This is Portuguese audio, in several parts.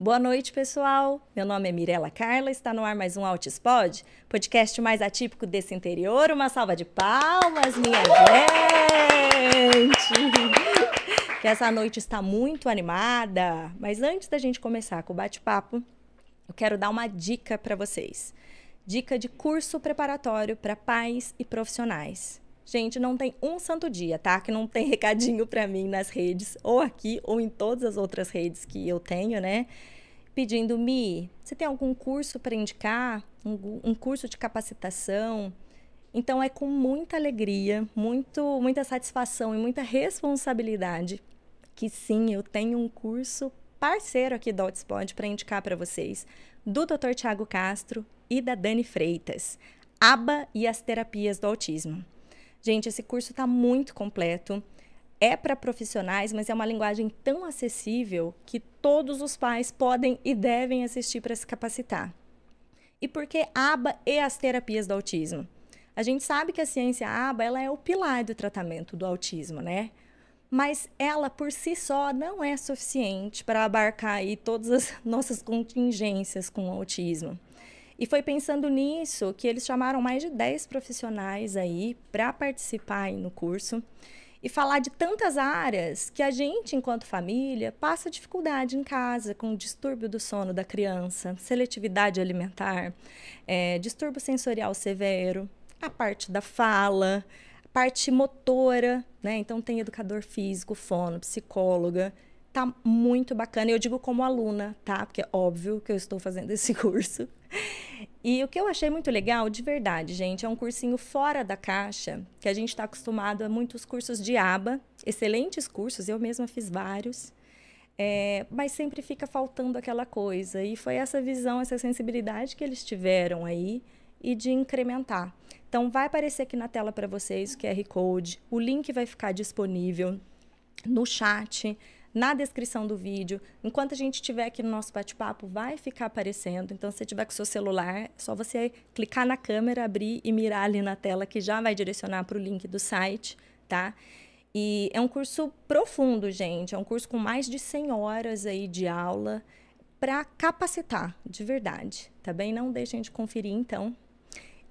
Boa noite, pessoal. Meu nome é Mirela Carla, está no ar mais um Altispod, podcast mais atípico desse interior. Uma salva de palmas, minha gente! Que essa noite está muito animada. Mas antes da gente começar com o bate-papo, eu quero dar uma dica para vocês. Dica de curso preparatório para pais e profissionais. Gente, não tem um santo dia, tá? Que não tem recadinho para mim nas redes, ou aqui, ou em todas as outras redes que eu tenho, né? pedindo, Mi, você tem algum curso para indicar? Um, um, curso de capacitação? Então é com muita alegria, muito, muita satisfação e muita responsabilidade que sim, eu tenho um curso parceiro aqui do Hotspot para indicar para vocês, do Dr. Tiago Castro e da Dani Freitas, ABA e as terapias do autismo. Gente, esse curso está muito completo é para profissionais, mas é uma linguagem tão acessível que todos os pais podem e devem assistir para se capacitar. E por que ABA e as terapias do autismo? A gente sabe que a ciência ABA ela é o pilar do tratamento do autismo, né? Mas ela por si só não é suficiente para abarcar aí todas as nossas contingências com o autismo. E foi pensando nisso que eles chamaram mais de 10 profissionais aí para participar aí no curso e falar de tantas áreas que a gente, enquanto família, passa dificuldade em casa com distúrbio do sono da criança, seletividade alimentar, é, distúrbio sensorial severo, a parte da fala, a parte motora, né? Então tem educador físico, fono, psicóloga. Tá muito bacana. Eu digo como aluna, tá? Porque é óbvio que eu estou fazendo esse curso. E o que eu achei muito legal, de verdade, gente, é um cursinho fora da caixa, que a gente está acostumado a muitos cursos de aba, excelentes cursos, eu mesma fiz vários, é, mas sempre fica faltando aquela coisa. E foi essa visão, essa sensibilidade que eles tiveram aí e de incrementar. Então, vai aparecer aqui na tela para vocês o QR Code, o link vai ficar disponível no chat na descrição do vídeo. Enquanto a gente estiver aqui no nosso bate-papo, vai ficar aparecendo. Então, se você tiver com o seu celular, é só você clicar na câmera, abrir e mirar ali na tela, que já vai direcionar para o link do site, tá? E é um curso profundo, gente. É um curso com mais de 100 horas aí de aula para capacitar, de verdade, tá bem? Não deixem de conferir, então,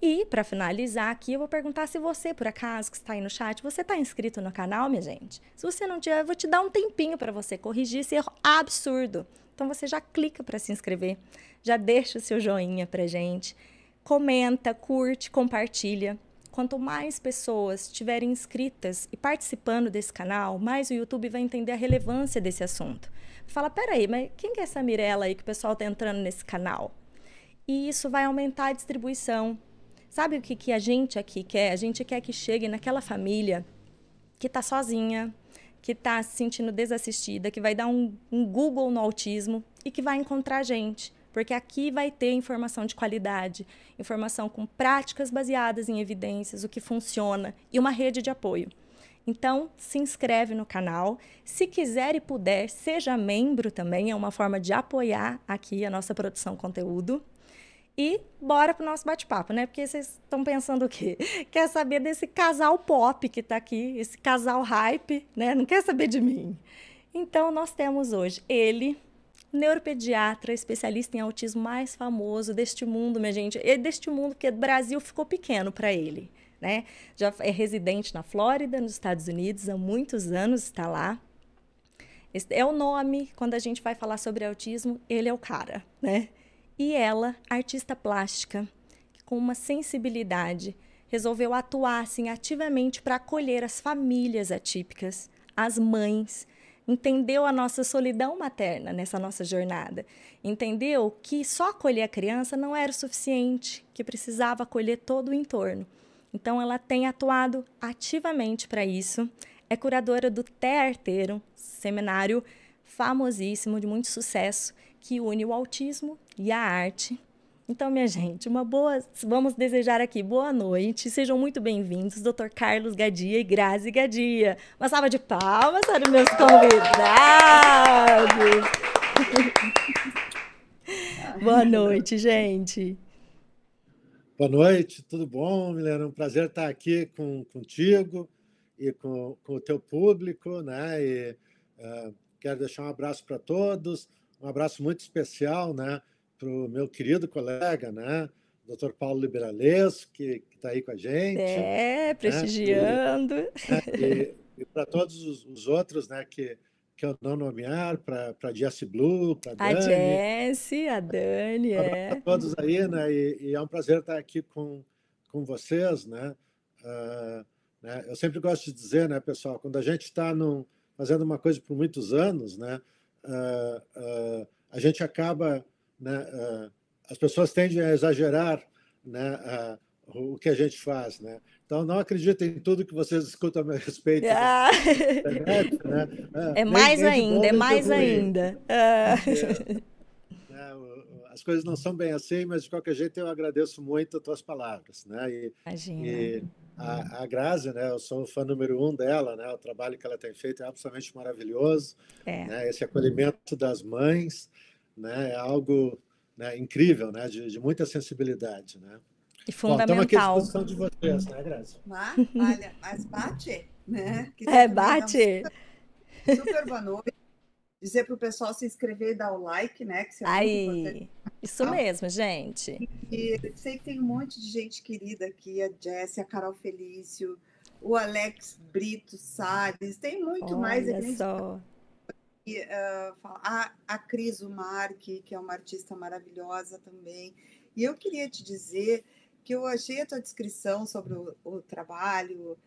e, para finalizar aqui, eu vou perguntar se você, por acaso, que está aí no chat, você está inscrito no canal, minha gente? Se você não tiver, eu vou te dar um tempinho para você corrigir esse erro absurdo. Então, você já clica para se inscrever, já deixa o seu joinha para gente, comenta, curte, compartilha. Quanto mais pessoas estiverem inscritas e participando desse canal, mais o YouTube vai entender a relevância desse assunto. Fala, peraí, mas quem que é essa Mirella aí que o pessoal está entrando nesse canal? E isso vai aumentar a distribuição, Sabe o que, que a gente aqui quer? A gente quer que chegue naquela família que está sozinha, que está se sentindo desassistida, que vai dar um, um Google no autismo e que vai encontrar a gente. Porque aqui vai ter informação de qualidade, informação com práticas baseadas em evidências, o que funciona e uma rede de apoio. Então, se inscreve no canal. Se quiser e puder, seja membro também, é uma forma de apoiar aqui a nossa produção conteúdo. E bora pro nosso bate-papo, né? Porque vocês estão pensando o quê? Quer saber desse casal pop que está aqui, esse casal hype, né? Não quer saber de mim. Então, nós temos hoje ele, neuropediatra, especialista em autismo mais famoso deste mundo, minha gente. E deste mundo, porque o Brasil ficou pequeno para ele, né? Já é residente na Flórida, nos Estados Unidos, há muitos anos está lá. Esse é o nome, quando a gente vai falar sobre autismo, ele é o cara, né? E ela, artista plástica, com uma sensibilidade, resolveu atuar assim, ativamente para acolher as famílias atípicas, as mães, entendeu a nossa solidão materna nessa nossa jornada, entendeu que só acolher a criança não era o suficiente, que precisava acolher todo o entorno. Então, ela tem atuado ativamente para isso. É curadora do Té Arteiro, seminário famosíssimo, de muito sucesso, que une o autismo e a arte. Então, minha gente, uma boa. Vamos desejar aqui boa noite. Sejam muito bem-vindos, Dr. Carlos Gadia e Grazi Gadia. Uma salva de palmas para os meus convidados. boa noite, gente. Boa noite, tudo bom, Milena? É um prazer estar aqui com, contigo e com, com o teu público, né? E, uh, quero deixar um abraço para todos, um abraço muito especial né, para o meu querido colega, né, Dr. Paulo Liberales, que está aí com a gente. É, prestigiando. Né, e, e, e para todos os, os, outros né, que, que eu não nomear, para a Jessie Blue, para a Dani. A Jessie, a Dani, é. Para todos aí, né, e, e, é um prazer estar aqui com, com vocês, né. Uh, né? Eu sempre gosto de dizer, né, pessoal, quando a gente está fazendo uma coisa por muitos anos, né, uh, uh, a gente acaba, né, uh, as pessoas tendem a exagerar, né, o que a gente faz, né? Então não acreditem em tudo que vocês escutam a meu respeito. Ah. Internet, né? É mais nem, ainda, nem é mais ainda. Ah. É, né, as coisas não são bem assim, mas de qualquer jeito eu agradeço muito as tuas palavras, né? E, Imagina. E, a, a Grazi, né? Eu sou o fã número um dela, né? O trabalho que ela tem feito é absolutamente maravilhoso. É. Né? Esse acolhimento das mães, né? É algo né? incrível, né? De, de muita sensibilidade, né? E fundamental. Bom, estamos aqui à disposição de vocês, né, Grazi? Ah, olha, mas bate, né? Que é, bate. Super, super boa noite dizer para o pessoal se inscrever e dar o like, né? Que é Aí, isso ah, mesmo, gente. E, e sei que tem um monte de gente querida aqui, a Jessie, a Carol Felício, o Alex Brito Salles, tem muito Olha mais. Olha só. E, uh, a, a Cris Umar, que, que é uma artista maravilhosa também. E eu queria te dizer que eu achei a tua descrição sobre o, o trabalho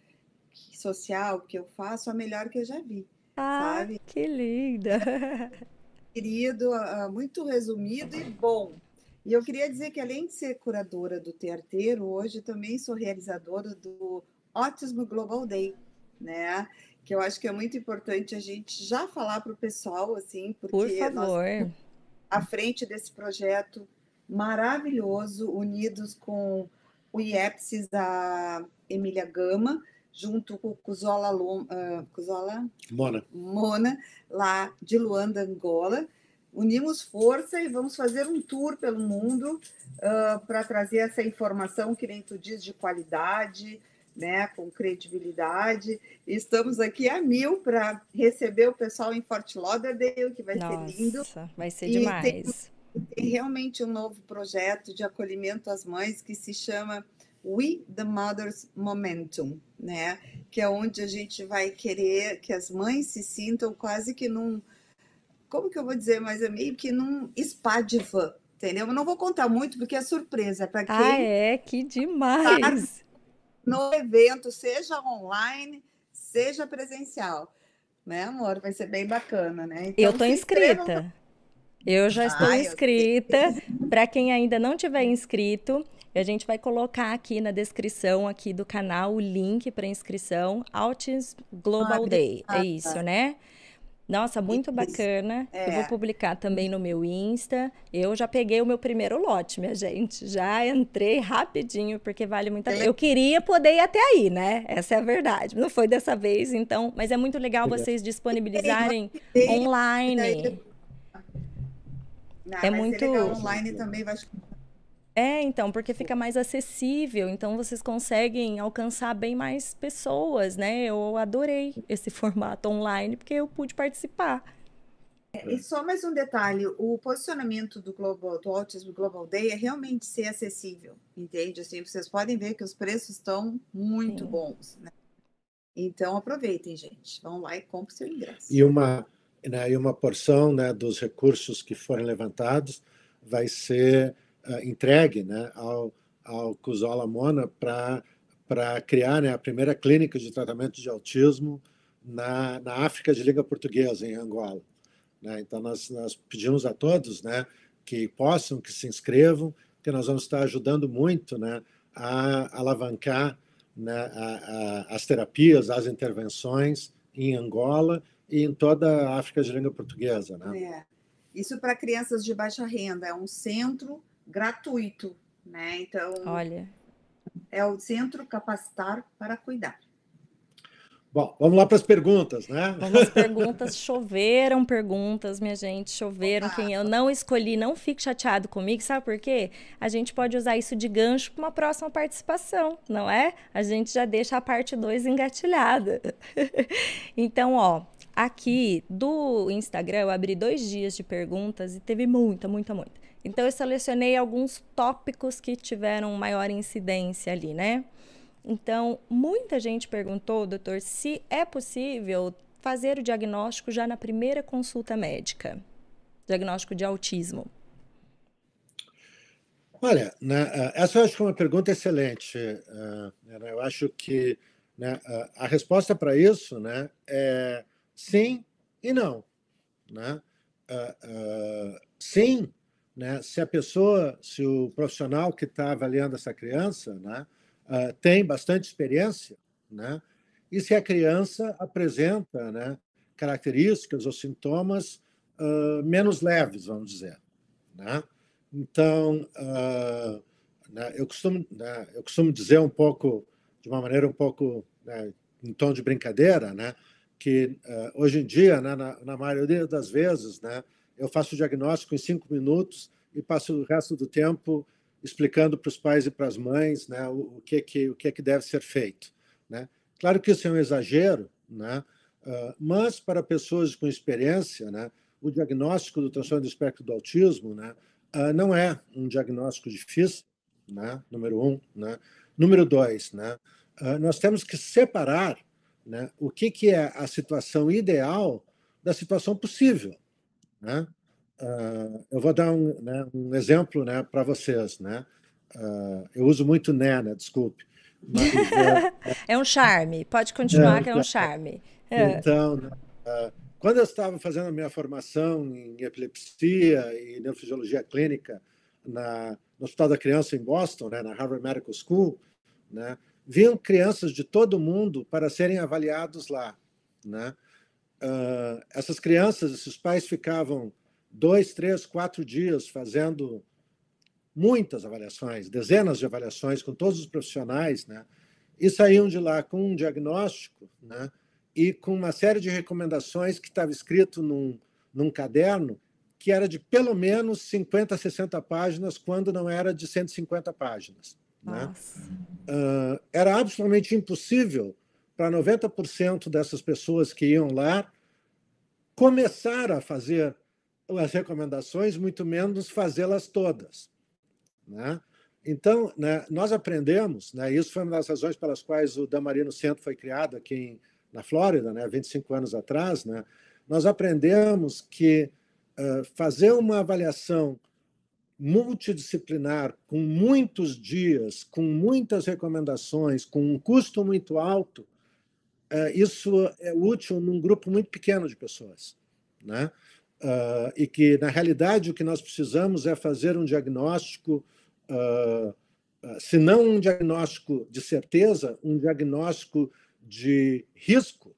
social que eu faço a melhor que eu já vi. Ah, sabe? que linda! Querido, ah, muito resumido e bom. E eu queria dizer que, além de ser curadora do Tearteiro, hoje também sou realizadora do Autismo Global Day, né? Que eu acho que é muito importante a gente já falar para o pessoal, assim, porque Por favor. Nós, à frente desse projeto maravilhoso, unidos com o IEPSIS da Emília Gama, junto com o Cusola, uh, Cusola Mona. Mona, lá de Luanda, Angola. Unimos força e vamos fazer um tour pelo mundo uh, para trazer essa informação que nem tu diz de qualidade, né, com credibilidade. Estamos aqui a mil para receber o pessoal em Fort Lauderdale, que vai Nossa, ser lindo. Vai ser demais. Tem, tem realmente um novo projeto de acolhimento às mães que se chama We the Mothers Momentum, né? Que é onde a gente vai querer que as mães se sintam quase que num. Como que eu vou dizer, mas é meio que num spa de van, entendeu? Eu não vou contar muito porque é surpresa para quem. Ah, é? Que demais! Tá no evento, seja online, seja presencial. Né, amor? Vai ser bem bacana, né? Então, eu tô inscrita. Eu já estou ah, inscrita. Para quem ainda não tiver inscrito, a gente vai colocar aqui na descrição aqui do canal o link para inscrição Autism Global ah, Day. É isso, né? Nossa, muito bacana. É. Eu vou publicar também no meu Insta. Eu já peguei o meu primeiro lote, minha gente. Já entrei rapidinho, porque vale muito a pena. Eu queria poder ir até aí, né? Essa é a verdade. Não foi dessa vez, então. Mas é muito legal vocês disponibilizarem online. Não, é muito. online também vai é, então, porque fica mais acessível, então vocês conseguem alcançar bem mais pessoas, né? Eu adorei esse formato online porque eu pude participar. É, e só mais um detalhe, o posicionamento do Global, do Autism Global Day é realmente ser acessível, entende? Assim, vocês podem ver que os preços estão muito Sim. bons, né? Então aproveitem, gente. Vão lá e comprem seu ingresso. E uma, né, e uma porção né, dos recursos que forem levantados vai ser entregue né, ao, ao Cusola Mona para criar né, a primeira clínica de tratamento de autismo na, na África de língua portuguesa, em Angola. Né? Então, nós, nós pedimos a todos né, que possam, que se inscrevam, que nós vamos estar ajudando muito né, a alavancar né, a, a, as terapias, as intervenções em Angola e em toda a África de língua portuguesa. Né? É. Isso para crianças de baixa renda. É um centro gratuito, né? Então, olha, é o Centro Capacitar para Cuidar. Bom, vamos lá para as perguntas, né? Vamos às perguntas. Choveram perguntas, minha gente. Choveram. Quem eu não escolhi, não fique chateado comigo. Sabe por quê? A gente pode usar isso de gancho para uma próxima participação, não é? A gente já deixa a parte 2 engatilhada. então, ó, Aqui do Instagram, eu abri dois dias de perguntas e teve muita, muita, muita. Então, eu selecionei alguns tópicos que tiveram maior incidência ali, né? Então, muita gente perguntou, doutor, se é possível fazer o diagnóstico já na primeira consulta médica, diagnóstico de autismo. Olha, né, eh, essa eu acho que é uma pergunta excelente. Eh, né, eu acho que né, a resposta para isso né, é sim e não. Né? Sim, né, se a pessoa, se o profissional que está avaliando essa criança né, tem bastante experiência, né, e se a criança apresenta né, características ou sintomas uh, menos leves, vamos dizer. Né? Então, uh, né, eu, costumo, né, eu costumo dizer um pouco, de uma maneira um pouco né, em tom de brincadeira, né, que uh, hoje em dia, né, na, na, maioria das vezes, né, eu faço o diagnóstico em cinco minutos e passo o resto do tempo explicando para os pais e para as mães né, o, o, que, que, o que, que deve ser feito. Né? Claro que isso é um exagero, né? Uh, mas para pessoas com experiência, né, o diagnóstico do transtorno do espectro do autismo né, uh, não é um diagnóstico difícil, né, número um. Né? Número dois, né, uh, nós temos que separar né, o que, que é a situação ideal da situação possível. Né? eu vou dar um, né, um exemplo né, para vocês. Né? eu uso muito Nena, desculpe. Mas, é, é, um charme, pode continuar é, que é um charme. É. Então, né, quando eu estava fazendo a minha formação em epilepsia e neurofisiologia clínica na, no Hospital da Criança em Boston, né, na Harvard Medical School, né, vinham crianças de todo mundo para serem avaliados lá. Né? Uh, essas crianças, esses pais ficavam dois, três, quatro dias fazendo muitas avaliações, dezenas de avaliações com todos os profissionais, né? E saíam de lá com um diagnóstico, né? E com uma série de recomendações que estava escrito num, num caderno que era de pelo menos 50, 60 páginas, quando não era de 150 páginas. Né? Uh, era absolutamente impossível para 90% dessas pessoas que iam lá começar a fazer as recomendações, muito menos fazê-las todas. Né? Então, né, nós aprendemos, né, isso foi uma das razões pelas quais o Damarino Centro foi criado aqui em, na Flórida, né, 25 anos atrás, né, nós aprendemos que uh, fazer uma avaliação multidisciplinar, com muitos dias, com muitas recomendações, com um custo muito alto, isso é útil num grupo muito pequeno de pessoas. Né? Uh, e que, na realidade, o que nós precisamos é fazer um diagnóstico uh, se não um diagnóstico de certeza, um diagnóstico de risco,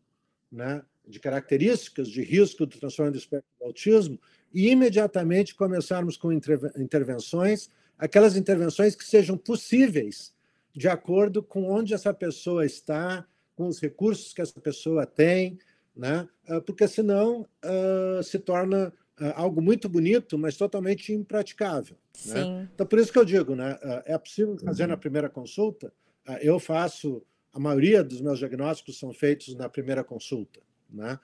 né, de características de risco do transtorno do espectro do autismo, e imediatamente começarmos com intervenções, aquelas intervenções que sejam possíveis de acordo com onde essa pessoa está, com os recursos que essa pessoa tem, né? porque senão uh, se torna uh, algo muito bonito, mas totalmente impraticável. Né? Então, por isso que eu digo, né? Uh, é possível fazer na primeira consulta. Uh, eu faço, a maioria dos meus diagnósticos são feitos na primeira consulta. Né?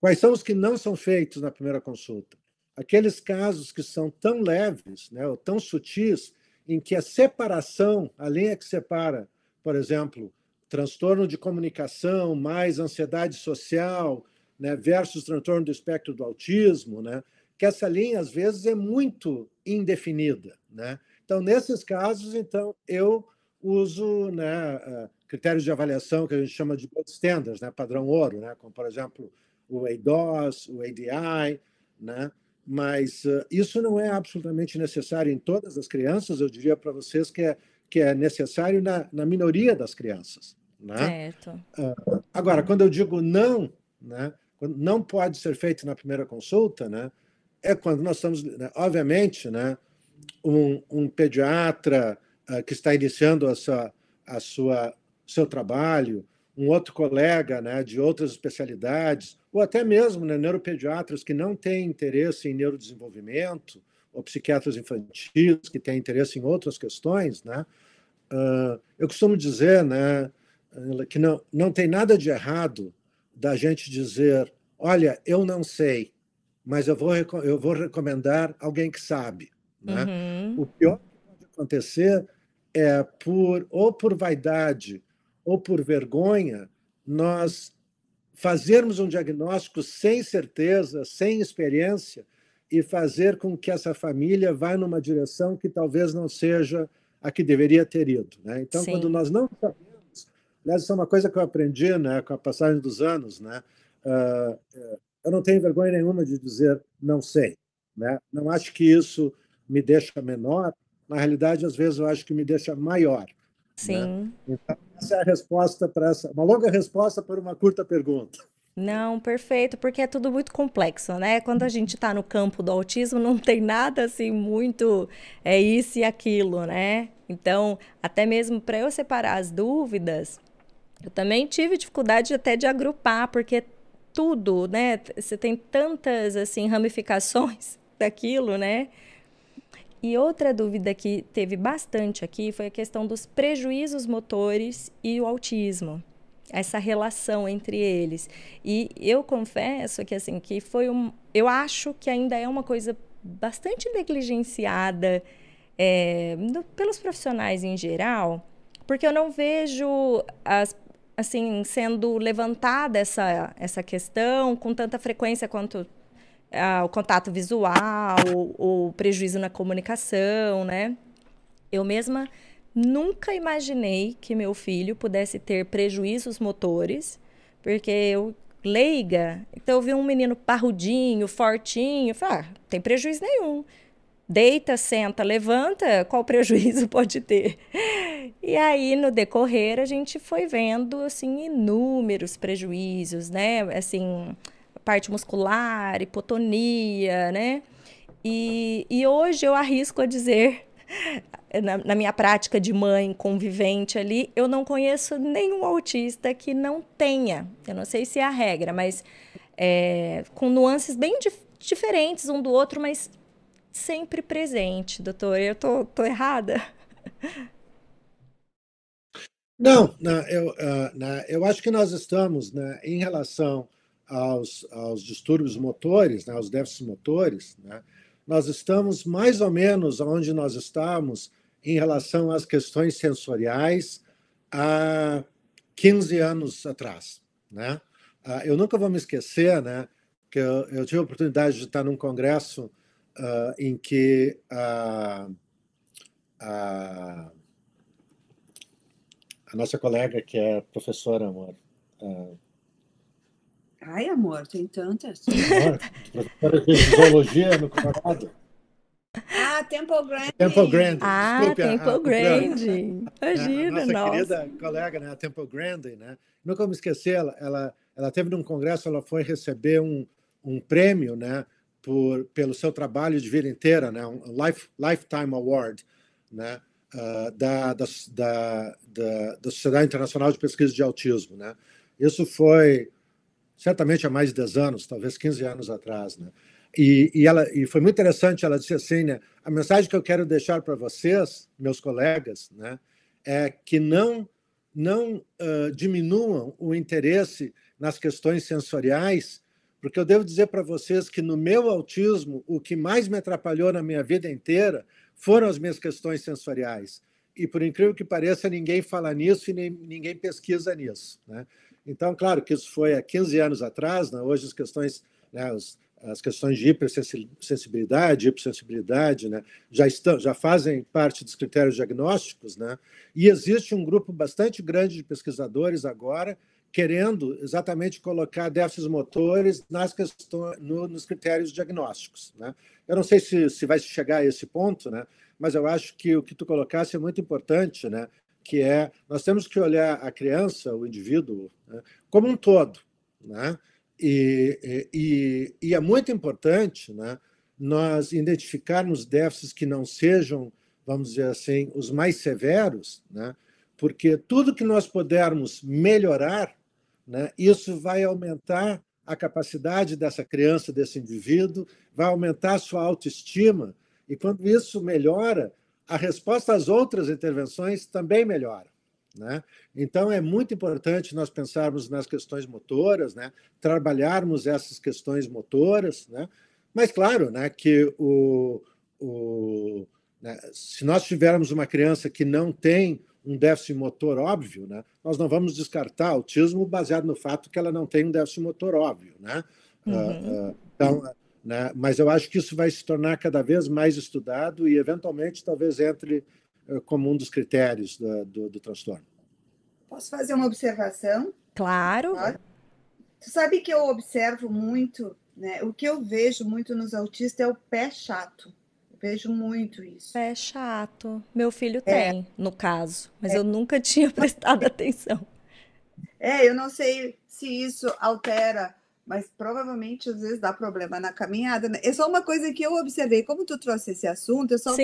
quais são os que não são feitos na primeira consulta? Aqueles casos que são tão leves, né, ou tão sutis, em que a separação, a linha que separa, por exemplo, transtorno de comunicação mais ansiedade social, né, versus transtorno do espectro do autismo, né, que essa linha às vezes é muito indefinida, né? Então, nesses casos, então eu uso, né, critérios de avaliação que a gente chama de gold standards, né, padrão ouro, né, como por exemplo o ADOS, o ADI, né? Mas uh, isso não é absolutamente necessário em todas as crianças. Eu diria para vocês que é que é necessário na, na minoria das crianças, né? Certo. Uh, agora, quando eu digo não, né, não pode ser feito na primeira consulta, né, é quando nós estamos, né, obviamente, né, um, um pediatra uh, que está iniciando a sua, a sua seu trabalho, um outro colega né, de outras especialidades, ou até mesmo né, neuropediatras que não têm interesse em neurodesenvolvimento, ou psiquiatras infantis que têm interesse em outras questões, né, uh, eu costumo dizer né, que não, não tem nada de errado da gente dizer: olha, eu não sei, mas eu vou, eu vou recomendar alguém que sabe. Né? Uhum. O pior que pode acontecer é por ou por vaidade ou por vergonha nós fazermos um diagnóstico sem certeza, sem experiência e fazer com que essa família vá numa direção que talvez não seja a que deveria ter ido. Né? Então, Sim. quando nós não sabemos, aliás, isso é uma coisa que eu aprendi né, com a passagem dos anos, né? Uh, eu não tenho vergonha nenhuma de dizer não sei. Né? Não acho que isso me deixa menor, na realidade, às vezes eu acho que me deixa maior. Né? Sim. Né? Então, essa é a resposta para essa, uma longa resposta para uma curta pergunta. Não, perfeito, porque é tudo muito complexo, né? Quando a gente está no campo do autismo, não tem nada assim muito é isso e aquilo, né? Então, até mesmo para eu separar as dúvidas, eu também tive dificuldade até de agrupar, porque tudo, né? Você tem tantas assim ramificações daquilo, né? E outra dúvida que teve bastante aqui foi a questão dos prejuízos motores e o autismo essa relação entre eles. E eu confesso que assim que foi um, eu acho que ainda é uma coisa bastante negligenciada é, no, pelos profissionais em geral, porque eu não vejo as, assim sendo levantada essa essa questão com tanta frequência quanto ah, o contato visual, o, o prejuízo na comunicação, né? Eu mesma Nunca imaginei que meu filho pudesse ter prejuízos motores, porque eu leiga, então eu vi um menino parrudinho, fortinho, falei, ah, tem prejuízo nenhum. Deita, senta, levanta, qual prejuízo pode ter? E aí, no decorrer, a gente foi vendo, assim, inúmeros prejuízos, né? Assim, parte muscular, hipotonia, né? E, e hoje eu arrisco a dizer na, na, minha prática de mãe convivente ali, eu não conheço nenhum autista que não tenha. Eu não sei se é a regra, mas é, com nuances bem dif diferentes um do outro, mas sempre presente, doutor. Eu tô, tô errada? Não, não eu, uh, não, eu acho que nós estamos, né, em relação aos, aos distúrbios motores, né, aos déficits motores, né, nós estamos mais ou menos onde nós estamos em relação às questões sensoriais há 15 anos atrás. Né? Ah, eu nunca vou me esquecer né, que eu, eu tive a oportunidade de estar num congresso uh, em que a, a, a, nossa colega, que é professora, amor, uh, Ai, amor, tem tantas. Amor, professora de zoologia no Colorado. Ah, Temple Grande. Temple Grande. Ah, Desculpe, Temple a, a, Grande. Imagina, a nossa nossa. querida colega, né, a Temple Grande, né? Nunca me esqueci, ela, ela, ela teve num congresso, ela foi receber um, um prêmio, né, por, pelo seu trabalho de vida inteira, né, um life, Lifetime Award, né, uh, da, da, da, da, Sociedade Internacional de Pesquisa de Autismo, né. Isso foi certamente há mais de 10 anos, talvez 15 anos atrás, né? E, e, ela, e foi muito interessante, ela disse assim, né, a mensagem que eu quero deixar para vocês, meus colegas, né, é que não, não uh, diminuam o interesse nas questões sensoriais, porque eu devo dizer para vocês que no meu autismo, o que mais me atrapalhou na minha vida inteira foram as minhas questões sensoriais. E, por incrível que pareça, ninguém fala nisso e nem, ninguém pesquisa nisso. Né? Então, claro que isso foi há 15 anos atrás, né? hoje as questões, né, as questões de hipersensibilidade, hipersensibilidade, né, já estão, já fazem parte dos critérios diagnósticos, né, e existe um grupo bastante grande de pesquisadores agora querendo exatamente colocar déficits motores nas questões, no, nos critérios diagnósticos, né. Eu não sei se, se vai chegar a esse ponto, né, mas eu acho que o que tu colocasse é muito importante, né, que é nós temos que olhar a criança, o indivíduo, né, como um todo, né? E, e, e, é muito importante né, nós identificarmos déficits que não sejam, vamos dizer assim, os mais severos, né, porque tudo que nós pudermos melhorar, né, isso vai aumentar a capacidade dessa criança, desse indivíduo, vai aumentar a sua autoestima, e quando isso melhora, a resposta às outras intervenções também melhora. Né? Então, é muito importante nós pensarmos nas questões motoras, né? trabalharmos essas questões motoras, né? mas, claro, né, que o, o, né, se nós tivermos uma criança que não tem um déficit motor óbvio, né, nós não vamos descartar autismo baseado no fato que ela não tem um déficit motor óbvio. Né? Uhum. Uh, então, né, mas eu acho que isso vai se tornar cada vez mais estudado e, eventualmente, talvez entre como um dos critérios do, do, do transtorno. Posso fazer uma observação? Claro. Tu sabe que eu observo muito, né? O que eu vejo muito nos autistas é o pé chato. Vejo muito isso. Pé chato. Meu filho é. tem, no caso, mas é. eu nunca tinha prestado atenção. É, eu não sei se isso altera, mas provavelmente às vezes dá problema na caminhada. Né? É só uma coisa que eu observei. Como tu trouxe esse assunto, é só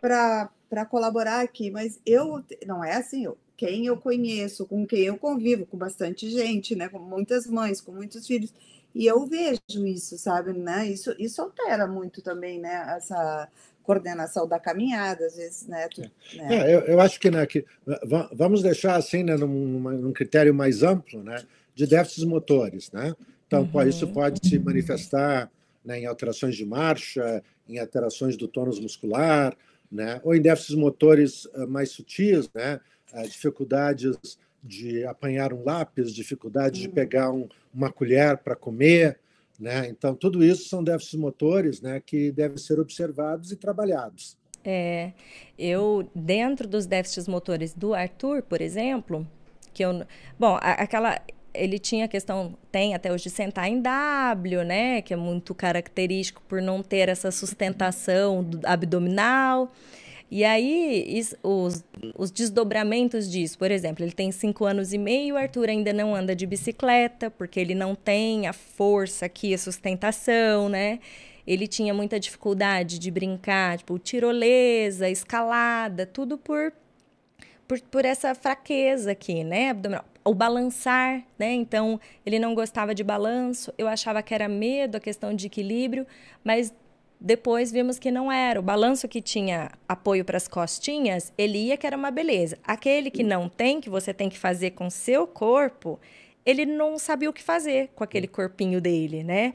para para colaborar aqui, mas eu não é assim, eu, quem eu conheço, com quem eu convivo, com bastante gente, né, com muitas mães, com muitos filhos, e eu vejo isso, sabe, né? Isso isso altera muito também, né, essa coordenação da caminhada, às vezes, né? Tu, né? É, eu, eu, acho que, né, que vamos deixar assim, né, num, num critério mais amplo, né, de déficits motores, né? Então, uhum. isso pode se manifestar né, em alterações de marcha, em alterações do tônus muscular, né? ou em déficits motores uh, mais sutis, né? Uh, dificuldades de apanhar um lápis, dificuldade de hum. pegar um, uma colher para comer. Né? Então, tudo isso são déficits motores né, que devem ser observados e trabalhados. É, eu, dentro dos déficits motores do Arthur, por exemplo, que eu. Bom, a, aquela ele tinha a questão, tem até hoje, de sentar em W, né? Que é muito característico por não ter essa sustentação abdominal. E aí, os, os desdobramentos disso, por exemplo, ele tem cinco anos e meio, o Arthur ainda não anda de bicicleta, porque ele não tem a força aqui, a sustentação, né? Ele tinha muita dificuldade de brincar, tipo, tirolesa, escalada, tudo por, por, por essa fraqueza aqui, né? Abdominal o balançar, né? Então, ele não gostava de balanço, eu achava que era medo, a questão de equilíbrio, mas depois vimos que não era. O balanço que tinha apoio para as costinhas, ele ia que era uma beleza. Aquele que não tem, que você tem que fazer com seu corpo, ele não sabia o que fazer com aquele corpinho dele, né?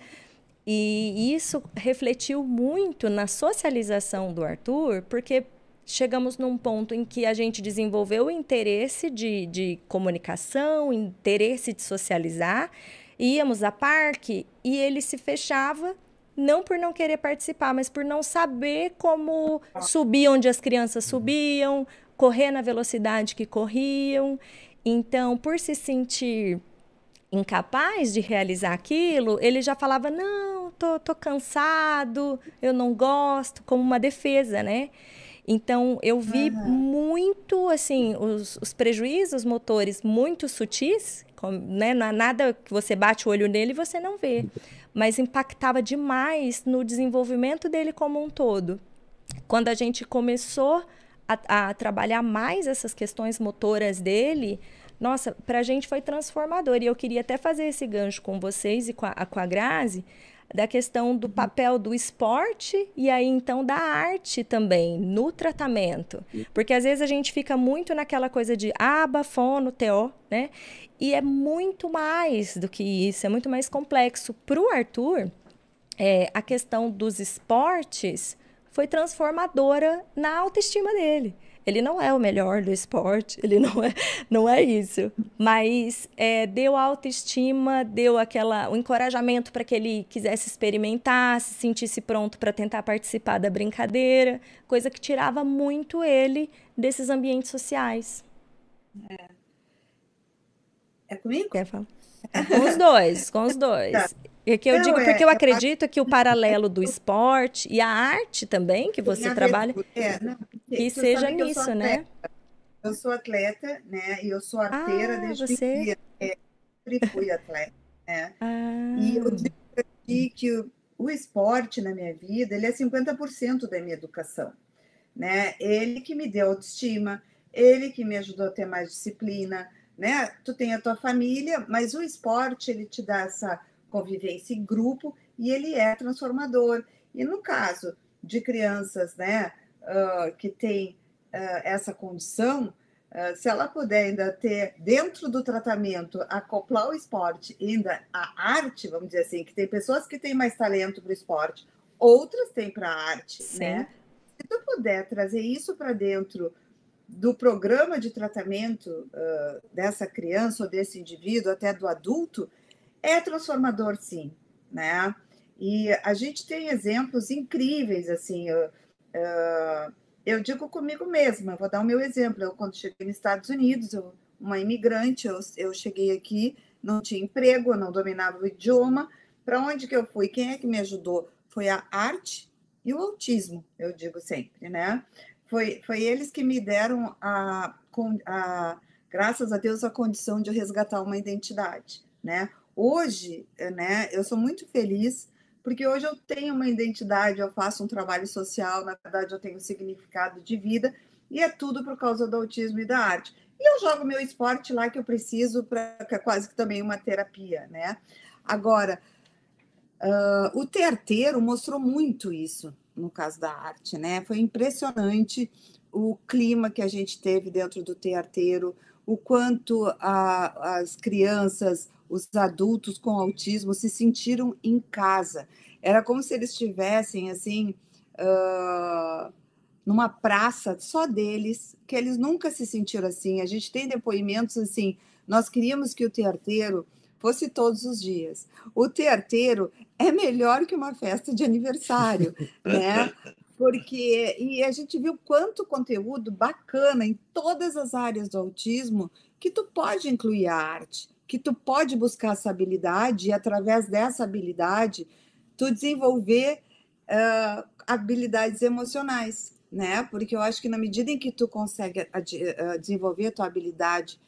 E isso refletiu muito na socialização do Arthur, porque chegamos num ponto em que a gente desenvolveu o interesse de, de comunicação, interesse de socializar, íamos a parque e ele se fechava não por não querer participar, mas por não saber como subir onde as crianças subiam, correr na velocidade que corriam. Então, por se sentir incapaz de realizar aquilo, ele já falava: "Não, tô, tô cansado, eu não gosto", como uma defesa, né? Então, eu vi uhum. muito, assim, os, os, prejuízos motores muito sutis, com, né? Nada que você bate o olho nele e você não vê. Mas impactava demais no desenvolvimento dele como um todo. Quando a gente começou a, a trabalhar mais essas questões motoras dele, nossa, para a gente foi transformador. E eu queria até fazer esse gancho com vocês e com a, com a Grazi, da questão do papel do esporte e aí então da arte também no tratamento. Porque às vezes a gente fica muito naquela coisa de aba, fono, TO, né? E é muito mais do que isso, é muito mais complexo. Para o Arthur, é, a questão dos esportes foi transformadora na autoestima dele. Ele não é o melhor do esporte, ele não é, não é isso. Mas é, deu autoestima, deu aquela, o encorajamento para que ele quisesse experimentar, se sentisse pronto para tentar participar da brincadeira, coisa que tirava muito ele desses ambientes sociais. É, é comigo? Quer falar? É com os dois, com os dois. Tá. É que eu não, digo é, porque eu acredito que o paralelo do esporte e a arte também que você trabalha é, não, que seja nisso, né? Eu sou atleta, né? E eu sou arteira ah, desde você... que é, sempre fui atleta, né? Ah. E eu digo que o, o esporte na minha vida, ele é 50% da minha educação, né? Ele que me deu autoestima, ele que me ajudou a ter mais disciplina, né? Tu tem a tua família, mas o esporte ele te dá essa convivência em grupo e ele é transformador. E no caso de crianças né, uh, que têm uh, essa condição, Uh, se ela puder ainda ter, dentro do tratamento, acoplar o esporte ainda a arte, vamos dizer assim, que tem pessoas que têm mais talento para o esporte, outras têm para a arte, Sim. né? Se tu puder trazer isso para dentro do programa de tratamento dessa criança ou desse indivíduo, até do adulto, é transformador, sim, né? E a gente tem exemplos incríveis, assim, uh, uh, eu digo comigo mesma, vou dar o meu exemplo. Eu, quando cheguei nos Estados Unidos, eu, uma imigrante, eu, eu cheguei aqui, não tinha emprego, não dominava o idioma. Para onde que eu fui? Quem é que me ajudou? Foi a arte e o autismo, eu digo sempre, né? Foi, foi eles que me deram a, a, graças a Deus, a condição de resgatar uma identidade, né? Hoje, né, eu sou muito feliz porque hoje eu tenho uma identidade, eu faço um trabalho social, na verdade eu tenho um significado de vida, e é tudo por causa do autismo e da arte. E eu jogo meu esporte lá que eu preciso, para que é quase que também uma terapia, né? Agora, uh, o tearteiro mostrou muito isso no caso da arte, né? Foi impressionante o clima que a gente teve dentro do tearteiro, o quanto a, as crianças, os adultos com autismo se sentiram em casa. Era como se eles estivessem assim uh, numa praça só deles, que eles nunca se sentiram assim. A gente tem depoimentos assim. Nós queríamos que o tearteiro fosse todos os dias. O tearteiro é melhor que uma festa de aniversário, né? Porque e a gente viu quanto conteúdo bacana em todas as áreas do autismo que tu pode incluir a arte que tu pode buscar essa habilidade e através dessa habilidade tu desenvolver uh, habilidades emocionais, né? Porque eu acho que na medida em que tu consegue desenvolver a tua habilidade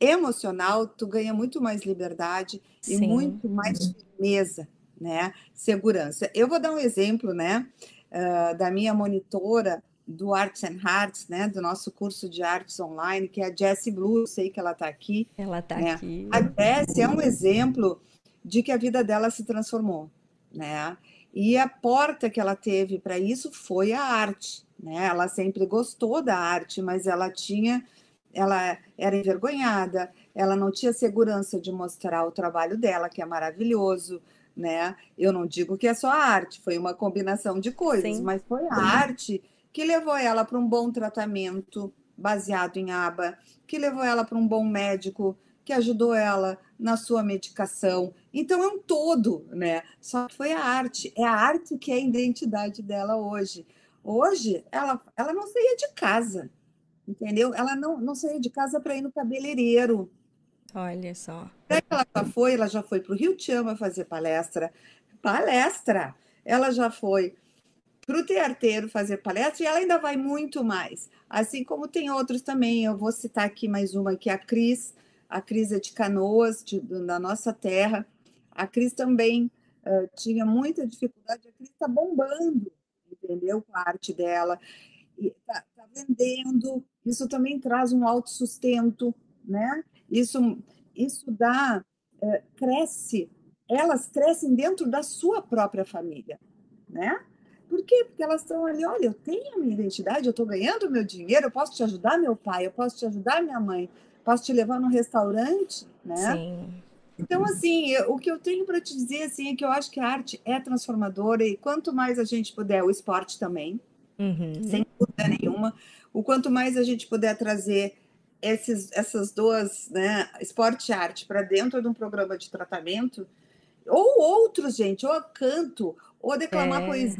emocional, tu ganha muito mais liberdade Sim. e muito mais firmeza, né? Segurança. Eu vou dar um exemplo, né? Uh, da minha monitora do Arts and Hearts, né, do nosso curso de artes online, que é a Jessie Blue, sei que ela está aqui. Ela está né? aqui. A Jessie é um exemplo de que a vida dela se transformou, né? E a porta que ela teve para isso foi a arte, né? Ela sempre gostou da arte, mas ela tinha, ela era envergonhada, ela não tinha segurança de mostrar o trabalho dela, que é maravilhoso, né? Eu não digo que é só a arte, foi uma combinação de coisas, Sim. mas foi a arte que levou ela para um bom tratamento baseado em aba, que levou ela para um bom médico, que ajudou ela na sua medicação. Então é um todo, né? Só que foi a arte, é a arte que é a identidade dela hoje. Hoje ela, ela não saía de casa, entendeu? Ela não, não saía de casa para ir no cabeleireiro. Olha só. ela já foi, ela já foi para o Rio Tiama fazer palestra. Palestra! Ela já foi para o tearteiro fazer palestra e ela ainda vai muito mais. Assim como tem outros também. Eu vou citar aqui mais uma, que é a Cris. A Cris é de Canoas, de, da nossa terra. A Cris também uh, tinha muita dificuldade. A Cris está bombando, entendeu? Com a arte dela. Está tá vendendo. Isso também traz um autossustento, né? Isso, isso dá, uh, cresce. Elas crescem dentro da sua própria família, né? Por quê? Porque elas estão ali, olha, eu tenho a minha identidade, eu estou ganhando meu dinheiro, eu posso te ajudar, meu pai, eu posso te ajudar, minha mãe, posso te levar num restaurante, né? Sim. Então, assim, eu, o que eu tenho para te dizer assim, é que eu acho que a arte é transformadora e quanto mais a gente puder, o esporte também, uhum. sem dúvida nenhuma, o quanto mais a gente puder trazer esses, essas duas, né, esporte e arte, para dentro de um programa de tratamento, ou outros, gente, ou canto, ou declamar é. poesia,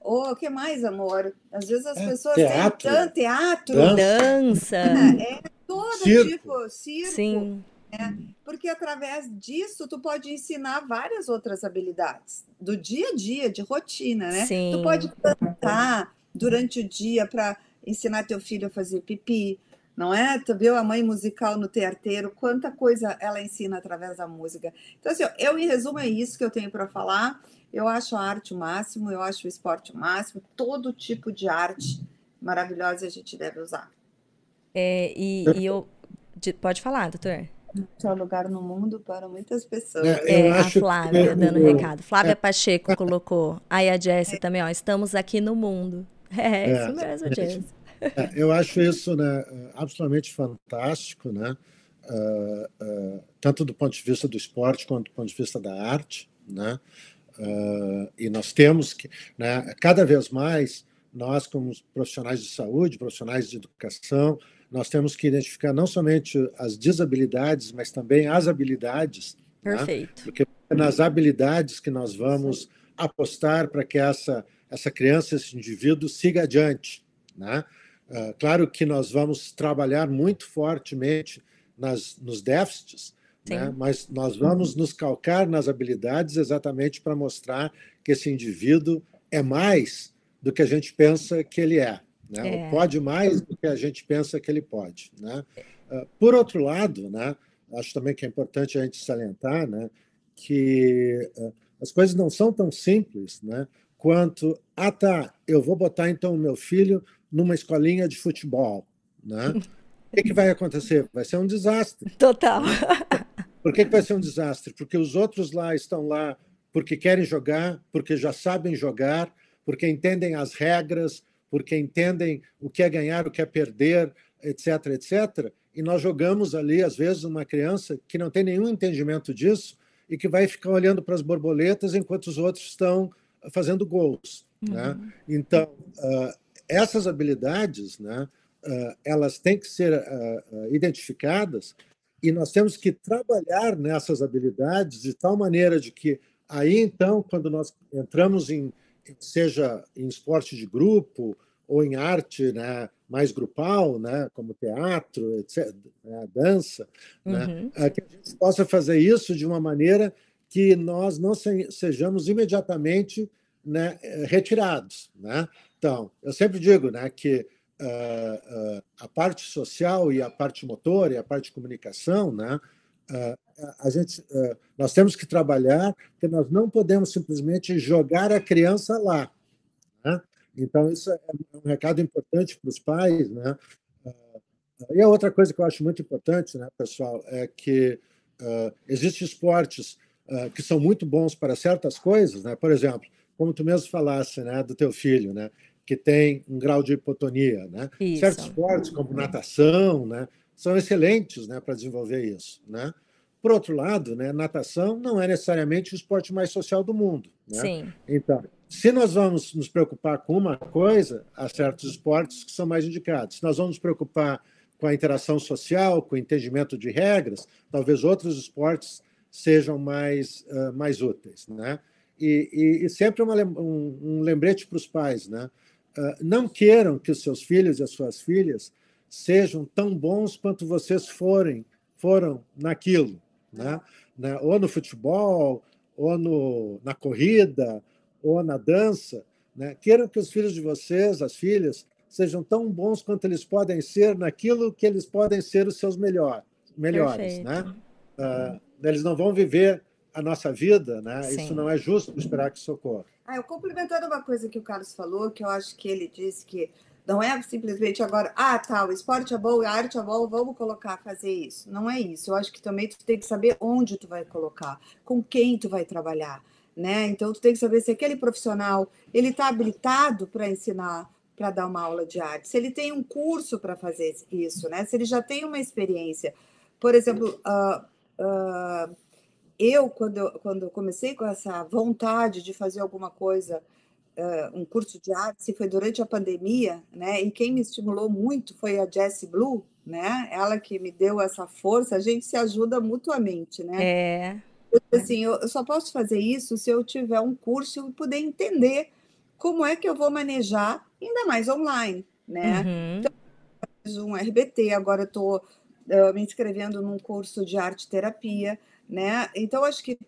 ou o que mais, amor? Às vezes as é, pessoas teatro. têm teatro, dança, é todo circo. tipo, circo. Sim. Né? Porque através disso tu pode ensinar várias outras habilidades do dia a dia, de rotina, né? Sim. Tu pode cantar durante o dia para ensinar teu filho a fazer pipi, não é? Tu viu a mãe musical no tearteiro, quanta coisa ela ensina através da música. Então, assim, eu, em resumo, é isso que eu tenho para falar. Eu acho a arte o máximo, eu acho o esporte o máximo, todo tipo de arte maravilhosa a gente deve usar. É, e, e eu. Pode falar, doutor. É lugar no mundo para muitas pessoas. É, é a Flávia dando recado. Flávia é. Pacheco colocou. Aí a Jessie também, ó. Estamos aqui no mundo. É, isso mesmo, Jessie. É, eu acho isso né, absolutamente fantástico, né? Uh, uh, tanto do ponto de vista do esporte quanto do ponto de vista da arte, né? Uh, e nós temos que, né, cada vez mais, nós como profissionais de saúde, profissionais de educação, nós temos que identificar não somente as desabilidades, mas também as habilidades. Né? Perfeito. Né? Porque é nas habilidades que nós vamos apostar para que essa, essa criança, esse indivíduo siga adiante. Né? Uh, claro que nós vamos trabalhar muito fortemente nas, nos déficits, né? mas nós vamos nos calcar nas habilidades exatamente para mostrar que esse indivíduo é mais do que a gente pensa que ele é. Né? É. pode mais do que a gente pensa que ele pode. Né? Uh, por outro lado, né, acho também que é importante a gente salientar né, que uh, as coisas não são tão simples né, quanto, ah tá, eu vou botar então o meu filho numa escolinha de futebol. Né? O que, que vai acontecer? Vai ser um desastre. Total. Por que, que vai ser um desastre? Porque os outros lá estão lá porque querem jogar, porque já sabem jogar, porque entendem as regras, porque entendem o que é ganhar, o que é perder, etc, etc. E nós jogamos ali, às vezes, uma criança que não tem nenhum entendimento disso e que vai ficar olhando para as borboletas enquanto os outros estão fazendo gols. Né? Uhum. Né? Então, uh, essas habilidades, né, uh, elas têm que ser uh, identificadas e nós temos que trabalhar nessas habilidades de tal maneira de que aí então, quando nós entramos em seja em esporte de grupo ou em arte né, mais grupal, né, como teatro, etc., né, dança, né, uhum. né, que a gente possa fazer isso de uma maneira que nós não sejamos imediatamente né, retirados. Né? Então, eu sempre digo né, que uh, uh, a parte social e a parte motor e a parte de comunicação né, uh, a gente, nós temos que trabalhar, porque nós não podemos simplesmente jogar a criança lá. Né? Então, isso é um recado importante para os pais. Né? E a outra coisa que eu acho muito importante, né, pessoal, é que existem esportes que são muito bons para certas coisas. Né? Por exemplo, como tu mesmo falasse né, do teu filho, né, que tem um grau de hipotonia. Né? Certos esportes, como natação, né, são excelentes né, para desenvolver isso. Né? Por outro lado, né, natação não é necessariamente o esporte mais social do mundo. Né? Sim. Então, se nós vamos nos preocupar com uma coisa, há certos esportes que são mais indicados. Se nós vamos nos preocupar com a interação social, com o entendimento de regras, talvez outros esportes sejam mais, uh, mais úteis. Né? E, e, e sempre uma, um, um, lembrete para os pais. Né? Uh, não queiram que os seus filhos e as suas filhas sejam tão bons quanto vocês forem, foram naquilo né? né? ou no futebol, ou no, na corrida, ou na dança. Né? Queiram que os filhos de vocês, as filhas, sejam tão bons quanto eles podem ser naquilo que eles podem ser os seus melhor, melhores. Né? Uh, eles não vão viver a nossa vida, né? Sim. Isso não é justo esperar que socorra. Ah, eu complementando uma coisa que o Carlos falou, que eu acho que ele disse que não é simplesmente agora, ah, tá, o esporte é bom, a arte é bom, vamos colocar, fazer isso. Não é isso. Eu acho que também tu tem que saber onde tu vai colocar, com quem tu vai trabalhar, né? Então tu tem que saber se aquele profissional, ele está habilitado para ensinar, para dar uma aula de arte, se ele tem um curso para fazer isso, né? Se ele já tem uma experiência. Por exemplo, uh, uh, eu, quando, eu, quando comecei com essa vontade de fazer alguma coisa uh, um curso de arte foi durante a pandemia, né? E quem me estimulou muito foi a Jessie Blue, né? Ela que me deu essa força. A gente se ajuda mutuamente, né? É. Eu, assim, eu, eu só posso fazer isso se eu tiver um curso e poder entender como é que eu vou manejar, ainda mais online, né? Uhum. Então, um RBT, agora eu estou uh, me inscrevendo num curso de arte terapia, né? Então, acho que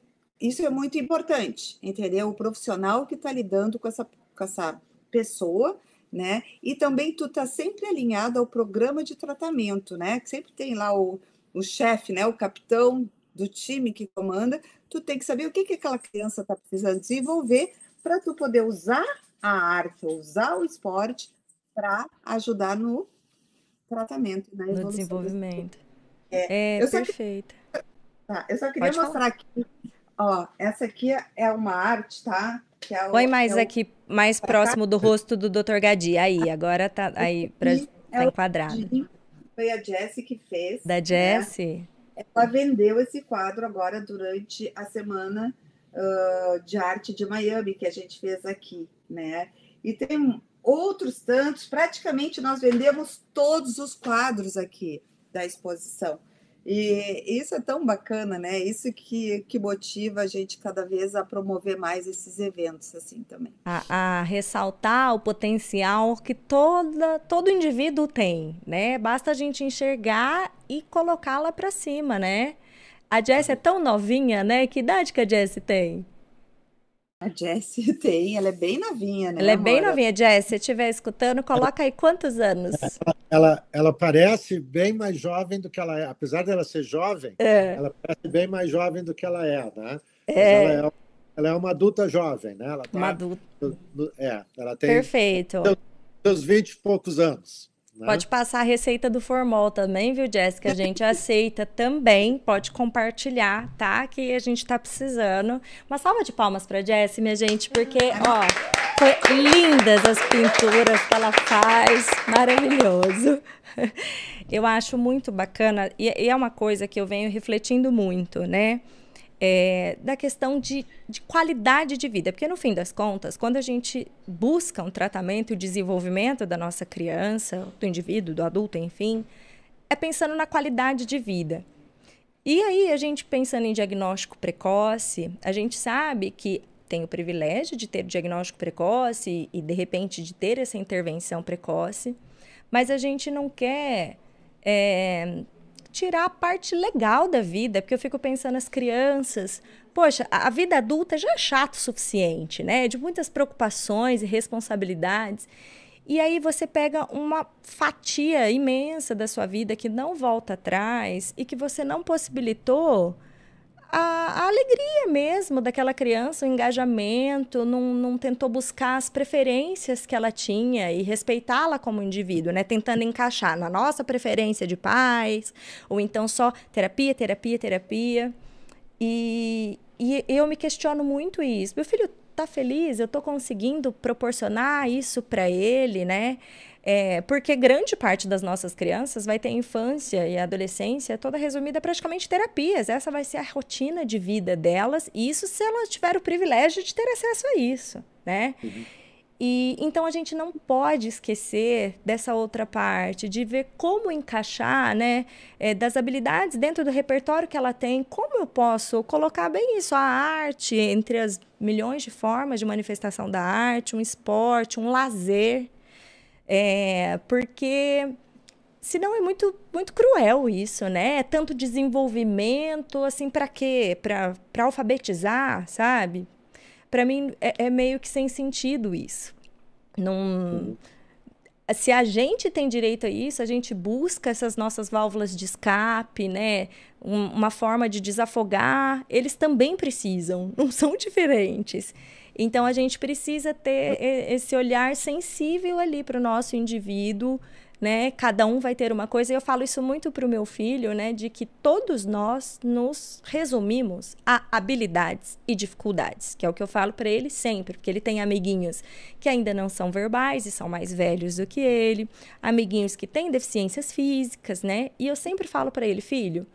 isso é muito importante, entendeu? O profissional que está lidando com essa, com essa pessoa, né? E também tu tá sempre alinhado ao programa de tratamento, né? Que sempre tem lá o, o chefe, né? O capitão do time que comanda. Tu tem que saber o que, que aquela criança está precisando desenvolver para tu poder usar a arte, usar o esporte para ajudar no tratamento, né? No desenvolvimento. É, é eu perfeito. Tá, eu só queria Pode mostrar falar. aqui Ó, essa aqui é uma arte, tá? Que é o, Põe mais é o... aqui, mais próximo do rosto do Dr. Gadi. Aí, agora tá. Aí, pra... tá enquadrada. Foi a Jessie que fez. Da Jessie? Né? Ela vendeu esse quadro agora durante a semana uh, de arte de Miami que a gente fez aqui, né? E tem outros tantos, praticamente nós vendemos todos os quadros aqui da exposição. E isso é tão bacana, né? Isso que, que motiva a gente cada vez a promover mais esses eventos assim também. A, a ressaltar o potencial que toda, todo indivíduo tem, né? Basta a gente enxergar e colocá-la para cima, né? A Jessie é tão novinha, né? Que idade que a Jessie tem? A Jessie tem, ela é bem novinha, né? Ela é bem novinha, Jessie. Se estiver escutando, coloca aí quantos anos. Ela, ela, ela, parece bem mais jovem do que ela é. Apesar dela ser jovem, é. ela parece bem mais jovem do que ela é, né? É. Ela é, ela é uma adulta jovem, né? Ela tá, uma adulta. É, ela tem. Perfeito. Seus, vinte e poucos anos. Né? Pode passar a receita do formol também, viu, Jéssica? A gente aceita também. Pode compartilhar, tá? Que a gente tá precisando. Uma salva de palmas para Jéssica, minha gente, porque, ó, foi lindas as pinturas que ela faz. Maravilhoso. Eu acho muito bacana e é uma coisa que eu venho refletindo muito, né? É, da questão de, de, qualidade de vida. Porque, no fim das contas, quando a gente busca um tratamento e o desenvolvimento da nossa criança, do indivíduo, do adulto, enfim, é pensando na qualidade de vida. E aí, a gente pensando em diagnóstico precoce, a gente sabe que tem o privilégio de ter diagnóstico precoce e, de repente, de ter essa intervenção precoce, mas a gente não quer. É, tirar a parte legal da vida, porque eu fico pensando nas crianças. Poxa, a vida adulta já é chato o suficiente, né? De muitas preocupações e responsabilidades. E aí você pega uma fatia imensa da sua vida que não volta atrás e que você não possibilitou a, a, alegria mesmo daquela criança, o engajamento, não, não tentou buscar as preferências que ela tinha e respeitá-la como indivíduo, né? Tentando encaixar na nossa preferência de pais, ou então só terapia, terapia, terapia. E, e eu me questiono muito isso. Meu filho tá feliz? Eu estou conseguindo proporcionar isso para ele, né? É, porque grande parte das nossas crianças vai ter infância e adolescência toda resumida praticamente terapias. Essa vai ser a rotina de vida delas, e isso se elas tiverem o privilégio de ter acesso a isso, né? Uhum. E então a gente não pode esquecer dessa outra parte, de ver como encaixar, né, é, das habilidades dentro do repertório que ela tem, como eu posso colocar bem isso, a arte entre as milhões de formas de manifestação da arte, um esporte, um lazer, é, porque senão é muito muito cruel isso, né? É tanto desenvolvimento, assim, para quê? Para alfabetizar, sabe? Para mim é, é, meio que sem sentido isso. Não, se a gente tem direito a isso, a gente busca essas nossas válvulas de escape, né? Um, uma forma de desafogar. Eles também precisam, não são diferentes. Então a gente precisa ter esse olhar sensível ali para o nosso indivíduo, né? Cada um vai ter uma coisa. E eu falo isso muito para o meu filho, né? De que todos nós nos resumimos a habilidades e dificuldades, que é o que eu falo para ele sempre, porque ele tem amiguinhos que ainda não são verbais e são mais velhos do que ele, amiguinhos que têm deficiências físicas, né? E eu sempre falo para ele, filho,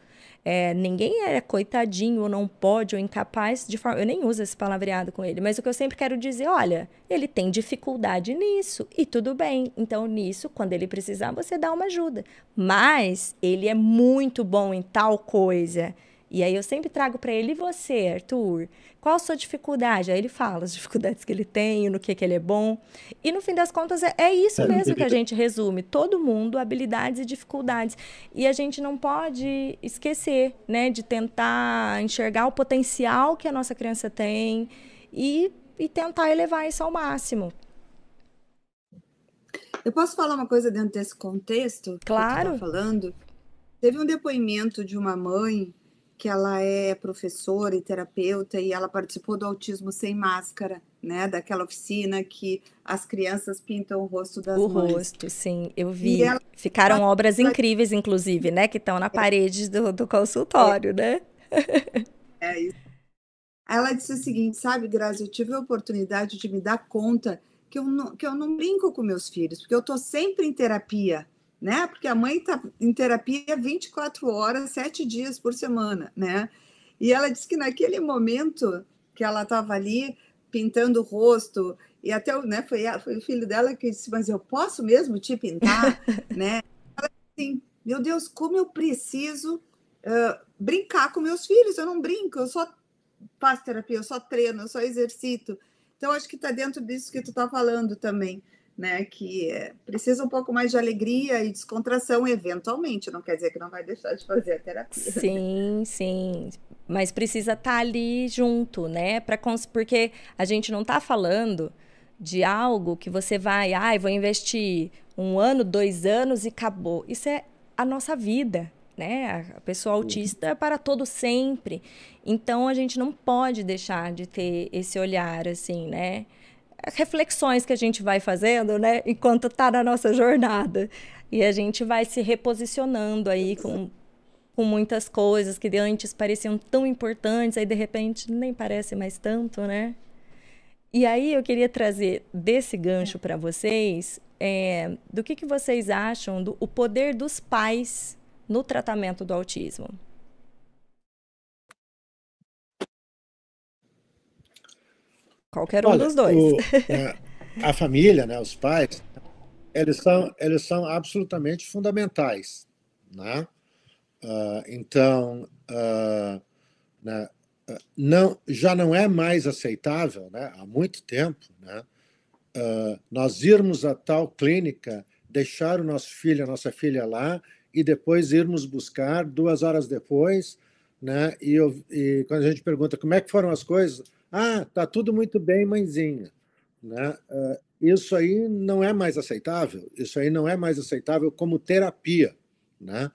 é, ninguém é coitadinho ou não pode ou incapaz de forma. Eu nem uso esse palavreado com ele, mas o que eu sempre quero dizer, olha, ele tem dificuldade nisso e tudo bem. Então, nisso, quando ele precisar, você dá uma ajuda. Mas ele é muito bom em tal coisa. E aí eu sempre trago para ele, e você, Arthur? Qual a sua dificuldade? Aí ele fala as dificuldades que ele tem, no que, que ele é bom. E no fim das contas, é, é isso é, mesmo que a gente resume. Todo mundo, habilidades e dificuldades. E a gente não pode esquecer, né, de tentar enxergar o potencial que a nossa criança tem e, e tentar elevar isso ao máximo. Eu posso falar uma coisa dentro desse contexto? Claro. Que tá falando? Teve um depoimento de uma mãe que ela é professora e terapeuta e ela participou do Autismo Sem Máscara, né? Daquela oficina que as crianças pintam o rosto das o mães. O rosto, sim, eu vi. Ela, Ficaram ela, obras incríveis, inclusive, né? Que estão na é. parede do, do consultório, é. né? É isso. Ela disse o seguinte, sabe, Grazi, eu tive a oportunidade de me dar conta que eu não, que eu não brinco com meus filhos, porque eu estou sempre em terapia, né? Porque a mãe está em terapia 24 horas, sete dias por semana, né? E ela disse que naquele momento que ela estava ali pintando o rosto, e até né, foi, foi o filho dela que disse, mas eu posso mesmo te pintar, né? Ela disse assim, meu Deus, como eu preciso uh, brincar com meus filhos, eu não brinco, eu só faço terapia, eu só treino, eu só exercito. Então, acho que está dentro disso que tu está falando também, né? Que é, precisa um pouco mais de alegria e descontração, eventualmente, não quer dizer que não vai deixar de fazer a terapia. Sim, sim. Mas precisa estar tá ali junto, né? Pra, porque a gente não está falando de algo que você vai, ai, ah, vou investir um ano, dois anos e acabou. Isso é a nossa vida, né? A pessoa autista é para todo sempre. Então a gente não pode deixar de ter esse olhar assim, né? Reflexões que a gente vai fazendo, né, enquanto está na nossa jornada. E a gente vai se reposicionando aí com, com muitas coisas que antes pareciam tão importantes, aí de repente nem parece mais tanto, né? E aí eu queria trazer desse gancho para vocês é, do que, que vocês acham do o poder dos pais no tratamento do autismo? Qualquer um Olha, dos dois. O, é, a família, né, os pais, eles são, eles são absolutamente fundamentais. Né? Uh, então, uh, né, não, já não é mais aceitável, né, há muito tempo, né, uh, nós irmos a tal clínica, deixar o nosso filho, a nossa filha lá e depois irmos buscar duas horas depois, né? E, eu, e quando a gente pergunta como é que foram as coisas, ah, tá tudo muito bem, mãezinha, né? Uh, isso aí não é mais aceitável. Isso aí não é mais aceitável como terapia, né?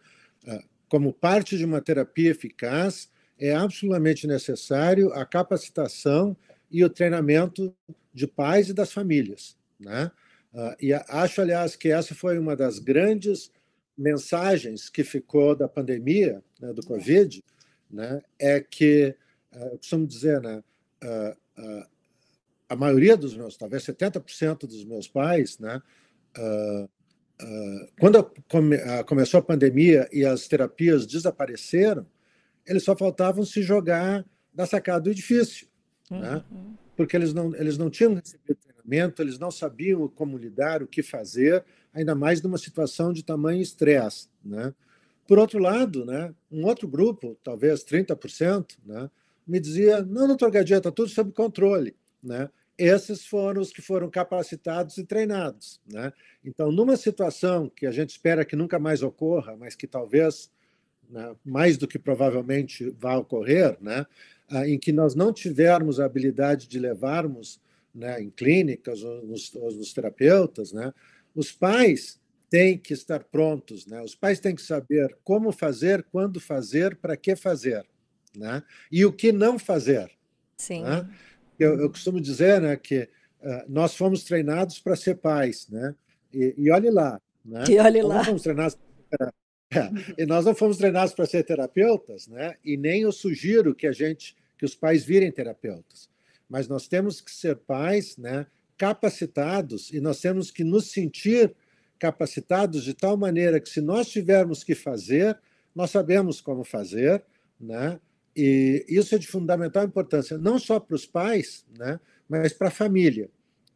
Uh, como parte de uma terapia eficaz, é absolutamente necessário a capacitação e o treinamento de pais e das famílias, né? Uh, e acho, aliás, que essa foi uma das grandes mensagens que ficou da pandemia, né, do Covid, né, é que, eu costumo dizer, né, uh, a maioria dos meus, talvez 70% dos meus pais, né, quando come, começou a pandemia e as terapias desapareceram, eles só faltavam se jogar da sacada do edifício, né, uhum. né, porque eles não, eles não tinham recebido treinamento, eles não sabiam como lidar, o que fazer, ainda mais numa situação de tamanho estresse. Né? Por outro lado, né, um outro grupo, talvez 30%, né, me dizia: não, doutor Gadia, está tudo sob controle. Né? Esses foram os que foram capacitados e treinados. Né? Então, numa situação que a gente espera que nunca mais ocorra, mas que talvez, né, mais do que provavelmente vá ocorrer, né, ah, em que nós não tivermos a habilidade de levarmos né, em clínicas ou nos, ou nos terapeutas, né, os pais têm que estar prontos, né? Os pais têm que saber como fazer, quando fazer, para que fazer, né? E o que não fazer. Sim. Né? Eu, eu, costumo dizer, né, que uh, nós fomos treinados para ser pais, né? E, e olhe lá, né? E olhe lá. fomos treinados é, e nós não fomos treinados para ser terapeutas, né? E nem eu sugiro que a gente, que os pais virem terapeutas, mas nós temos que ser pais, né? capacitados e nós temos que nos sentir capacitados de tal maneira que, se nós tivermos que fazer, nós sabemos como fazer, né? E isso é de fundamental importância, não só para os pais, né? Mas para a família,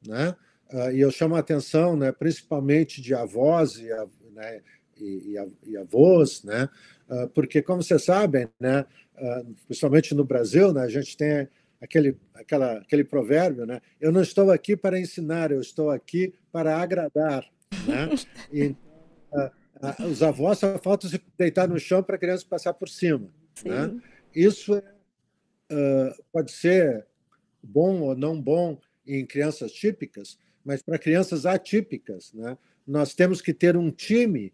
né? Uh, e eu chamo a atenção, né? Principalmente de avós e, né? e, e, avós, né? Uh, porque, como vocês sabem, né? Uh, principalmente no Brasil, né? A gente tem aquele, aquela, aquele provérbio, né? Eu não estou aqui para ensinar, eu estou aqui para agradar, né? E, a, a, os avós só faltam se deitar no chão para a criança passar por cima, né? Isso é, uh, pode ser bom ou não bom em crianças típicas, mas para crianças atípicas, né? Nós temos que ter um time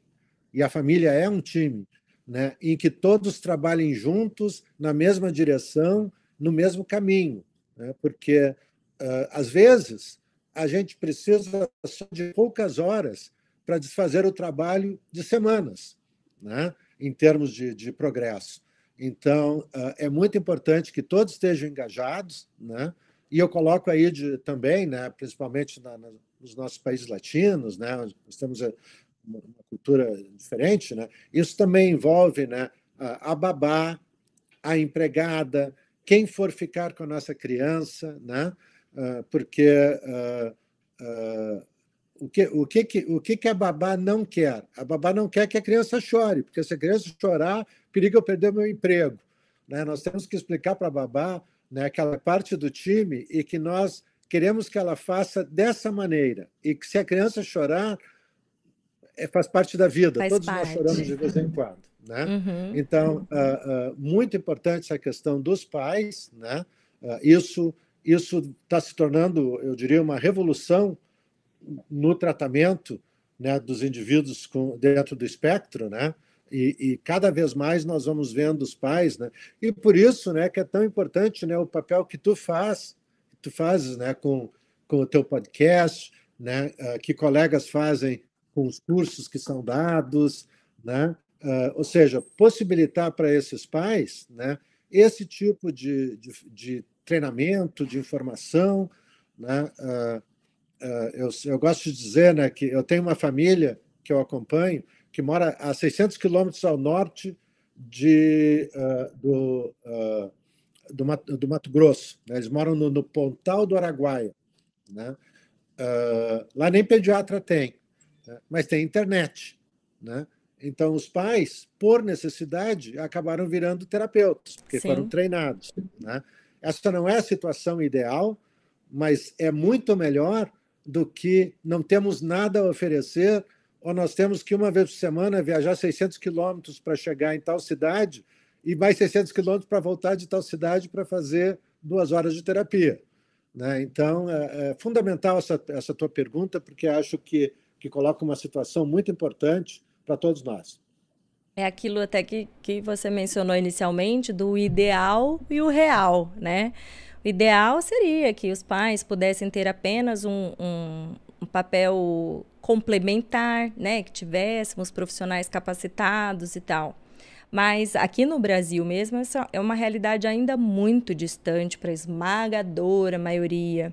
e a família é um time, né? Em que todos trabalhem juntos na mesma direção no mesmo caminho, né? porque uh, às vezes a gente precisa só de poucas horas para desfazer o trabalho de semanas, né? em termos de, de progresso. Então, uh, é muito importante que todos estejam engajados, né? e eu coloco aí de, também, né, principalmente na, na, nos nossos países latinos, né, nós temos uma cultura diferente, né? Isso também envolve, né, a babá, a empregada, quem for ficar com a nossa criança, né? Ah, porque uh, uh, o, que, o, que, que, o que, que a babá não quer? A babá não quer que a criança chore, porque se a criança chorar, periga eu perder meu emprego. Né? Nós temos que explicar para a babá né, aquela parte do time e que nós queremos que ela faça dessa maneira. E que se a criança chorar, é, faz parte da vida. Faz Todos parte. nós choramos de vez em quando. Né? Uhum. Então, uh, uh, muito importante essa questão dos pais. Né? Uh, isso isso está se tornando, eu diria, uma revolução no tratamento né, dos indivíduos com, dentro do espectro, né? E, e, cada vez mais nós vamos vendo os pais, né? E por isso, né, que é tão importante, né, o papel que tu faz, tu fazes, né, com, com o teu podcast, né, uh, que colegas fazem com os cursos que são dados, né? Uh, ou seja, possibilitar para esses pais, né, esse tipo de, de, de treinamento, de informação. Né? Uh, uh, eu, eu gosto de dizer né, que eu tenho uma família que eu acompanho que mora a 600 quilômetros ao norte de, uh, do, do Mato, do, Mato, Grosso. Né? Eles moram no, no, Pontal do Araguaia. Né? lá nem pediatra tem, né? mas tem internet. Né? Então, os pais, por necessidade, acabaram virando terapeutas, porque Sim. foram treinados. Né? Essa não é a situação ideal, mas é muito melhor do que não temos nada a oferecer ou nós temos que uma vez por semana viajar 600 quilômetros para chegar em tal cidade e mais 600 quilômetros para voltar de tal cidade para fazer duas horas de terapia. Né? Então, é, é, fundamental essa, essa tua pergunta, porque acho que, que coloca uma situação muito importante para todos nós. É aquilo até que, que você mencionou inicialmente do ideal e o real, né? O ideal seria que os pais pudessem ter apenas um, um, um papel complementar, né? Que tivéssemos profissionais capacitados e tal. Mas aqui no Brasil mesmo, essa é uma realidade ainda muito distante para a esmagadora maioria.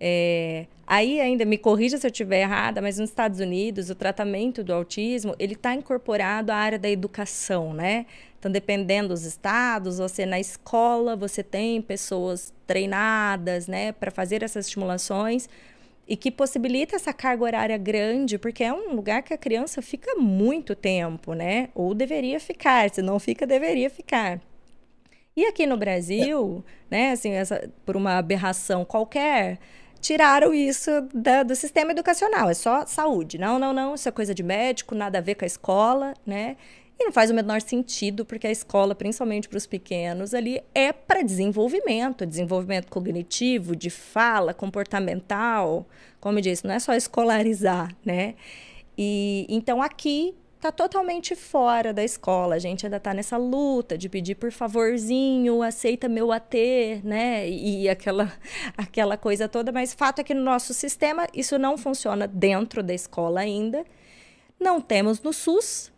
É, aí ainda me corrija se eu estiver errada, mas nos Estados Unidos o tratamento do autismo ele está incorporado à área da educação, né? Então, dependendo dos estados, você na escola você tem pessoas treinadas, né, para fazer essas estimulações e que possibilita essa carga horária grande, porque é um lugar que a criança fica muito tempo, né? Ou deveria ficar, se não fica, deveria ficar. E aqui no Brasil, né, assim, essa, por uma aberração qualquer, tiraram isso da, do sistema educacional. É só saúde. Não, não, não. Isso é coisa de médico, nada a ver com a escola, né? E não faz o menor sentido, porque a escola, principalmente para os pequenos, ali é para desenvolvimento, desenvolvimento cognitivo, de fala, comportamental. Como eu disse, não é só escolarizar, né? E então aqui tá totalmente fora da escola. A gente ainda tá nessa luta de pedir por favorzinho, aceita meu AT, né? E aquela aquela coisa toda, mas fato é que no nosso sistema isso não funciona dentro da escola ainda. Não temos no SUS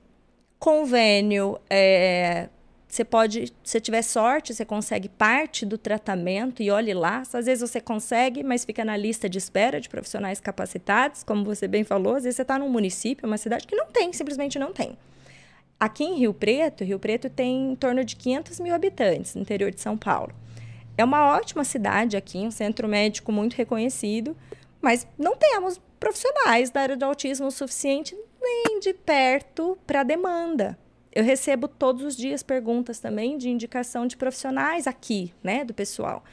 convênio é, você pode, se tiver sorte, você consegue parte do tratamento e olhe lá. Às vezes você consegue, mas fica na lista de espera de profissionais capacitados, como você bem falou. Às vezes você está num município, uma cidade que não tem, simplesmente não tem. Aqui em Rio Preto, Rio Preto tem em torno de 500 mil habitantes, no interior de São Paulo. É uma ótima cidade aqui, um centro médico muito reconhecido, mas não temos profissionais da área do autismo o suficiente nem de perto para a demanda eu recebo todos os dias perguntas também de indicação de profissionais aqui, né, do pessoal.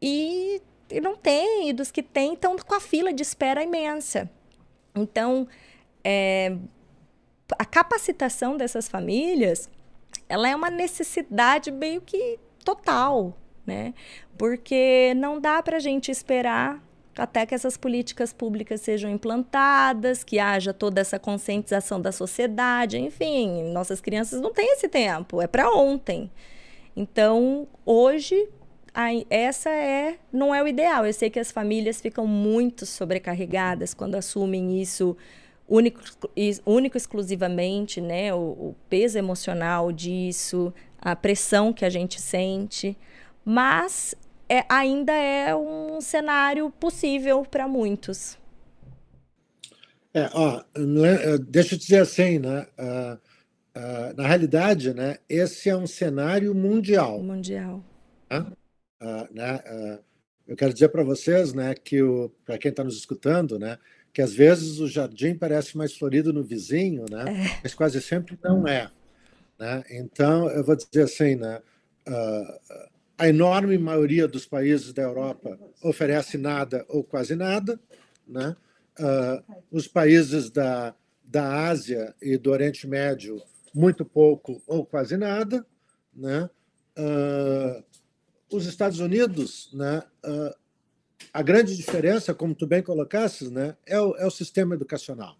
E, e não tem, e dos que tem estão com a fila de espera imensa. Então, é, a capacitação dessas famílias, ela é uma necessidade meio que total, né? Porque não dá para a gente esperar até que essas políticas públicas sejam implantadas, que haja toda essa conscientização da sociedade, enfim, nossas crianças não têm esse tempo, é para ontem. Então, hoje essa é não é o ideal. Eu sei que as famílias ficam muito sobrecarregadas quando assumem isso único, único exclusivamente, né? O, o peso emocional disso, a pressão que a gente sente. Mas é, ainda é um cenário possível para muitos. É, ó, é, deixa eu dizer assim, né? Uh, uh, na realidade, né, esse é um cenário mundial. Mundial. Né? Uh, né eu quero dizer para vocês, né, que para quem está nos escutando, né, que às vezes o jardim parece mais florido no vizinho, né, é. mas quase sempre não é. Né? Então, eu vou dizer assim, né, a enorme maioria dos países da Europa oferece nada ou quase nada, né? Uh, os países da, da Ásia e do Oriente Médio, muito pouco ou quase nada. Né? Uh, os Estados Unidos, né? Uh, a grande diferença, como tu bem colocasses, né? é, o, é o sistema educacional.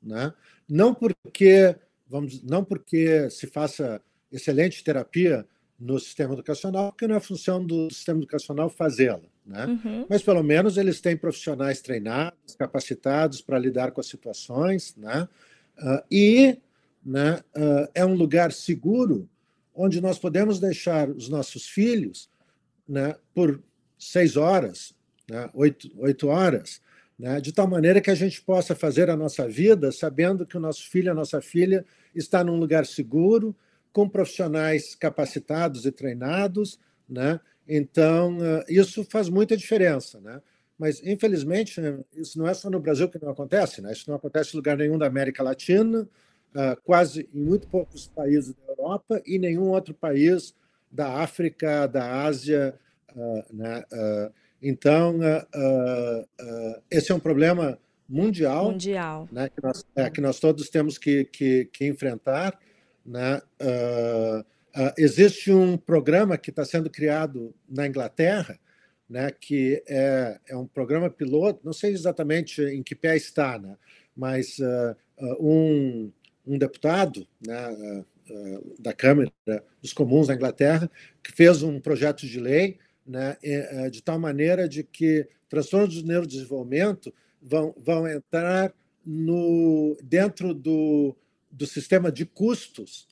Né? Não, porque, vamos, não porque se faça excelente terapia no sistema educacional, porque não é função do sistema educacional fazê-la. Né? Uhum. Mas, pelo menos, eles têm profissionais treinados, capacitados para lidar com as situações. Né? Uh, e né, uh, é um lugar seguro onde nós podemos deixar os nossos filhos né, por seis horas, né, oito, oito horas, né, de tal maneira que a gente possa fazer a nossa vida sabendo que o nosso filho, a nossa filha, está num lugar seguro, com profissionais capacitados e treinados, né? Então, eh, isso faz muita diferença, né? Mas, infelizmente, né, isso não é só no Brasil que não acontece, né? Isso não acontece em lugar nenhum da América Latina, ah, quase em muito poucos países da Europa e nenhum outro país da África, da Ásia, ah, né? Então, esse é um problema mundial, mundial. Né? Que, nós, é, que nós todos temos que, que, que enfrentar. Né? Uh, uh, existe um programa que está sendo criado na Inglaterra, né, que é, é um programa piloto, não sei exatamente em que pé está, né, mas uh, um, um deputado né, da Câmara dos Comuns da Inglaterra que fez um projeto de lei né, de tal maneira de que transtornos do neurodesenvolvimento vão, vão entrar no, dentro do, do sistema de custos,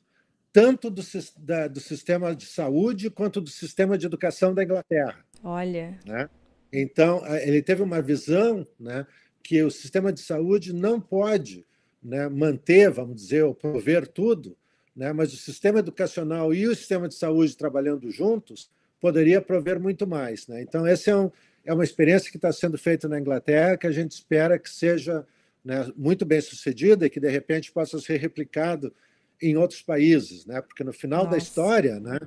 tanto do, da, do sistema de saúde quanto do sistema de educação da Inglaterra. Olha. Né? Então, ele teve uma visão né, que o sistema de saúde não pode né, manter, vamos dizer, ou prover tudo, né, mas o sistema educacional e o sistema de saúde trabalhando juntos poderia prover muito mais. Né? Então, essa é, um, é uma experiência que está sendo feita na Inglaterra, que a gente espera que seja né, muito bem sucedida e que de repente possa ser replicado em outros países, né? Porque no final Nossa. da história, né,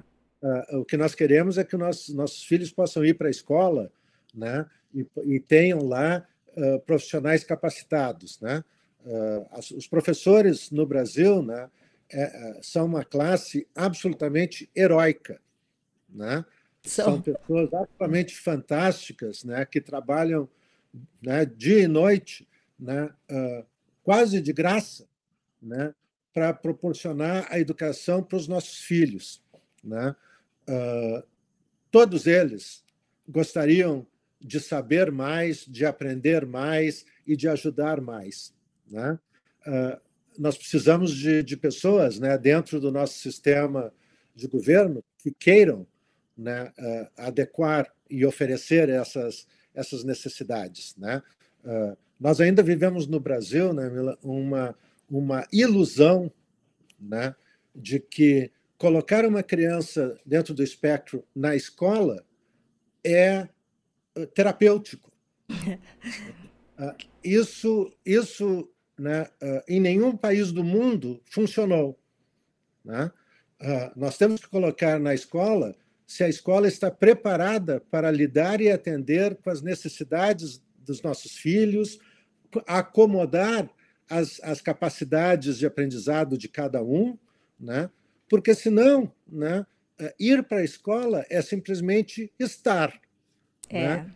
uh, o que nós queremos é que nossos nossos filhos possam ir para a escola, né, e, e tenham lá uh, profissionais capacitados, né? Uh, as, os professores no Brasil, né, é, é, são uma classe absolutamente heróica, né? São, são pessoas absolutamente fantásticas, né, que trabalham né, dia e noite né, uh, quase de graça, né, para proporcionar a educação para os nossos filhos. Né? Uh, todos eles gostariam de saber mais, de aprender mais e de ajudar mais. Né? Uh, nós precisamos de, de, pessoas né, dentro do nosso sistema de governo que queiram né, adequar e oferecer essas, essas necessidades. Né? Nós ainda vivemos no Brasil né, uma, uma ilusão né, de que colocar uma criança dentro do espectro na escola é eh, terapêutico. Ah, isso, isso né, ah, em nenhum país do mundo funcionou. Né? Ah, nós temos que colocar na escola se a escola está preparada para lidar e atender com as necessidades dos nossos filhos, acomodar as, as capacidades de aprendizado de cada um, né? porque senão né, eh, ir para a escola é simplesmente estar. É. Né?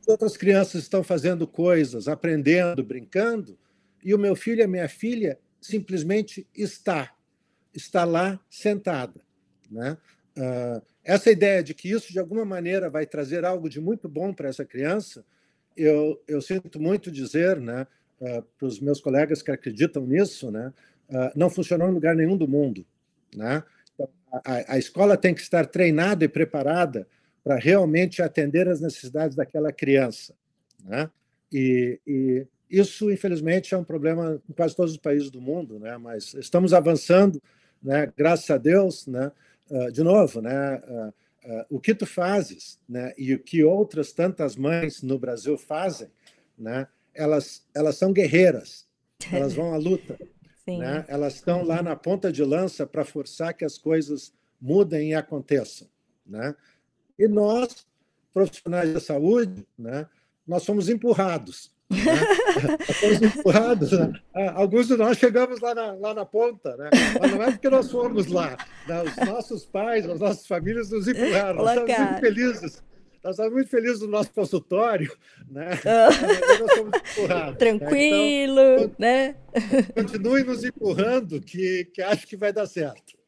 As outras crianças estão fazendo coisas, aprendendo, brincando, e o meu filho e a minha filha simplesmente está, está lá sentada. Né? Uh, essa ideia de que isso, de alguma maneira, vai trazer algo de muito bom para essa criança, eu, eu sinto muito dizer né, uh, para os meus colegas que acreditam nisso, né, uh, não funcionou em lugar nenhum do mundo. Né? Então, a, a escola tem que estar treinada e preparada para realmente atender às necessidades daquela criança. Né? E, e, isso, infelizmente, é um problema em quase todos os países do mundo, né? mas estamos avançando, né? graças a Deus. Né? Uh, de novo, né? Uh, uh, o que tu fazes né? e o que outras tantas mães no Brasil fazem, né? elas, elas são guerreiras, elas vão à luta. Né? Elas estão lá na ponta de lança para forçar que as coisas mudem e aconteçam. Né? E nós, profissionais da saúde, né? nós somos empurrados. Né? Né? Ah, alguns de nós chegamos lá na, lá na ponta, né? mas não é porque nós fomos lá. Né? Os nossos pais, as nossas famílias nos empurraram. Nós estamos muito felizes. Nós estamos muito felizes no nosso consultório, né? Ah. nós somos empurrados, Tranquilo, né? Então, né? Continue nos empurrando, que, que acho que vai dar certo.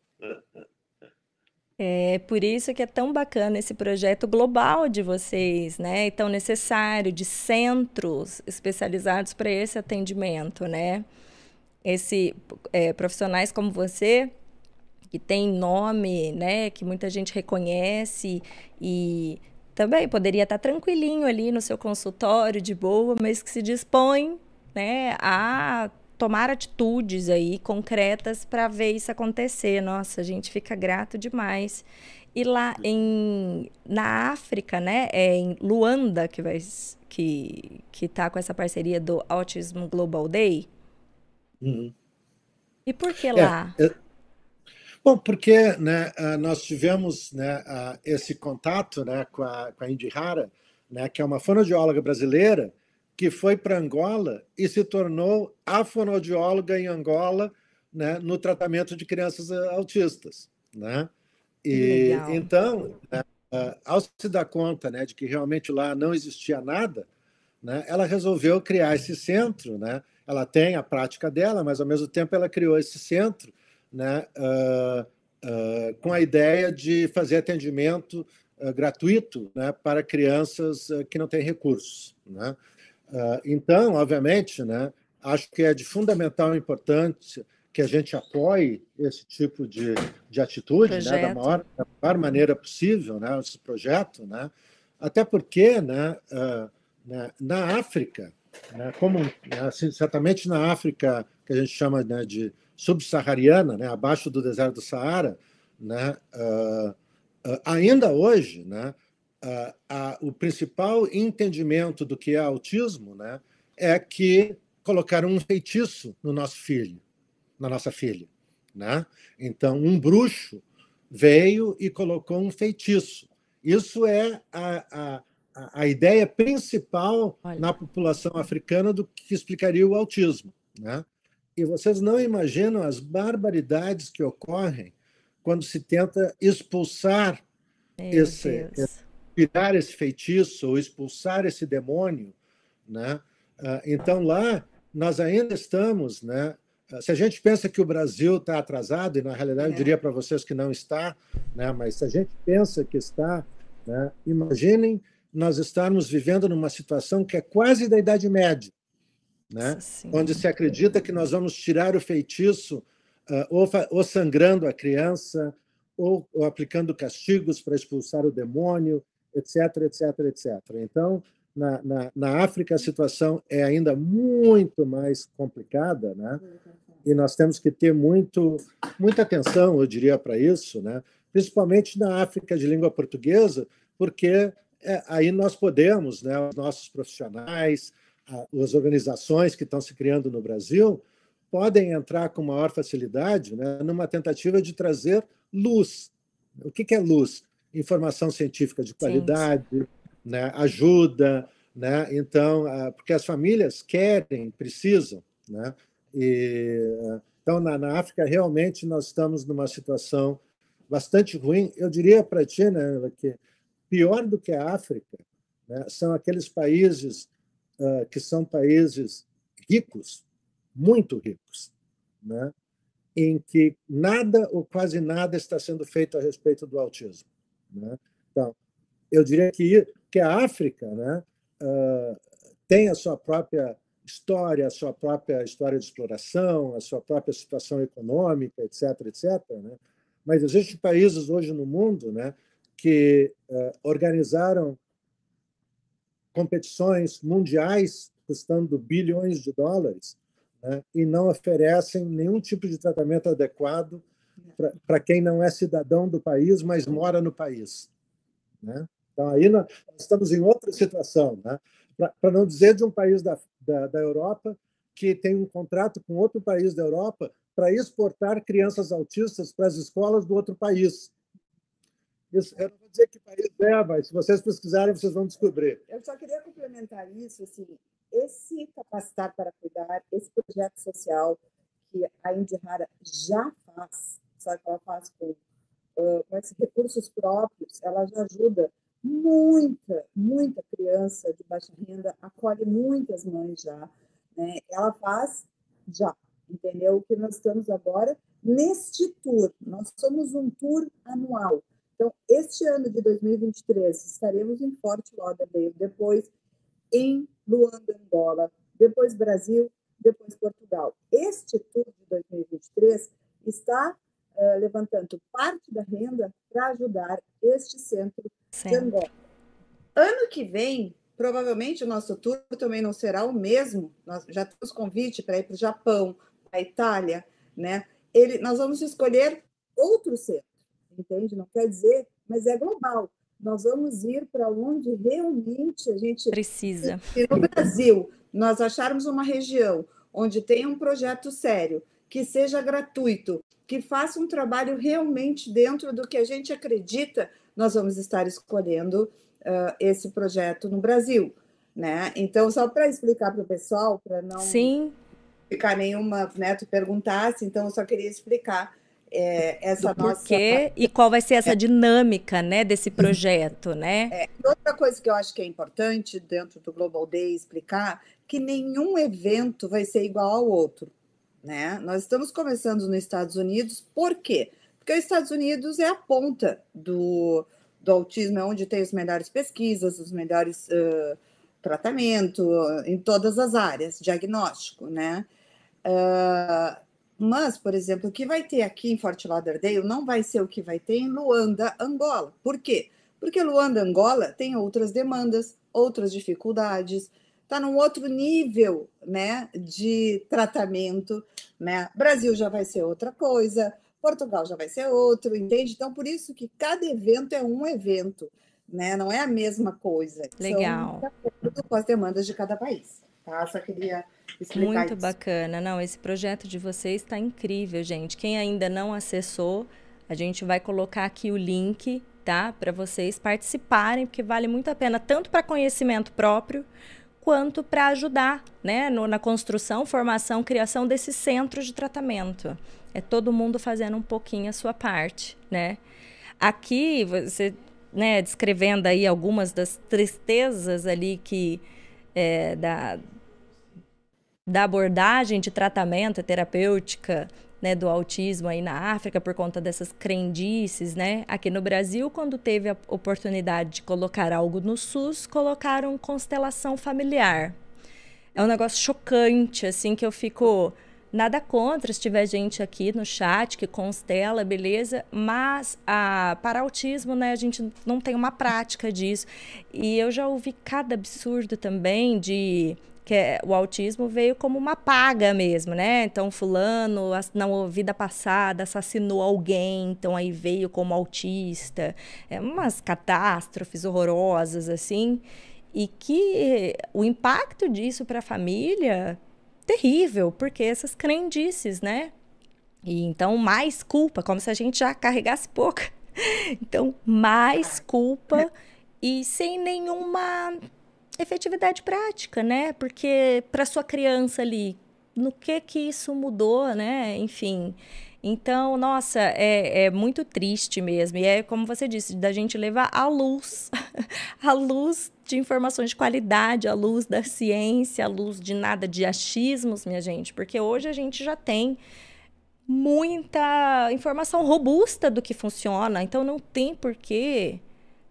É por isso que é tão bacana esse projeto global de vocês, né? E tão necessário de centros especializados para esse atendimento, né? Esse é, profissionais como você que tem nome, né? Que muita gente reconhece e também poderia estar tranquilinho ali no seu consultório de boa, mas que se dispõe, né? A tomar atitudes aí concretas para ver isso acontecer. Nossa, a gente fica grato demais. E lá em na África, né, é em Luanda que vai que que tá com essa parceria do Autism Global Day. Uhum. E por que lá? É, é... Bom, porque né, nós tivemos né, esse contato né, com a, com a Indihara, né, que é uma fonoaudióloga brasileira, que foi para Angola e se tornou a fonoaudióloga em Angola né, no tratamento de crianças eh, autistas. Né? E então, né, ao se dar conta né, de que realmente lá não existia nada, né, ela resolveu criar esse centro. Né? Ela tem a prática dela, mas ao mesmo tempo ela criou esse centro né, uh, uh, com a ideia de fazer atendimento uh, gratuito né, para crianças que não têm recursos. Né? Ah, então, obviamente, né, acho que é de fundamental importância que a gente apoie esse tipo de, de atitude né, da, maior, da maior maneira possível, né, esse projeto, né, até porque né, uh, né, na África, né, como assim, certamente na África que a gente chama né, de subsaariana, né, abaixo do deserto do Saara, né, uh, uh, ainda hoje, né, o principal entendimento do que é autismo né, é que colocaram um feitiço no nosso filho, na nossa filha. Né? Então, um bruxo veio e colocou um feitiço. Isso é a, a, a ideia principal Olha. na população africana do que explicaria o autismo. Né? E vocês não imaginam as barbaridades que ocorrem quando se tenta expulsar esse, esse, tirar esse feitiço ou expulsar esse demônio, né? Ah, então lá nós ainda estamos, né? Ah, se a gente pensa que o Brasil está atrasado e na realidade é. eu diria para vocês que não está, né? Mas se a gente pensa que está, né? Imaginem nós estarmos vivendo numa situação que é quase da Idade Média, né? Onde se acredita que nós vamos tirar o feitiço uh, ou, ou sangrando a criança ou, ou aplicando castigos para expulsar o demônio, etc, etc, etc. Então, na, na, na, África a situação é ainda muito mais complicada, né? E nós temos que ter muito, muita atenção, eu diria, para isso, né? Principalmente na África de língua portuguesa, porque é, aí nós podemos, né? Os nossos profissionais, as organizações que estão se criando no Brasil podem entrar com maior facilidade, né? Numa tentativa de trazer luz. O que, que é luz? Informação científica de qualidade, né, ajuda, né? Então, porque as famílias querem, precisam, né? E, então, na, na África, realmente, nós estamos numa situação bastante ruim. Eu diria para ti, né, que pior do que a África né, são aqueles países uh, que são países ricos, muito ricos, né, em que nada ou quase nada está sendo feito a respeito do autismo. Né? Então, eu diria que, que a África né, uh, tem a sua própria história, a sua própria história de exploração, a sua própria situação econômica, etc., etc. Né? Mas existem países hoje no mundo né, que uh, organizaram competições mundiais custando bilhões de dólares, né, e não oferecem nenhum tipo de tratamento adequado para quem não é cidadão do país, mas mora no país. Né? Então, aí nós estamos em outra situação. Né? Para não dizer de um país da, da, da Europa que tem um contrato com outro país da Europa para exportar crianças autistas para as escolas do outro país. Isso, eu não vou dizer que país é, mas se vocês pesquisarem, vocês vão descobrir. Eu só queria complementar isso, assim, esse capacitar para cuidar, esse projeto social que a Indihara já faz, só que ela faz com, uh, com esses recursos próprios, ela já ajuda muita, muita criança de baixa renda, acolhe muitas mães já, né? Ela faz já, entendeu? O que nós estamos agora neste tour, nós somos um tour anual. Então, este ano de 2023, estaremos em Fort Lauderdale, depois em Luanda, Angola, depois Brasil, depois Portugal. Este tour de 2023 está uh, levantando parte da renda para ajudar este centro de Angola. Ano que vem, provavelmente o nosso tour também não será o mesmo. Nós já temos convite para ir para o Japão, para a Itália, né? Ele, nós vamos escolher outro centro, entende? Não quer dizer, mas é global. Nós vamos ir para onde realmente a gente precisa. Se no Brasil nós acharmos uma região onde tem um projeto sério, que seja gratuito, que faça um trabalho realmente dentro do que a gente acredita, nós vamos estar escolhendo uh, esse projeto no Brasil. Né? Então, só para explicar para o pessoal, para não Sim. ficar nenhuma, né, tu perguntasse, então eu só queria explicar é, essa Do nossa. porquê e qual vai ser essa é. dinâmica né, desse projeto, né? É. Outra coisa que eu acho que é importante dentro do Global Day explicar que nenhum evento vai ser igual ao outro. Né? Nós estamos começando nos Estados Unidos, por quê? Porque os Estados Unidos é a ponta do, do autismo, é onde tem as melhores pesquisas, os melhores uh, tratamento em todas as áreas, diagnóstico, né? Uh, mas, por exemplo, o que vai ter aqui em Fort Lauderdale não vai ser o que vai ter em Luanda, Angola. Por quê? Porque Luanda, Angola tem outras demandas, outras dificuldades, está num outro nível né, de tratamento. Né? Brasil já vai ser outra coisa, Portugal já vai ser outro, entende? Então, por isso que cada evento é um evento, né? Não é a mesma coisa. Legal. São de acordo com as demandas de cada país. Tá? Só queria explicar Muito isso. bacana. Não, esse projeto de vocês está incrível, gente. Quem ainda não acessou, a gente vai colocar aqui o link, tá? Para vocês participarem, porque vale muito a pena, tanto para conhecimento próprio, quanto para ajudar né, no, na construção, formação, criação desses centros de tratamento. É todo mundo fazendo um pouquinho a sua parte, né? Aqui, você né, descrevendo aí algumas das tristezas ali que é, da, da abordagem de tratamento terapêutica né, do autismo aí na África por conta dessas crendices, né? Aqui no Brasil, quando teve a oportunidade de colocar algo no SUS, colocaram constelação familiar. É um negócio chocante, assim, que eu fico nada contra se tiver gente aqui no chat que constela, beleza, mas a, para autismo, né, a gente não tem uma prática disso. E eu já ouvi cada absurdo também de que é, o autismo veio como uma paga mesmo, né? Então, fulano, na vida passada, assassinou alguém, então aí veio como autista. É umas catástrofes horrorosas, assim. E que o impacto disso para a família, terrível, porque essas crendices, né? E então, mais culpa, como se a gente já carregasse pouca. Então, mais culpa e sem nenhuma efetividade prática, né? Porque para sua criança ali, no que que isso mudou, né? Enfim. Então, nossa, é, é muito triste mesmo. E é como você disse, da gente levar a luz, a luz de informações de qualidade, a luz da ciência, a luz de nada de achismos, minha gente. Porque hoje a gente já tem muita informação robusta do que funciona. Então, não tem porquê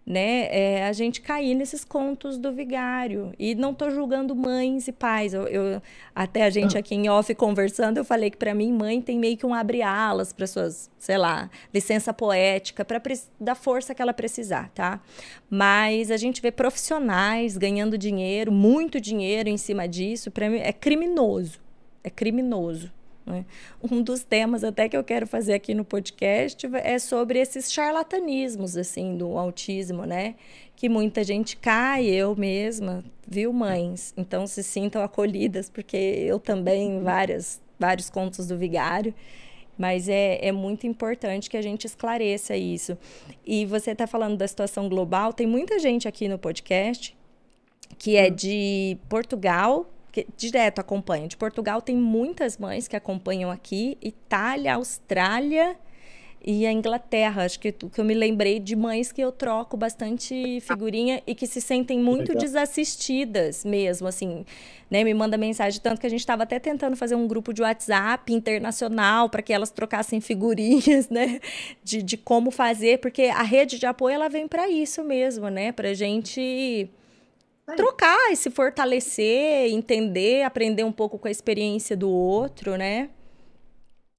né, é a gente cair nesses contos do vigário. E não estou julgando mães e pais. Eu, eu, até a gente aqui em off conversando, eu falei que para mim mãe tem meio que um abre-alas para suas, sei lá, licença poética, para dar força que ela precisar, tá? Mas a gente vê profissionais ganhando dinheiro, muito dinheiro em cima disso, para mim é criminoso. É criminoso. Né? Um dos temas até que eu quero fazer aqui no podcast é sobre esses charlatanismos assim do autismo, né? Que muita gente cai, eu mesma, viu, mães? Então se sintam acolhidas, porque eu também várias vários contos do vigário. Mas é, é muito importante que a gente esclareça isso. E você está falando da situação global, tem muita gente aqui no podcast que é de Portugal, que direto acompanha. De Portugal tem muitas mães que acompanham aqui, Itália, Austrália e a Inglaterra. Acho que, que eu me lembrei de mães que eu troco bastante figurinha e que se sentem muito Legal. desassistidas mesmo, assim, né? Me manda mensagem tanto que a gente estava até tentando fazer um grupo de WhatsApp internacional para que elas trocassem figurinhas, né? De, de como fazer, porque a rede de apoio ela vem para isso mesmo, né? Para gente trocar e se fortalecer, entender, aprender um pouco com a experiência do outro, né?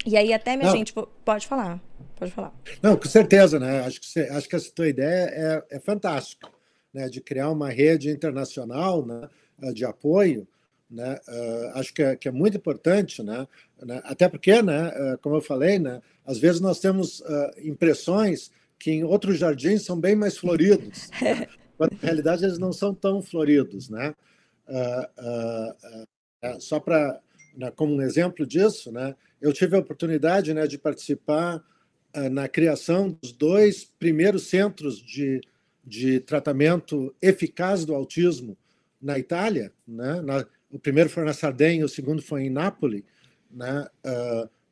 E aí até, minha Não. gente, pode falar. Pode falar. Não, com certeza, né? Acho que, acho que essa tua ideia é, é fantástica, né? De criar uma rede internacional né? de apoio, né? Uh, acho que é, que é, muito importante, né? né? Até porque, né? Uh, como eu falei, né? Às vezes nós temos uh, impressões que em outros jardins são bem mais floridos. Né? quando na realidade eles não são tão floridos. Né? Uh, uh, uh, só para, né, como um exemplo disso, né, eu tive a oportunidade né, de participar na criação dos dois primeiros centros de, de tratamento eficaz do autismo na Itália. Né? Na, o primeiro foi na Sardenha, o segundo foi em Nápoles, né?